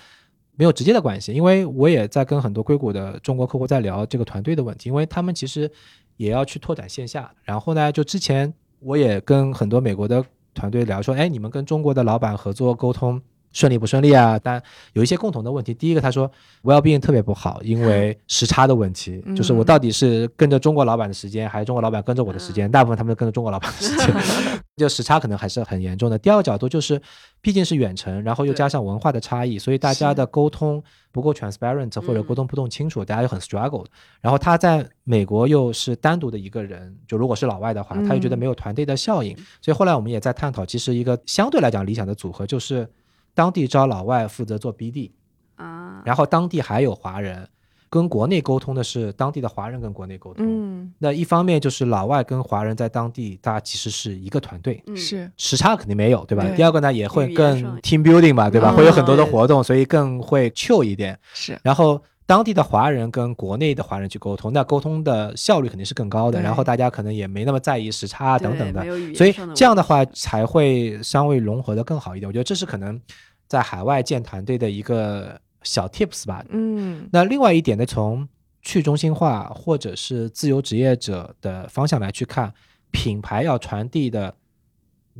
没有直接的关系，因为我也在跟很多硅谷的中国客户在聊这个团队的问题，因为他们其实。也要去拓展线下，然后呢，就之前我也跟很多美国的团队聊说，哎，你们跟中国的老板合作沟通顺利不顺利啊？但有一些共同的问题，第一个他说，well-being 特别不好，因为时差的问题，就是我到底是跟着中国老板的时间，还是中国老板跟着我的时间？大部分他们都跟着中国老板的时间，就时差可能还是很严重的。第二个角度就是，毕竟是远程，然后又加上文化的差异，所以大家的沟通。不够 transparent 或者沟通不动清楚，大家又很 struggle。然后他在美国又是单独的一个人，就如果是老外的话，他又觉得没有团队的效应。所以后来我们也在探讨，其实一个相对来讲理想的组合就是当地招老外负责做 BD 啊，然后当地还有华人。跟国内沟通的是当地的华人跟国内沟通，嗯，那一方面就是老外跟华人在当地，大家其实是一个团队，是时差肯定没有，对吧？第二个呢，也会更 team building 嘛，对吧？会有很多的活动，所以更会 chill 一点。是，然后当地的华人跟国内的华人去沟通，那沟通的效率肯定是更高的。然后大家可能也没那么在意时差等等的，所以这样的话才会相对融合的更好一点。我觉得这是可能在海外建团队的一个。小 tips 吧，嗯，那另外一点呢，从去中心化或者是自由职业者的方向来去看，品牌要传递的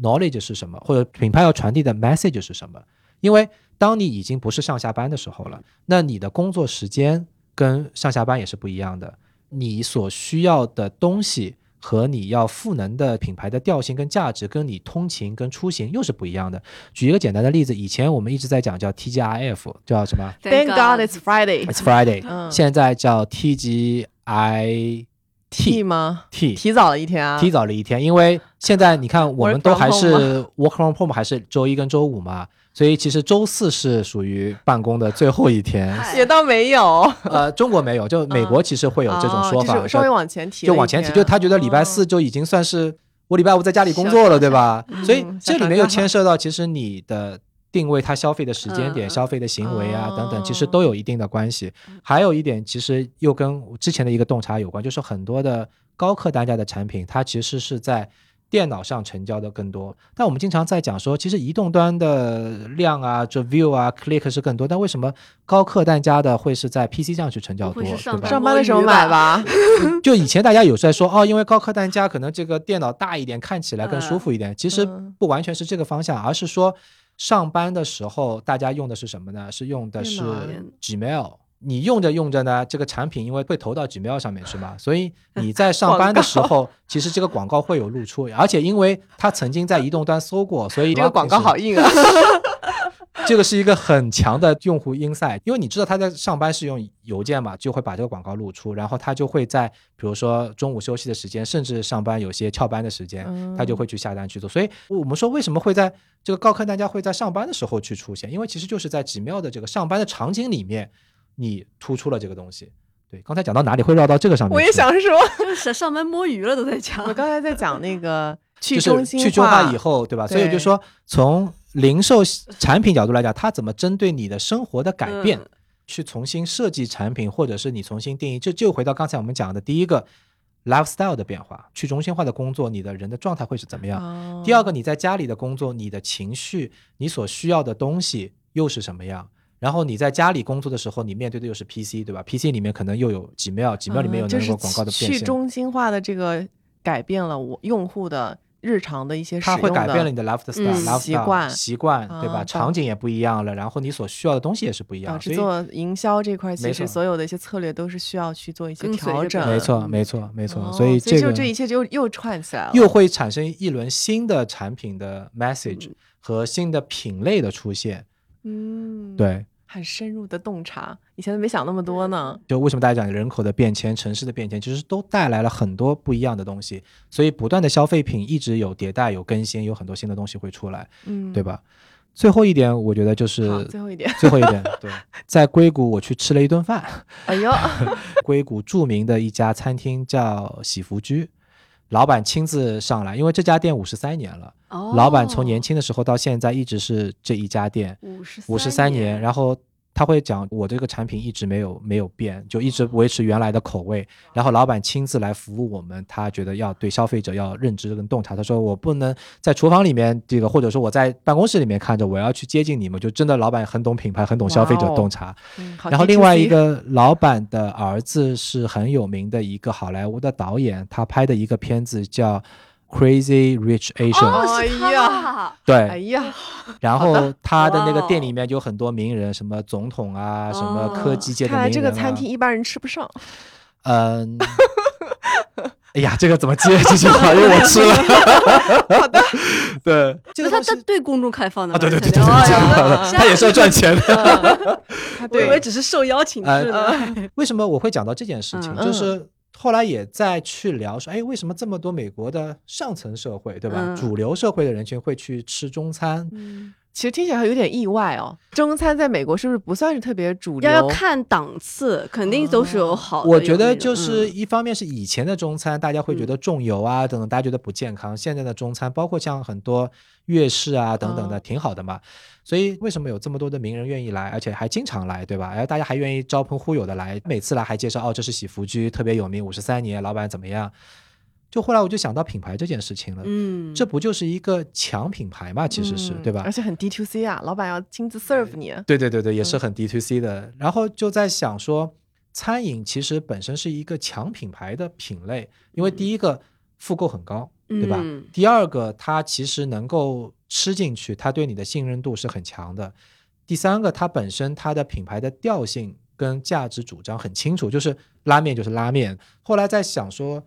knowledge 是什么，或者品牌要传递的 message 是什么？因为当你已经不是上下班的时候了，那你的工作时间跟上下班也是不一样的，你所需要的东西。和你要赋能的品牌的调性跟价值，跟你通勤跟出行又是不一样的。举一个简单的例子，以前我们一直在讲叫 TGIF，叫什么？Thank God it's Friday。It's Friday。现在叫 TGIT 吗？T 提早了一天啊！提早了一天，因为现在你看，我们都还是 Work from home，还是周一跟周五嘛。所以其实周四是属于办公的最后一天，也倒没有。呃，中国没有，就美国其实会有这种说法，稍微往前提，就往前提，就他觉得礼拜四就已经算是我礼拜五在家里工作了，对吧？所以这里面又牵涉到其实你的定位，他消费的时间点、消费的行为啊等等，其实都有一定的关系。还有一点，其实又跟之前的一个洞察有关，就是很多的高客单价的产品，它其实是在。电脑上成交的更多。但我们经常在讲说，其实移动端的量啊，这 view 啊，click 是更多。但为什么高客单价的会是在 PC 上去成交多？上班的时候买吧。就以前大家有在说哦，因为高客单价可能这个电脑大一点，看起来更舒服一点。其实不完全是这个方向，而是说上班的时候大家用的是什么呢？是用的是 Gmail。你用着用着呢，这个产品因为会投到 Gmail 上面去嘛，所以 你在上班的时候，其实这个广告会有露出，而且因为他曾经在移动端搜过，所以这个广告好硬啊。这个是一个很强的用户 insight，因为你知道他在上班是用邮件嘛，就会把这个广告露出，然后他就会在比如说中午休息的时间，甚至上班有些翘班的时间，他就会去下单去做。所以我们说为什么会在这个告客大家会在上班的时候去出现？因为其实就是在 Gmail 的这个上班的场景里面。你突出了这个东西，对，刚才讲到哪里会绕到这个上面？我也想说，就是上班摸鱼了都在讲。我刚才在讲那个 去中心化，去中化以后，对吧？所以就说从零售产品角度来讲，它怎么针对你的生活的改变去重新设计产品，或者是你重新定义，这就回到刚才我们讲的第一个 lifestyle 的变化，去中心化的工作，你的人的状态会是怎么样？第二个，你在家里的工作，你的情绪，你所需要的东西又是什么样？然后你在家里工作的时候，你面对的又是 PC，对吧？PC 里面可能又有几秒，几秒里面有那个广告的变现。去中心化的这个改变了我用户的日常的一些它会改变了你的 lifestyle 习惯习惯，对吧？场景也不一样了，然后你所需要的东西也是不一样。制做营销这块，其实所有的一些策略都是需要去做一些调整。没错，没错，没错。所以这就这一切就又串起来了，又会产生一轮新的产品的 message 和新的品类的出现。嗯，对。很深入的洞察，以前都没想那么多呢。就为什么大家讲人口的变迁、城市的变迁，其实都带来了很多不一样的东西。所以不断的消费品一直有迭代、有更新，有很多新的东西会出来，嗯，对吧？最后一点，我觉得就是最后一点，最后一点，对，在硅谷我去吃了一顿饭。哎呦，硅谷著名的一家餐厅叫喜福居，老板亲自上来，因为这家店五十三年了。老板从年轻的时候到现在一直是这一家店，五十三年，然后他会讲我这个产品一直没有没有变，就一直维持原来的口味。然后老板亲自来服务我们，他觉得要对消费者要认知跟洞察。他说我不能在厨房里面这个，或者说我在办公室里面看着，我要去接近你们，就真的老板很懂品牌，很懂消费者洞察。然后另外一个老板的儿子是很有名的一个好莱坞的导演，他拍的一个片子叫。Crazy Rich Asian，哎呀，对，哎呀，然后他的那个店里面就很多名人，什么总统啊，什么科技界的名人啊。看来这个餐厅一般人吃不上。嗯，哎呀，这个怎么接这句话？因为我吃了。好的，对，就是他他对公众开放的，对对对对对，他也是要赚钱的。我以为只是受邀请制的。为什么我会讲到这件事情？就是。后来也在去聊说，哎，为什么这么多美国的上层社会，对吧？主流社会的人群会去吃中餐？嗯，其实听起来有点意外哦。中餐在美国是不是不算是特别主流？要看档次，肯定都是有好。我觉得就是一方面是以前的中餐，大家会觉得重油啊等等，大家觉得不健康。现在的中餐，包括像很多粤式啊等等的，挺好的嘛。所以为什么有这么多的名人愿意来，而且还经常来，对吧？哎，大家还愿意招朋呼友的来，每次来还介绍哦，这是喜福居，特别有名，五十三年，老板怎么样？就后来我就想到品牌这件事情了，嗯，这不就是一个强品牌嘛？其实是对吧？而且很 D to C 啊，老板要亲自 serve 你。对对对对，也是很 D to C 的。然后就在想说，餐饮其实本身是一个强品牌的品类，因为第一个复购很高，对吧？第二个它其实能够。吃进去，它对你的信任度是很强的。第三个，它本身它的品牌的调性跟价值主张很清楚，就是拉面就是拉面。后来在想说，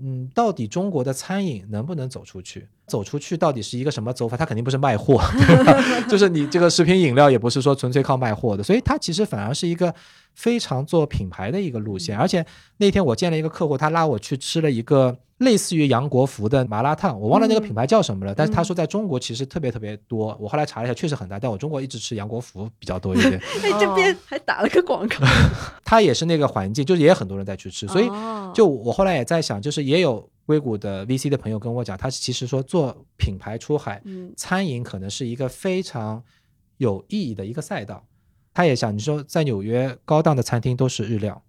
嗯，到底中国的餐饮能不能走出去？走出去到底是一个什么走法？它肯定不是卖货，就是你这个食品饮料也不是说纯粹靠卖货的，所以它其实反而是一个非常做品牌的一个路线。而且那天我见了一个客户，他拉我去吃了一个。类似于杨国福的麻辣烫，我忘了那个品牌叫什么了。但是他说在中国其实特别特别多。我后来查了一下，确实很大。但我中国一直吃杨国福比较多一点。哎，这边还打了个广告。他也是那个环境，就是也有很多人在去吃。所以，就我后来也在想，就是也有硅谷的 VC 的朋友跟我讲，他其实说做品牌出海，餐饮可能是一个非常有意义的一个赛道。他也想，你说在纽约高档的餐厅都是日料。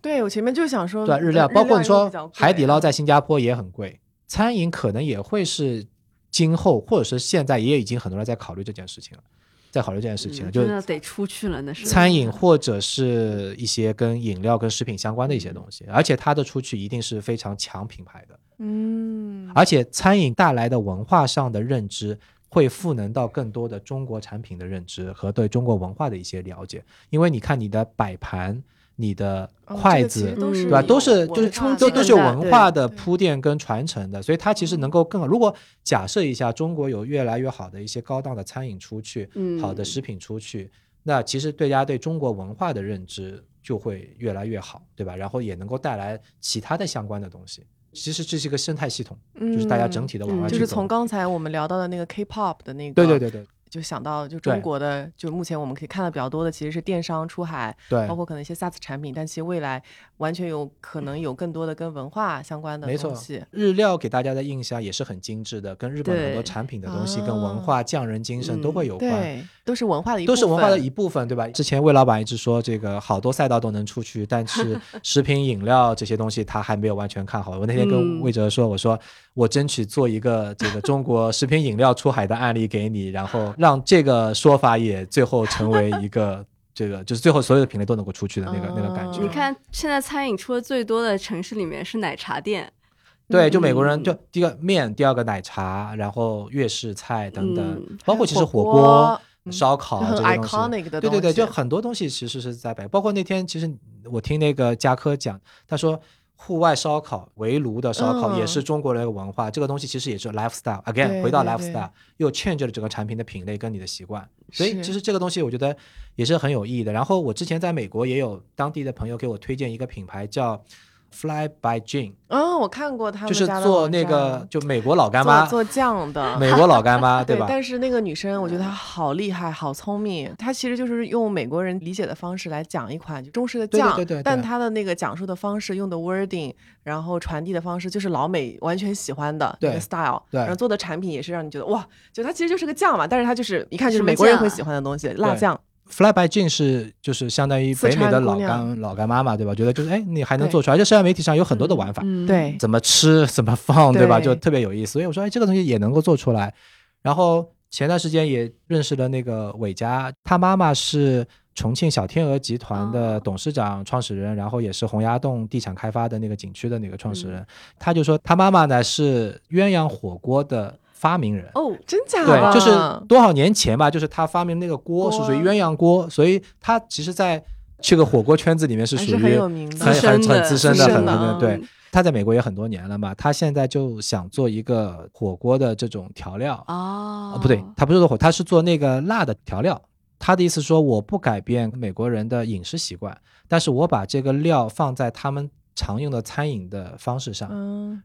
对，我前面就想说，对日料，包括你说海底捞在新加坡也很贵，餐饮可能也会是今后或者是现在也已经很多人在考虑这件事情了。在考虑这件事情，就得出去了。那是餐饮或者是一些跟饮料、跟食品相关的一些东西，而且它的出去一定是非常强品牌的。嗯，而且餐饮带来的文化上的认知，会赋能到更多的中国产品的认知和对中国文化的一些了解。因为你看你的摆盘。你的筷子，对吧？都是就是都都是有文化的铺垫跟传承的，所以它其实能够更好。如果假设一下，中国有越来越好的一些高档的餐饮出去，好的食品出去，那其实对大家对中国文化的认知就会越来越好，对吧？然后也能够带来其他的相关的东西。其实这是一个生态系统，就是大家整体的往外。就是从刚才我们聊到的那个 K-pop 的那个，对对对对。就想到，就中国的，就目前我们可以看到比较多的，其实是电商出海，对，包括可能一些 SaaS 产品，但其实未来完全有可能有更多的跟文化相关的东西。日料给大家的印象也是很精致的，跟日本很多产品的东西，跟文化匠人精神都会有关，都是文化的一都是文化的一部分，对吧？之前魏老板一直说，这个好多赛道都能出去，但是 食品饮料这些东西他还没有完全看好。我那天跟魏哲说，我说。我争取做一个这个中国食品饮料出海的案例给你，然后 让这个说法也最后成为一个 这个，就是最后所有的品类都能够出去的那个那个感觉。你看，现在餐饮出的最多的城市里面是奶茶店，对，就美国人就第一个面，第二个奶茶，然后粤式菜等等，包括其实火锅、烧烤这些东西，对对对，就很多东西其实是在北，包括那天其实我听那个嘉科讲，他说。户外烧烤、围炉的烧烤也是中国人的文化，这个东西其实也是 lifestyle。Again，回到 lifestyle，又 change 了整个产品的品类跟你的习惯，所以其实这个东西我觉得也是很有意义的。然后我之前在美国也有当地的朋友给我推荐一个品牌叫。Fly by Jane，嗯，我看过他们就是做那个就美国老干妈做酱的 美国老干妈，对吧？但是那个女生我觉得她好厉害，好聪明。她其实就是用美国人理解的方式来讲一款中式的酱，对对对。但她的那个讲述的方式、用的 wording，然后传递的方式，就是老美完全喜欢的那个 style。对，然后做的产品也是让你觉得哇，就它其实就是个酱嘛，但是它就是一看就是美国人会喜欢的东西，辣酱。Fly by Jane 是就是相当于北美的老干老干妈嘛，对吧？觉得就是哎，你还能做出来，而且社交媒体上有很多的玩法，对，怎么吃怎么放，对吧？就特别有意思。所以我说，哎，这个东西也能够做出来。然后前段时间也认识了那个伟嘉，他妈妈是重庆小天鹅集团的董事长、创始人，然后也是洪崖洞地产开发的那个景区的那个创始人。他就说，他妈妈呢是鸳鸯火锅的。发明人哦，真假？对，就是多少年前吧，就是他发明那个锅是属于鸳鸯锅，所以他其实在这个火锅圈子里面是属于很有名的、很很很资深的、很对。他在美国也很多年了嘛，他现在就想做一个火锅的这种调料哦，不对，他不是做火，他是做那个辣的调料。他的意思说，我不改变美国人的饮食习惯，但是我把这个料放在他们。常用的餐饮的方式上，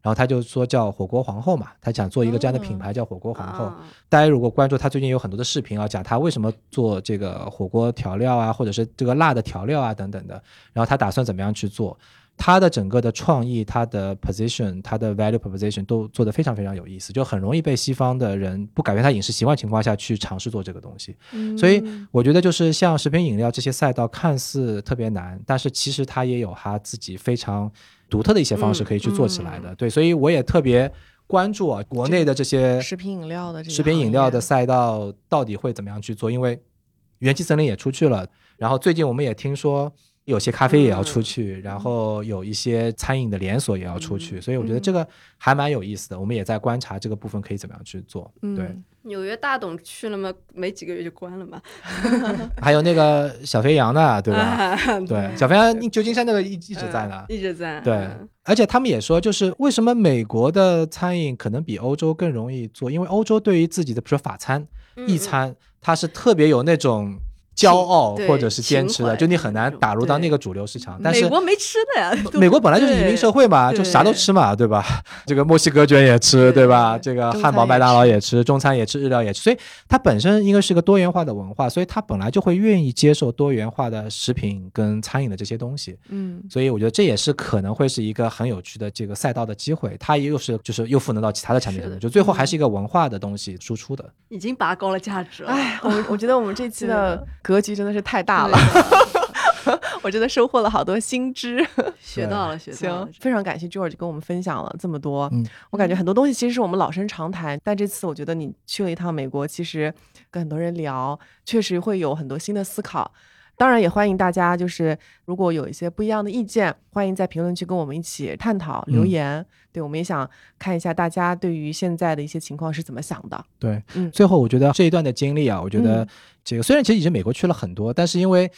然后他就说叫火锅皇后嘛，他想做一个这样的品牌叫火锅皇后。大家如果关注他最近有很多的视频啊，讲他为什么做这个火锅调料啊，或者是这个辣的调料啊等等的，然后他打算怎么样去做。他的整个的创意，他的 position，他的 value proposition 都做得非常非常有意思，就很容易被西方的人不改变他饮食习惯情况下去尝试做这个东西。所以我觉得就是像食品饮料这些赛道看似特别难，但是其实它也有它自己非常独特的一些方式可以去做起来的。对，所以我也特别关注啊，国内的这些食品饮料的食品饮料的赛道到底会怎么样去做，因为元气森林也出去了，然后最近我们也听说。有些咖啡也要出去，然后有一些餐饮的连锁也要出去，所以我觉得这个还蛮有意思的。我们也在观察这个部分可以怎么样去做。对，纽约大董去了吗？没几个月就关了嘛。还有那个小肥羊呢，对吧？对，小肥羊旧金山那个一一直在呢，一直在。对，而且他们也说，就是为什么美国的餐饮可能比欧洲更容易做？因为欧洲对于自己的，比如说法餐、意餐，它是特别有那种。骄傲或者是坚持的，就你很难打入到那个主流市场。但是美国没吃的呀，美国本来就是移民社会嘛，就啥都吃嘛，对吧？这个墨西哥卷也吃，对吧？这个汉堡麦当劳也吃，中餐也吃，日料也吃，所以它本身应该是个多元化的文化，所以它本来就会愿意接受多元化的食品跟餐饮的这些东西。嗯，所以我觉得这也是可能会是一个很有趣的这个赛道的机会。它又是就是又赋能到其他的产品上面，就最后还是一个文化的东西输出的，已经拔高了价值了。哎，我我觉得我们这期 的。格局真的是太大了，我真的收获了好多新知，学到了，学到了。行，非常感谢 George 跟我们分享了这么多。嗯，我感觉很多东西其实是我们老生常谈，但这次我觉得你去了一趟美国，其实跟很多人聊，确实会有很多新的思考。当然也欢迎大家，就是如果有一些不一样的意见，欢迎在评论区跟我们一起探讨留言。对，我们也想看一下大家对于现在的一些情况是怎么想的。对，嗯，最后我觉得这一段的经历啊，我觉得这个虽然其实已经美国去了很多，但是因为。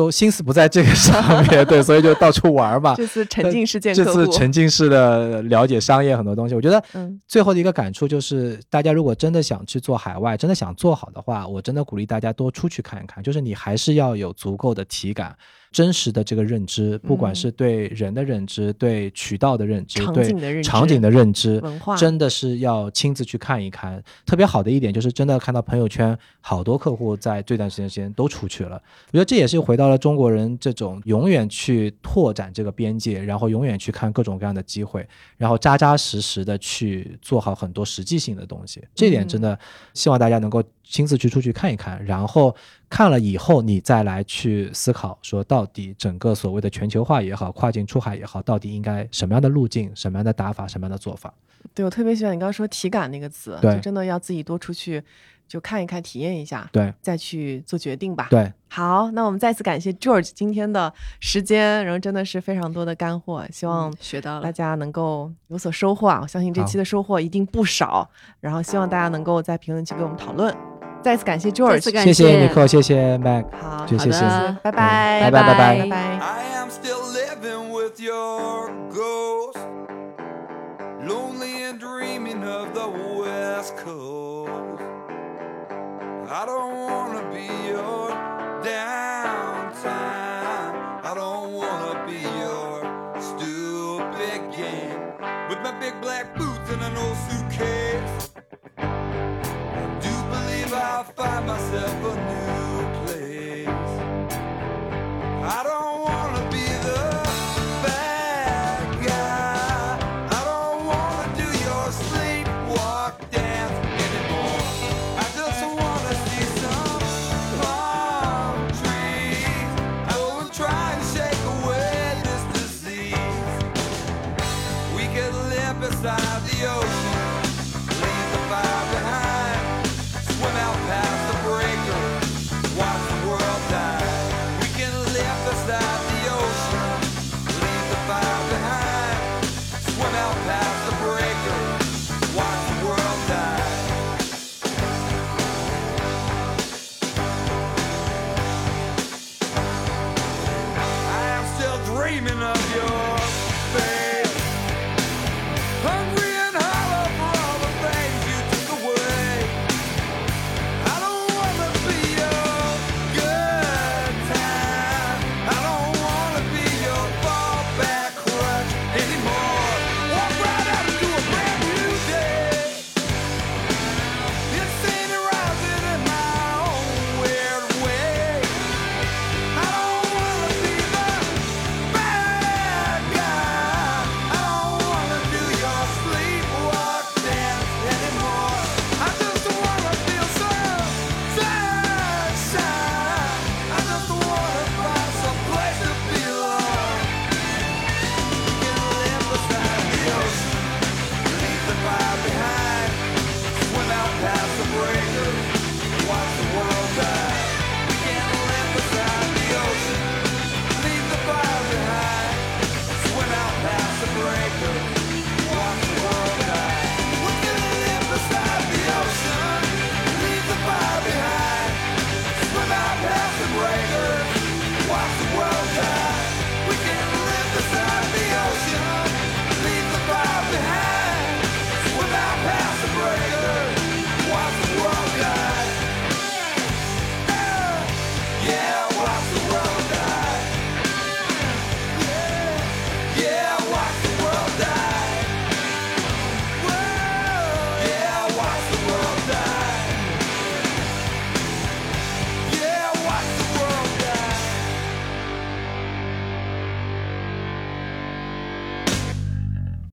都心思不在这个上面，对，所以就到处玩嘛。这次沉浸式见客户，这次沉浸式的了解商业很多东西。我觉得，嗯，最后的一个感触就是，大家如果真的想去做海外，真的想做好的话，我真的鼓励大家多出去看一看。就是你还是要有足够的体感。真实的这个认知，不管是对人的认知、对渠道的认知、对场景的认知，真的是要亲自去看一看。特别好的一点就是，真的看到朋友圈好多客户在这段时间时间都出去了。我觉得这也是回到了中国人这种永远去拓展这个边界，然后永远去看各种各样的机会，然后扎扎实实的去做好很多实际性的东西。这点真的希望大家能够。亲自去出去看一看，然后看了以后，你再来去思考，说到底整个所谓的全球化也好，跨境出海也好，到底应该什么样的路径、什么样的打法、什么样的做法？对我特别喜欢你刚刚说体感那个词，就，真的要自己多出去就看一看、体验一下，对，再去做决定吧。对，好，那我们再次感谢 George 今天的时间，然后真的是非常多的干货，希望学到了大家能够有所收获啊！我相信这期的收获一定不少，然后希望大家能够在评论区给我们讨论。再次感谢 George，谢谢尼克，谢谢 Mac，好，谢谢，拜拜，拜拜，拜拜，拜拜。I don't wanna be your downtime. I don't wanna be your stupid game with my big black boots and an old suitcase. I do believe I'll find myself a new place. I don't.